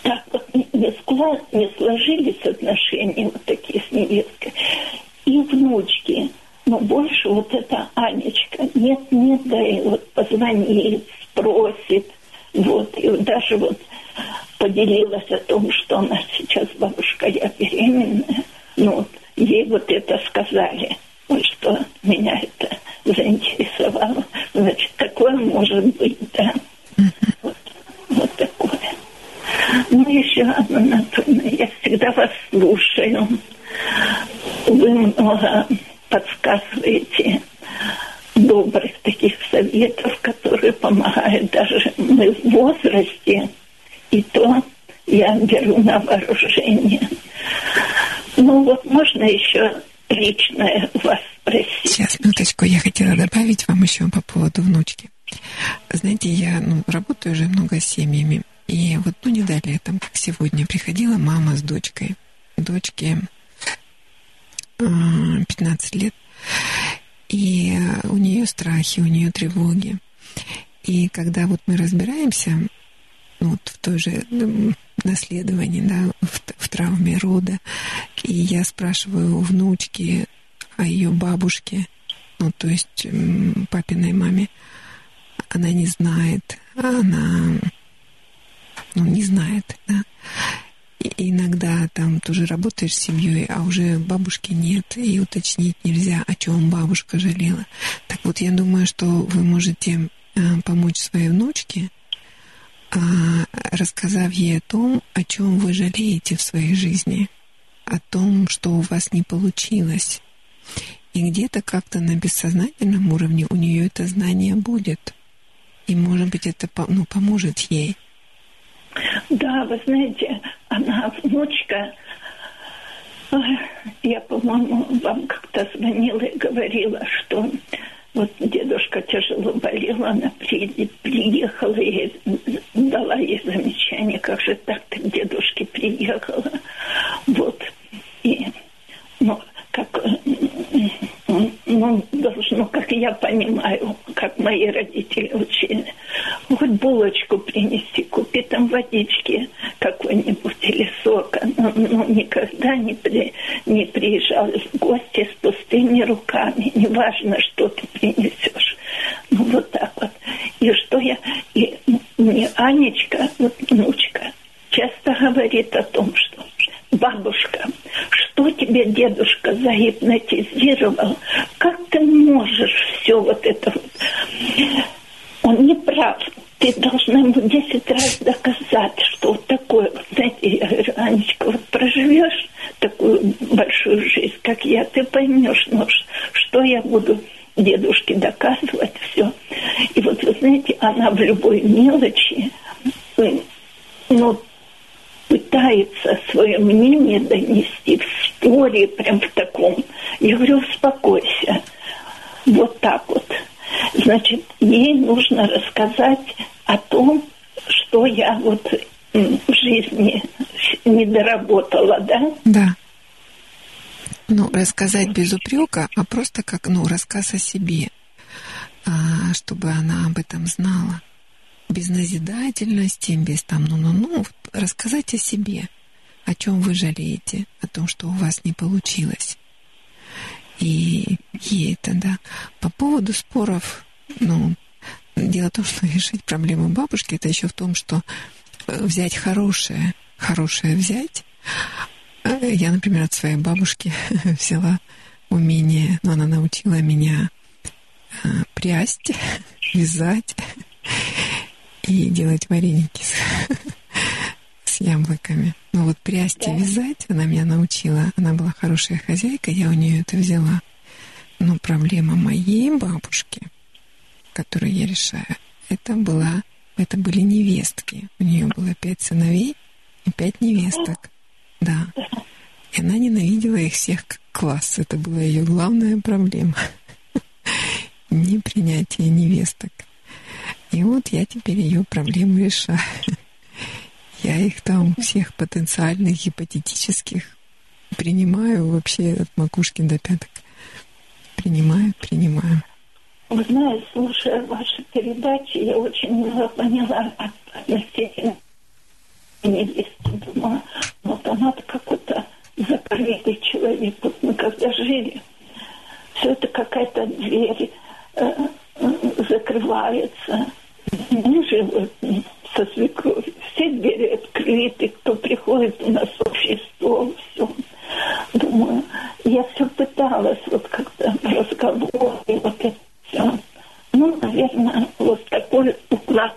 так вот не, скла- не сложились отношения вот такие с невесткой. И внучки. Но больше вот эта Анечка. Нет, нет, да и вот позвонит, спросит. Вот, и даже вот поделилась о том, что она сейчас, бабушка, я беременная. Ну, вот, ей вот это сказали. Вот что меня это заинтересовало. Значит, такое может быть, да. Вот, вот такое. Ну, еще одна, Анатольевна, я всегда вас слушаю. Вы много подсказываете добрых таких советов, которые помогают даже мы в возрасте. И то я беру на вооружение. Ну вот можно еще личное вас спросить. Сейчас, минуточку, я хотела добавить вам еще по поводу внучки. Знаете, я ну, работаю уже много с семьями. И вот, ну, не далее, там, как сегодня, приходила мама с дочкой. Дочке э, 15 лет. И у нее страхи, у нее тревоги. И когда вот мы разбираемся ну, вот в той же м, наследовании, да, в, в травме рода, и я спрашиваю у внучки о ее бабушке, ну, то есть папиной маме, она не знает, она ну, не знает, да. И иногда там тоже работаешь с семьей, а уже бабушки нет, и уточнить нельзя, о чем бабушка жалела. Так вот, я думаю, что вы можете э, помочь своей внучке, рассказав ей о том, о чем вы жалеете в своей жизни, о том, что у вас не получилось. И где-то как-то на бессознательном уровне у нее это знание будет. И, может быть, это ну, поможет ей. Да, вы знаете, она внучка. Я, по-моему, вам как-то звонила и говорила, что вот дедушка тяжело болел, она при- приехала и дала ей замечание, как же так ты к дедушке приехала. Вот. И, ну, как, э, ну, должно, как я понимаю, как мои родители учили, хоть булочку принести, купи там водички какой-нибудь или сока. ну, ну, никогда не, при, не приезжал в гости с пустыми руками. Неважно, что ты принесешь. Ну, вот так вот. И что я... И мне Анечка, вот внучка, часто говорит о том, что бабушка, что тебе дедушка загипнотизировал? Как ты можешь все вот это? Он не прав. Ты должна ему десять раз доказать, что вот такое, вот, знаете, я говорю, Анечка, вот проживешь такую большую жизнь, как я, ты поймешь, ну, что я буду дедушке доказывать все. И вот, вы знаете, она в любой мелочи, ну, пытается свое мнение донести в споре, прям в таком. Я говорю, успокойся. Вот так вот. Значит, ей нужно рассказать о том, что я вот в жизни не доработала, да? Да. Ну, рассказать без упрека, а просто как, ну, рассказ о себе, а, чтобы она об этом знала без назидательности, без там ну-ну-ну, рассказать о себе, о чем вы жалеете, о том, что у вас не получилось. И ей это, да. По поводу споров, ну, дело в том, что решить проблему бабушки, это еще в том, что э, взять хорошее, хорошее взять. Э, я, например, от своей бабушки взяла умение, но она научила меня э, прясть, вязать и делать вареники с, с яблоками. Но вот прясть и вязать она меня научила. Она была хорошая хозяйка, я у нее это взяла. Но проблема моей бабушки, которую я решаю, это была, это были невестки. У нее было пять сыновей и пять невесток. Да. И она ненавидела их всех как класс. Это была ее главная проблема. Непринятие невесток. И вот я теперь ее проблему решаю. Я их там всех потенциальных, гипотетических принимаю вообще от макушки до пяток. Принимаю, принимаю. Вы знаете, слушая ваши передачи, я очень много поняла относительно невесты. Думала, вот она-то какой-то закрытый человек. Вот мы когда жили, все это какая-то дверь э, э, закрывается, мы живем со свекровью. Все двери открыты, кто приходит у нас общий стол, все. Думаю, я все пыталась вот как-то в разговоре, вот это все. Ну, наверное, вот такой уклад.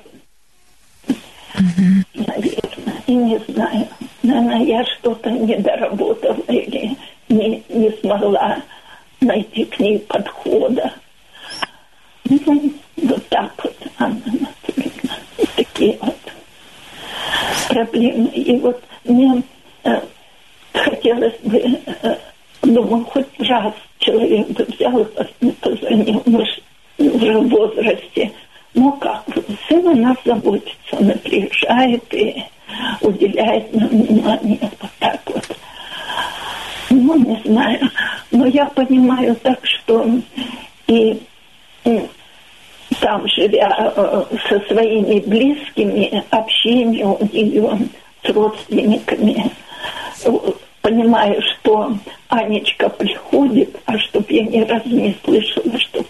Наверное, и не знаю. Наверное, я что-то не доработала или не, не смогла найти к ней подхода. Ну, вот так вот, Анна Анатольевна. Такие вот проблемы. И вот мне э, хотелось бы, э, думаю, хоть раз человек бы взял и позвонил, мы уже в возрасте. Ну как, сын о нас заботится, он приезжает и уделяет нам внимание вот так вот. Ну, не знаю. Но я понимаю так, что и там живя э, со своими близкими, общение у нее с родственниками, понимаю, что Анечка приходит, а чтоб я ни разу не слышала, что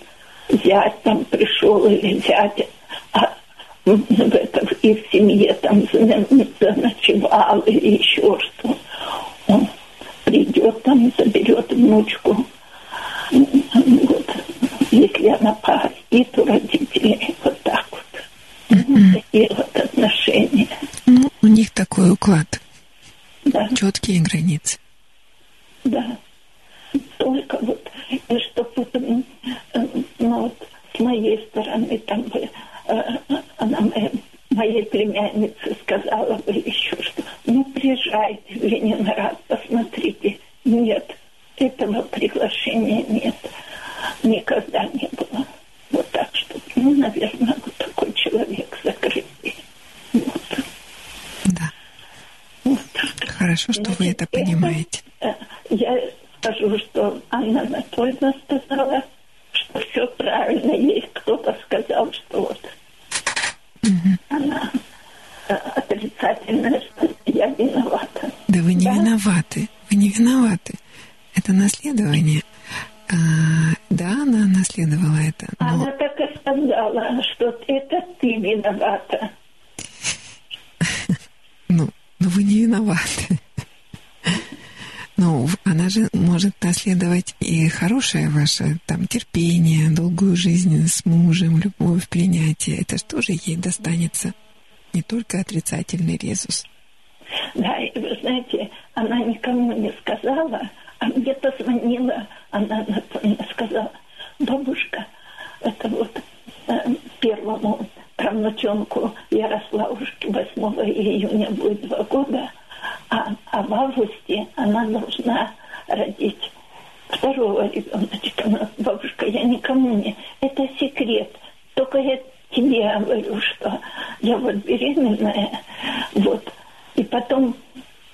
зять там пришел или зять, а в, этом, и в семье там заночевал или еще что. Он придет там, заберет внучку. Вот если она погостит у родителей, вот так вот. Mm-hmm. такие вот отношения. Ну, у них такой уклад. Да. Четкие границы. Да. Только вот, и что потом, э, ну вот, с моей стороны, там бы, э, она моя, моей племяннице сказала бы еще, что ну приезжайте в Ленинград, посмотрите. Нет, этого приглашения нет никогда не было. Вот так что, ну, наверное, вот такой человек закрытый. Вот. Да. Вот. Хорошо, что Значит, вы это понимаете. Это, я скажу, что Анна Анатольевна сказала, что все правильно. Ей кто-то сказал, что вот угу. она э, отрицательная, что я виновата. Да вы не не виноваты. Вы не виноваты. Это наследование. А, да, она наследовала это. Но... Она так и сказала, что это ты виновата. Ну, но вы не виноваты. Ну, она же может наследовать и хорошее ваше, там, терпение, долгую жизнь с мужем, любовь, принятие. Это же тоже ей достанется. Не только отрицательный резус. Да, и вы знаете, она никому не сказала, а мне позвонила, она, сказала, бабушка, это вот э, первому правнученку Ярославушке 8 июня будет два года, а, а в августе она должна родить второго ребеночка. Но, бабушка, я никому не... Это секрет. Только я тебе говорю, что я вот беременная, вот. И потом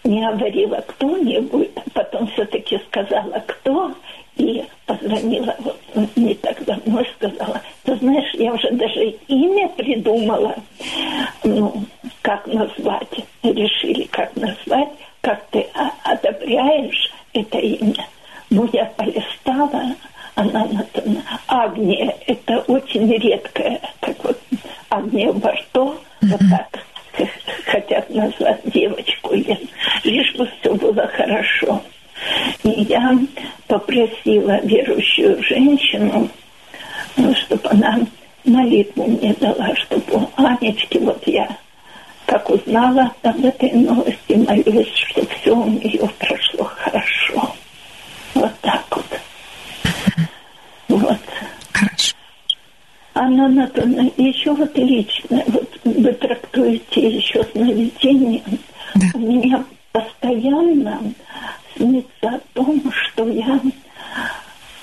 не говорила кто-нибудь, потом все-таки сказала кто, и позвонила вот не так давно и сказала, ты знаешь, я уже даже имя придумала, ну, как назвать, решили, как назвать, как ты одобряешь это имя. Ну, я полистала, она написана, Агния, это очень редкое, как вот Агния Барто, mm-hmm. вот так хотят назвать девочку, лишь бы все было хорошо. И я попросила верующую женщину, ну, чтобы она молитву мне дала, чтобы у Анечки, вот я как узнала об этой новости, молюсь, чтобы все у нее прошло хорошо. Вот так вот. Вот. Хорошо. Анна Анатольевна, еще вот лично, вот вы трактуете еще сновидением. Да. У меня постоянно снится о том, что я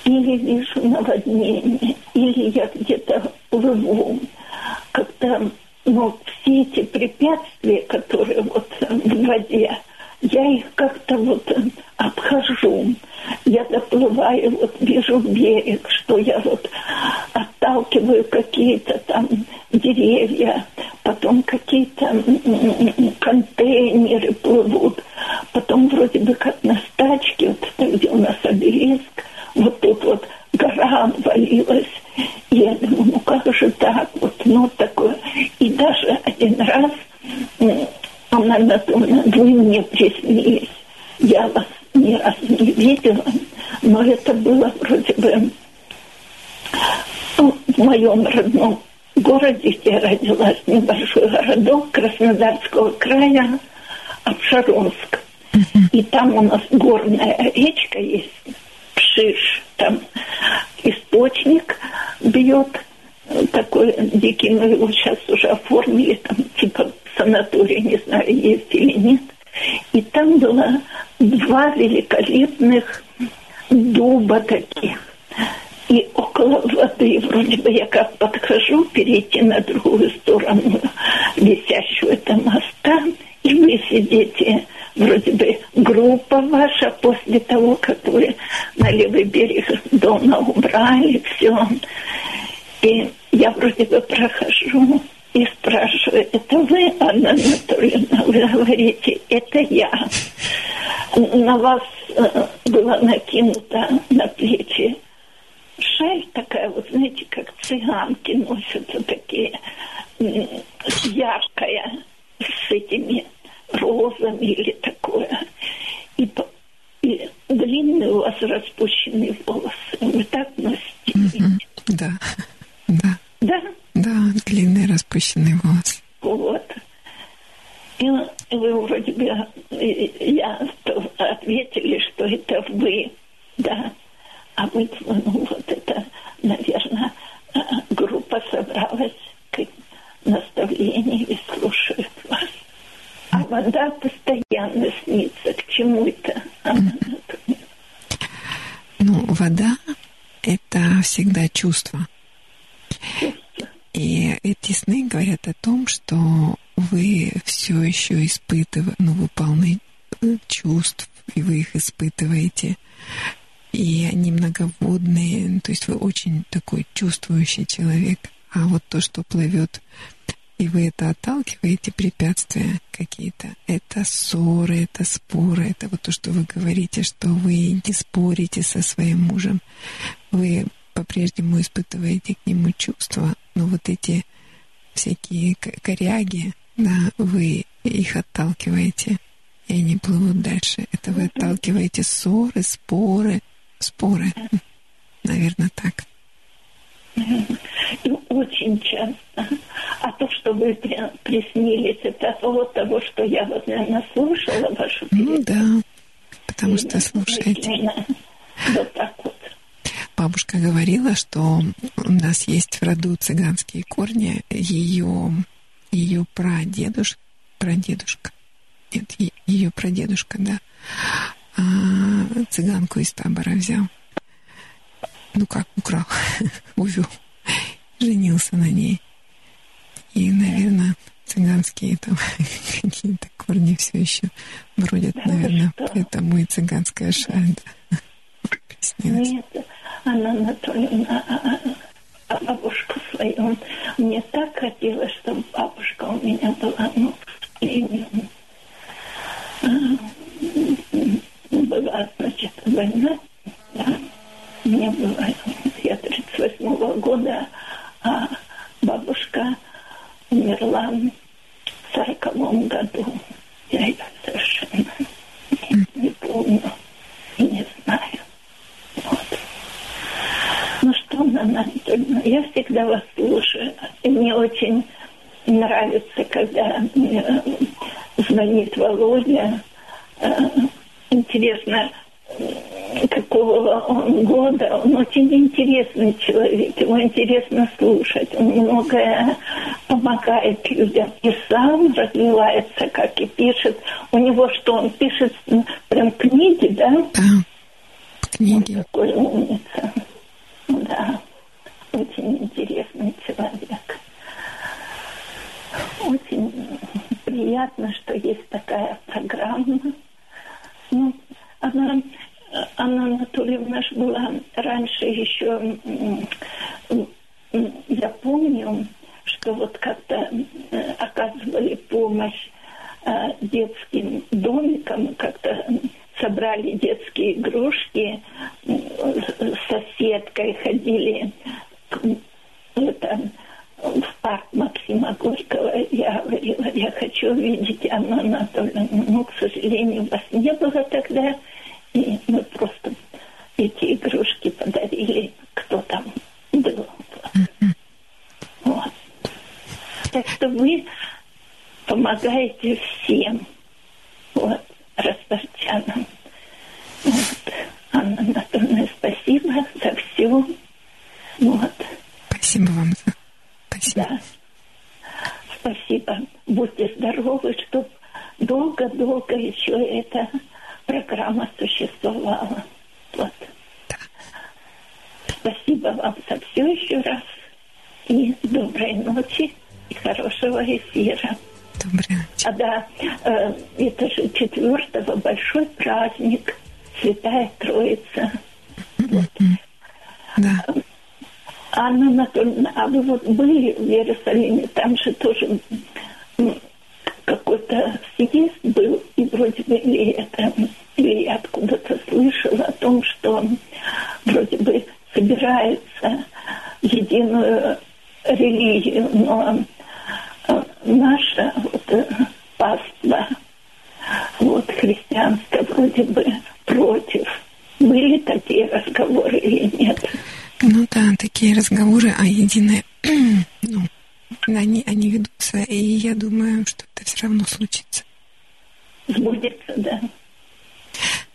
или вижу наводнение, или я где-то плыву. Когда ну, все эти препятствия, которые вот в воде, я их как-то вот обхожу. Я доплываю, вот вижу берег, что я вот отталкиваю какие-то там деревья, потом какие-то контейнеры плывут, потом вроде бы как на стачке, вот это где у нас обелиск, вот тут вот гора обвалилась. И я думаю, ну как же так, вот, ну такое. И даже один раз она Анатольевна, вы мне приснились. Я вас ни разу не видела, но это было вроде бы в моем родном городе, где я родилась, небольшой городок Краснодарского края, Обшаронск. И там у нас горная речка есть, Пшиш, там источник бьет, такой дикий, но его сейчас уже оформили, там типа санаторий, не знаю, есть или нет. И там было два великолепных дуба таких. И около воды, вроде бы я как подхожу, перейти на другую сторону висящего этого моста, и вы сидите, вроде бы группа ваша, после того, как вы на левый берег дома убрали, все. И я вроде бы прохожу, и спрашиваю, это вы, Анна Анатольевна? Вы говорите, это я. На вас э, была накинута на плечи шаль такая, вот знаете, как цыганки носятся такие, яркая, с этими розами или такое. И, и длинные у вас распущенные волосы. Вы так носите? Mm-hmm. Да, да. Да? Да, длинные распущенные волосы. Вот. И вы вроде бы, я ответили, что это вы, да. А вы, ну вот это, наверное, группа собралась к наставлению и слушает вас. А вода постоянно снится. К чему это? Ну, вода — это всегда чувство. И эти сны говорят о том, что вы все еще испытываете, ну, вы полны э, чувств, и вы их испытываете. И они многоводные, то есть вы очень такой чувствующий человек. А вот то, что плывет и вы это отталкиваете, препятствия какие-то. Это ссоры, это споры, это вот то, что вы говорите, что вы не спорите со своим мужем. Вы по-прежнему испытываете к нему чувства, но вот эти всякие коряги, да, вы их отталкиваете, и они плывут дальше. Это вы отталкиваете ссоры, споры, споры. Наверное, так. И очень часто. А то, что вы приснились, это от того, что я, вот, наверное, слушала вашу Ну да, потому что слушаете. Вот так вот. Бабушка говорила, что у нас есть в роду цыганские корни. Ее, ее прадедушка, прадедушка, нет, ее прадедушка, да, а, цыганку из табора взял. Ну как, украл, увел, женился на ней. И, наверное, цыганские там какие-то корни все еще бродят, наверное, поэтому и цыганская шаль. Да. Нет, Анна Анатольевна, а, а, а бабушку свою. Мне так хотелось, чтобы бабушка у меня была, ну, племен. Была, значит, война, да. Мне было, я 38 -го года, а бабушка умерла в 40 году. Я ее совершенно не, не помню и не знаю. Анна Анатольевна, я всегда вас слушаю. И мне очень нравится, когда мне звонит Володя. Э, интересно, какого он года. Он очень интересный человек, его интересно слушать. Он многое помогает людям и сам развивается, как и пишет. У него что, он пишет прям книги, да? Да, книги. Он такой умница. Да, очень интересный человек. Очень приятно, что есть такая программа. Ну, она, Анна Анатольевна была раньше еще, я помню, что вот как-то э, оказывали помощь э, детским домикам, как-то собрали детские игрушки, с соседкой ходили это, в парк Максима Горького. Я говорила, я хочу увидеть Анну Анатольевну. Но, к сожалению, вас не было тогда. И мы просто эти игрушки подарили, кто там был. Вот. Так что вы помогаете всем. Вот ростовчанам. Вот. Анна Анатольевна, спасибо за все. Вот. Спасибо вам. Спасибо. Да. Спасибо. Будьте здоровы, чтобы долго-долго еще эта программа существовала. Вот. Да. Спасибо вам за все еще раз. И доброй ночи и хорошего эфира. Доброе А да, э, это же четвертого большой праздник, Святая Троица. Вот. Да. Анна Анатольевна, а вы вот были в Иерусалиме, там же тоже какой-то съезд был, и вроде бы или это, или я откуда-то слышала о том, что вроде бы собирается единую религию, но наша вот, э, паства, вот христианская вроде бы против. Были такие разговоры или нет? Ну да, такие разговоры о единой, ну, они, они ведутся, и я думаю, что это все равно случится. Сбудется, да.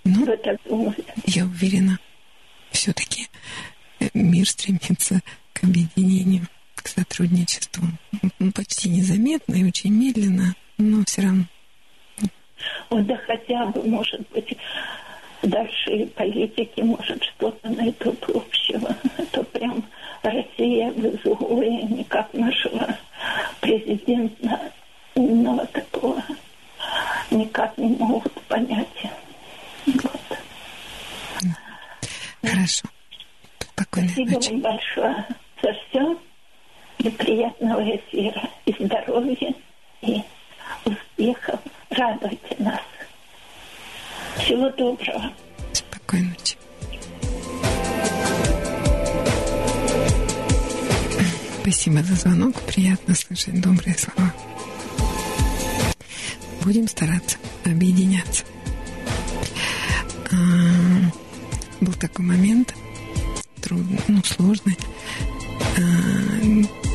Ну, Вы так думаете? я уверена, все-таки мир стремится к объединению к сотрудничеству. Почти незаметно и очень медленно, но все равно. Вот да хотя бы, может быть, дальше политики, может, что-то найдут общего. Это прям Россия в изгое, никак нашего президента умного такого никак не могут понять. Вот. Хорошо. Спокойной Спасибо ночи. вам большое за все. И приятного эфира, и здоровья, и успехов. Радуйте нас. Всего доброго. Спокойной ночи. Спасибо за звонок. Приятно слышать добрые слова. Будем стараться объединяться. А, был такой момент трудный, ну, сложный. А,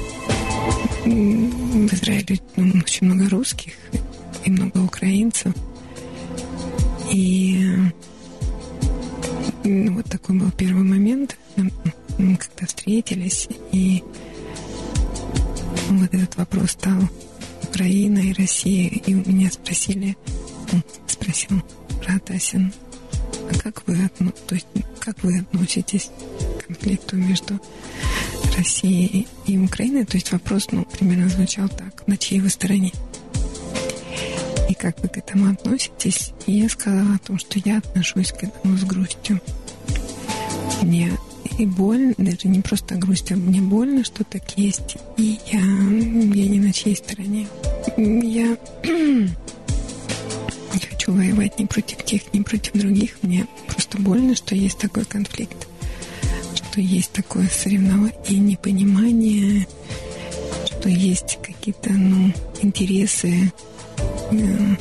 в Израиле ну, очень много русских и много украинцев. И ну, вот такой был первый момент, мы когда встретились, и вот этот вопрос стал Украина и Россия, и у меня спросили, спросил брат Асин, а как вы, то есть, как вы относитесь к конфликту между Россией и Украиной? То есть вопрос, ну, примерно звучал так, на чьей вы стороне? И как вы к этому относитесь? И я сказала о том, что я отношусь к этому с грустью. Мне и больно, даже не просто грусть, а мне больно, что так есть. И я, я не на чьей стороне. Я не хочу воевать ни против тех, ни против других. Мне просто больно, что есть такой конфликт, что есть такое соревнование и непонимание, что есть какие-то ну, интересы, э,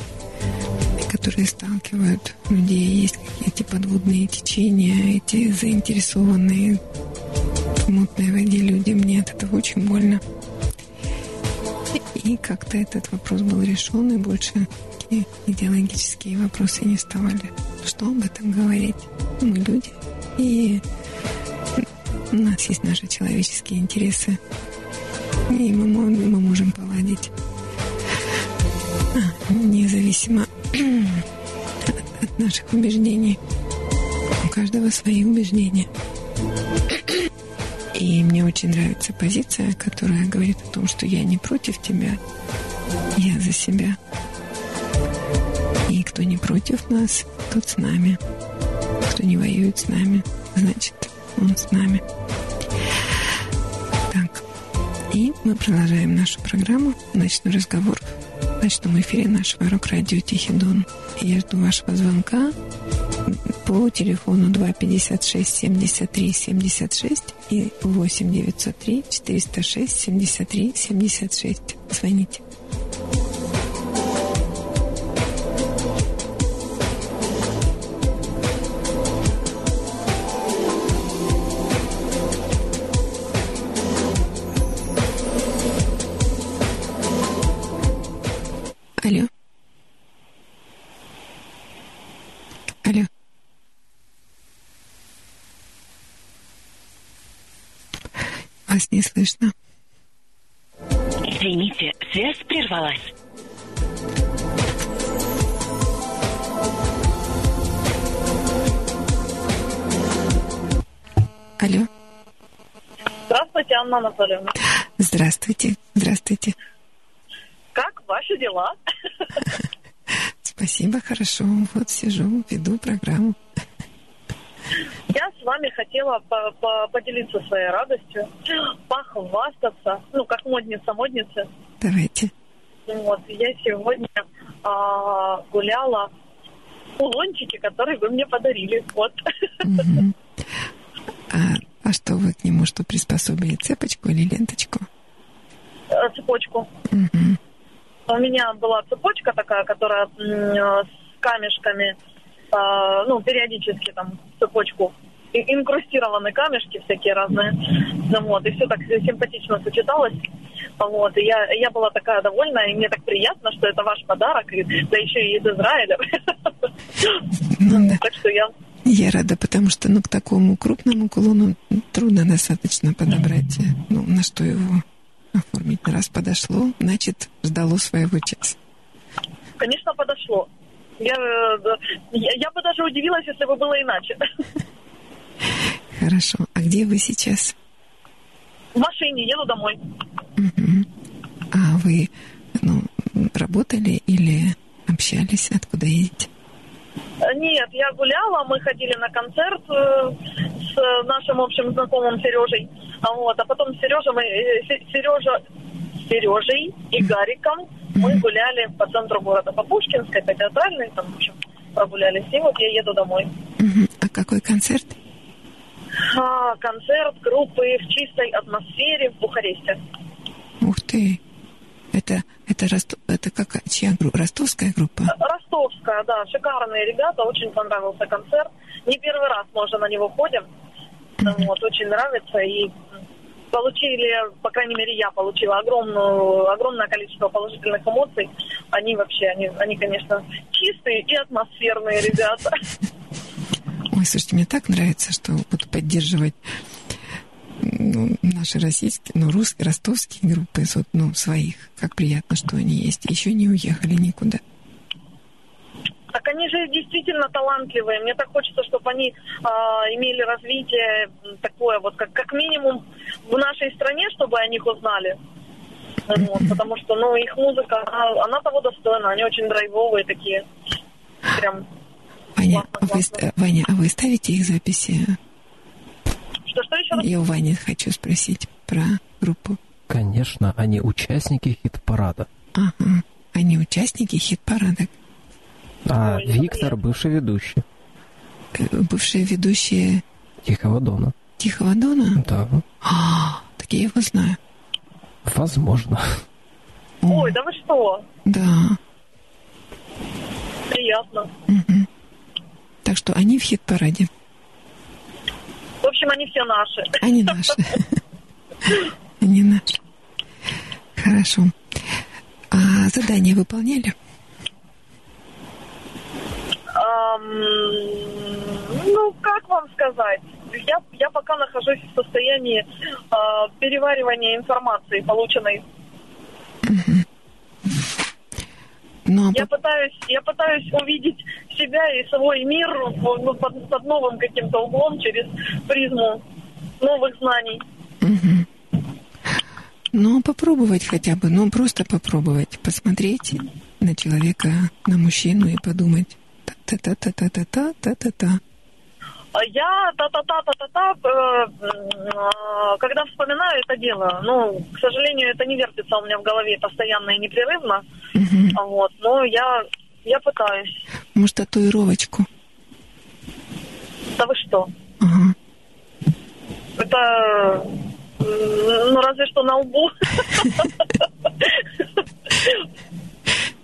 которые сталкивают людей. Есть эти подводные течения, эти заинтересованные в мутной воде люди. Мне от этого очень больно. И как-то этот вопрос был решен, и больше идеологические вопросы не вставали. Что об этом говорить? Мы люди, и у нас есть наши человеческие интересы, и мы, мы можем поладить а, независимо от наших убеждений. У каждого свои убеждения. И мне очень нравится позиция, которая говорит о том, что я не против тебя, я за себя. И кто не против нас, тот с нами. Кто не воюет с нами, значит, он с нами. Так, и мы продолжаем нашу программу «Ночной разговор» в ночном эфире нашего рок-радио «Тихий Дон». Я жду вашего звонка по телефону 256 73 76 и 8 903 406 73 76. Звоните. Не слышно. Извините, связь прервалась. Алло. Здравствуйте, Анна Анатольевна. Здравствуйте. Здравствуйте. Как ваши дела? Спасибо, хорошо. Вот сижу, веду программу. Я с вами хотела по -по поделиться своей радостью, похвастаться, ну, как модница модницы. Давайте. Вот, я сегодня а, гуляла в кулончике, который вы мне подарили. Вот. А, а что вы к нему, что приспособили, цепочку или ленточку? Э, Цепочку. У меня была цепочка такая, которая э, с камешками, а, ну, периодически там цепочку и- инкрустированы камешки всякие разные. Ну, вот, и все так симпатично сочеталось. Вот, и я, я была такая довольна, и мне так приятно, что это ваш подарок, и, да еще и из Израиля. Ну да. Так что я Я рада, потому что ну, к такому крупному кулону трудно достаточно подобрать. э, Ну, на что его оформить. Раз подошло, значит, ждало своего часа. Конечно, подошло. Я, э, я, я бы даже удивилась, если бы было иначе. Хорошо. А где вы сейчас? В машине еду домой. Мгм. А вы ну, работали или общались? Откуда едете? Э, Нет, я гуляла, мы ходили на концерт э, с нашим общим знакомым Сережей. А, вот, а потом Сережа, мы, Се- Сережа, Сережей и Гариком мы гуляли по центру города, по Пушкинской, по Театральной, там, в общем, прогулялись. И вот я еду домой. А какой концерт? А, концерт группы в чистой атмосфере в Бухаресте. Ух ты. Это, это, Росто- это какая, чья группа? Ростовская группа? Ростовская, да, шикарные ребята, очень понравился концерт. Не первый раз мы уже на него ходим. Вот, очень нравится. И получили, по крайней мере, я получила огромную, огромное количество положительных эмоций. Они вообще, они, они, конечно, чистые и атмосферные ребята. Ой, слушайте, мне так нравится, что вот поддерживать ну, наши российские, ну, русские, ростовские группы, ну, своих. Как приятно, что они есть. Еще не уехали никуда. Так они же действительно талантливые. Мне так хочется, чтобы они а, имели развитие такое вот, как, как минимум в нашей стране, чтобы о них узнали. Вот, потому что, ну, их музыка, она, она того достойна. Они очень драйвовые такие. Прям Ваня, классно, а вы, классно. Ваня, а вы ставите их записи? Что, что еще раз? Я у Вани хочу спросить про группу. Конечно, они участники хит-парада. Ага. Они участники хит-парада. А Ой, Виктор бывший ведущий Э, Бывшие ведущие Тихого Дона. Тихого Дона? Да, А, так я его знаю. возможно. Ой, да вы что? Да. Приятно. Мгм. Так что они в хит-параде. В общем, они все наши. Они наши. Они наши. Хорошо. А задание выполняли? Ам, ну, как вам сказать? Я, я пока нахожусь в состоянии а, переваривания информации, полученной. Ну, а Я пытаюсь, я пытаюсь увидеть себя и свой мир ну, под, под новым каким-то углом через призму новых знаний. Ну, попробовать хотя бы, ну, просто попробовать, посмотреть на человека, на мужчину и подумать. Та-та-та-та-та-та-та-та-та. А Я та-та-та-та-та-та, э, м, когда вспоминаю это дело, ну, к сожалению, это не вертится у меня в голове постоянно и непрерывно, вот, но я, я пытаюсь. Может, татуировочку? Да вы что? Ага. Это, м, ну, разве что на лбу.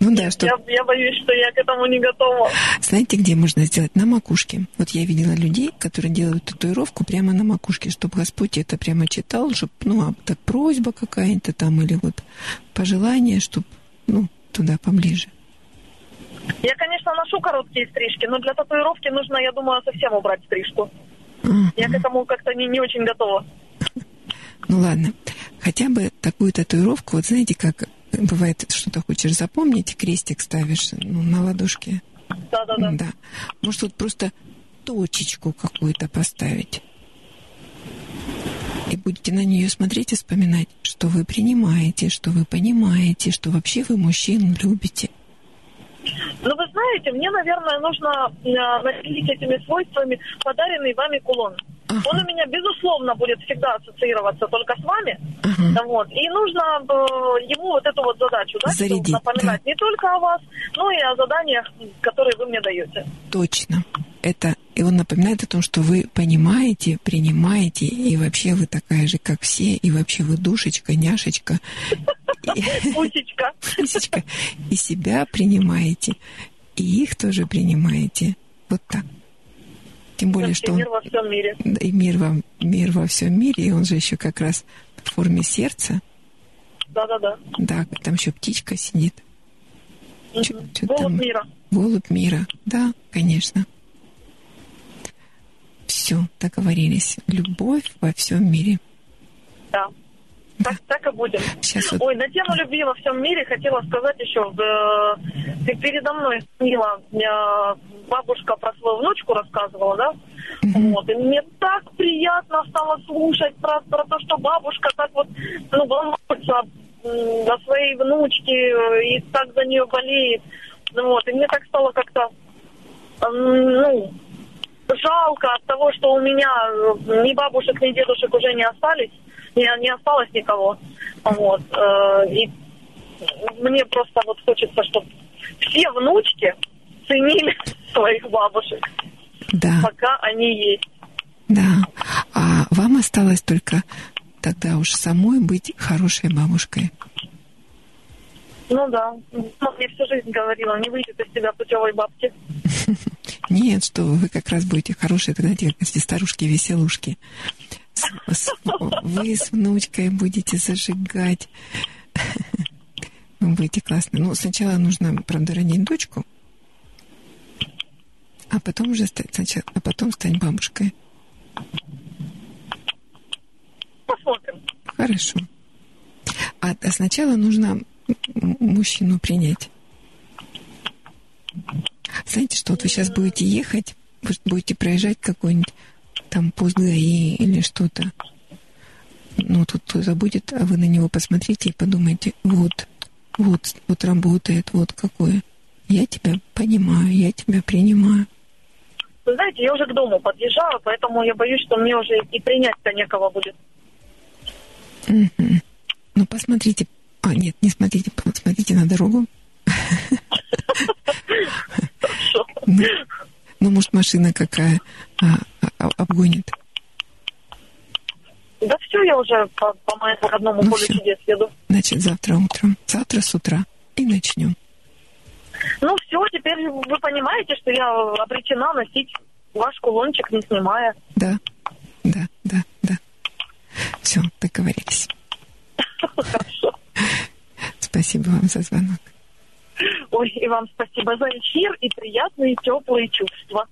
Ну да, что... Я, я боюсь, что я к этому не готова. Знаете, где можно сделать? На макушке. Вот я видела людей, которые делают татуировку прямо на макушке, чтобы Господь это прямо читал, чтобы, ну, а так просьба какая-то там, или вот пожелание, чтобы, ну, туда поближе. Я, конечно, ношу короткие стрижки, но для татуировки нужно, я думаю, совсем убрать стрижку. А, Я к этому как-то не, не очень готова. Ну ладно, хотя бы такую татуировку, вот знаете, как бывает, что-то хочешь запомнить, крестик ставишь ну, на ладошке. Да-да-да. Да. Может, вот просто точечку какую-то поставить. И будете на нее смотреть и вспоминать, что вы принимаете, что вы понимаете, что вообще вы мужчин любите. Ну, вы знаете, мне, наверное, нужно э, наделить этими свойствами подаренный вами кулон. Ага. Он у меня, безусловно, будет всегда ассоциироваться только с вами. Ага. Вот. И нужно э, ему вот эту вот задачу, да, Зарядить, напоминать не только о вас, но и о заданиях, которые вы мне даете. Точно. Это и он напоминает о том, что вы понимаете, принимаете, и вообще вы такая же, как все, и вообще вы душечка, няшечка, Пусечка. Пусечка, и себя принимаете, и их тоже принимаете. Вот так. Тем более, что он- Мир во всем мире. и мир во, мир во всем мире, и он же еще как раз в форме сердца. Да-да-да. Да, там еще птичка сидит. Чё- Мгм. чё Голубь там? мира. Голубь мира. Да, конечно. Все, договорились. Любовь во всем мире. Да. Так, так и будем. Сейчас вот Ой, на тему любви во всем мире хотела сказать еще. э, передо мной Мила, э, бабушка про свою внучку рассказывала, да? Вот. И мне так приятно стало слушать про, про то, что бабушка так вот ну, волнуется о своей внучке э, и так за нее болеет. Ну Вот. И мне так стало как-то ну, жалко от того, что у меня э, ни бабушек, ни дедушек уже не остались. Не, не осталось никого. Вот. э, И мне просто вот хочется, чтобы все внучки ценили своих бабушек, Да, пока они есть. да. А вам осталось только тогда уж самой быть хорошей бабушкой. Ну да. Мама мне всю жизнь говорила, не выйдет из тебя путевой бабки. Нет, что вы, как раз будете хорошие, тогда эти старушки-веселушки. С- Вы с внучкой будете зажигать. Вы будете классно. Ну, сначала нужно, правда, родить дочку, а потом уже стать, сначала, а потом стать бабушкой. Посмотрим. Хорошо. А, а сначала нужно мужчину принять. Знаете, что вот вы сейчас будете ехать, будете проезжать какой-нибудь там ГАИ или что-то. Ну, тут кто-то будет, а вы на него посмотрите и подумайте, вот, вот, вот работает, вот какое. Я тебя понимаю, я тебя принимаю. Вы знаете, я уже к дому подъезжаю, поэтому я боюсь, что мне уже и принять-то некого будет. Мгм. Ну, посмотрите. А, нет, не смотрите, посмотрите на дорогу. Ну, может, машина какая а, а, обгонит. Да все, я уже по, по моему родному Ну полю всё. чудес еду. Значит, завтра утром. Завтра с утра. И начнем. Ну все, теперь вы понимаете, что я обречена носить ваш кулончик, не снимая. Да, да, да, да. Все, договорились. Хорошо. Спасибо вам за звонок. Ой, и вам спасибо за эфир и приятные теплые чувства.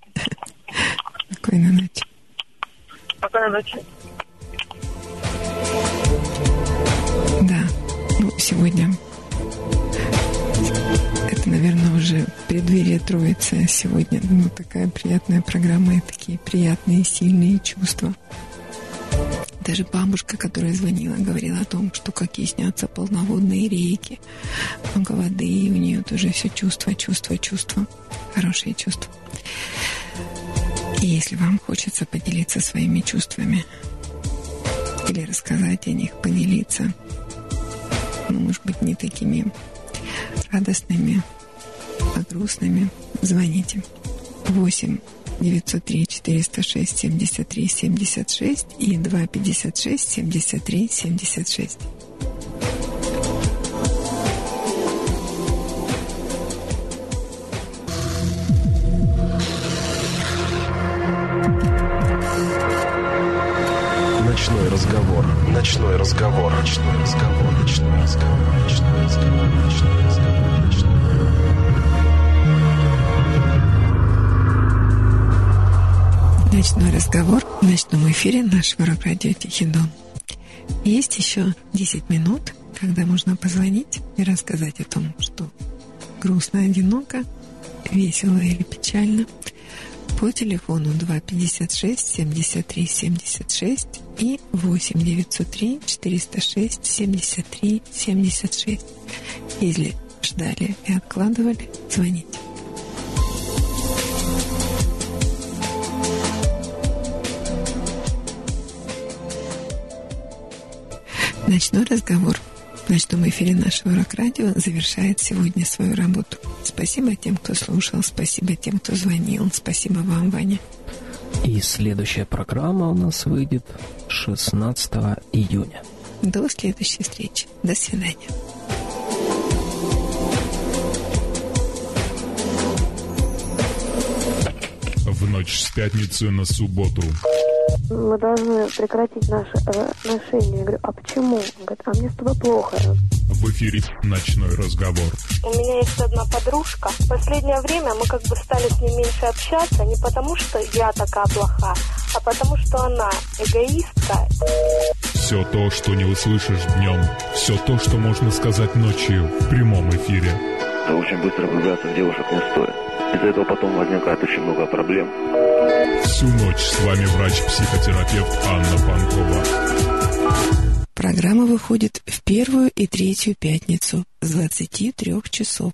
Спокойной ночи. Спокойной ночи. Да, ну, сегодня это, наверное, уже преддверие Троицы. Сегодня, ну, такая приятная программа и такие приятные, сильные чувства. Даже бабушка, которая звонила, говорила о том, что какие снятся полноводные реки, много воды, и у нее тоже все чувства, чувства, чувства, хорошие чувства. И если вам хочется поделиться своими чувствами или рассказать о них, поделиться, ну, может быть, не такими радостными, а грустными, звоните. 8 903 406 73 76 и 256 73 76. Ночной разговор. Ночной разговор. Ночной разговор. Ночной разговор. Ночной разговор. Ночной разговор. Ночной разговор в ночном эфире нашего радио Тихий. Есть еще 10 минут, когда можно позвонить и рассказать о том, что грустно, одиноко, весело или печально. По телефону 256 73 76 и 8 903 406 73 76. Если ждали и откладывали, звоните. Ночной разговор в ночном эфире нашего рок-радио завершает сегодня свою работу. Спасибо тем, кто слушал, спасибо тем, кто звонил, спасибо вам, Ваня. И следующая программа у нас выйдет 16 июня. До следующей встречи. До свидания. В ночь с пятницы на субботу. Мы должны прекратить наши э, отношения. Я говорю, а почему? Он говорит, а мне с тобой плохо. В эфире «Ночной разговор». У меня есть одна подружка. В последнее время мы как бы стали с ней меньше общаться, не потому что я такая плоха, а потому что она эгоистка. Все то, что не услышишь днем. Все то, что можно сказать ночью в прямом эфире. Очень быстро влюбляться в девушек не стоит. Из-за этого потом возникает очень много проблем. Всю ночь с вами врач-психотерапевт Анна Панкова. Программа выходит в первую и третью пятницу с 23 часов.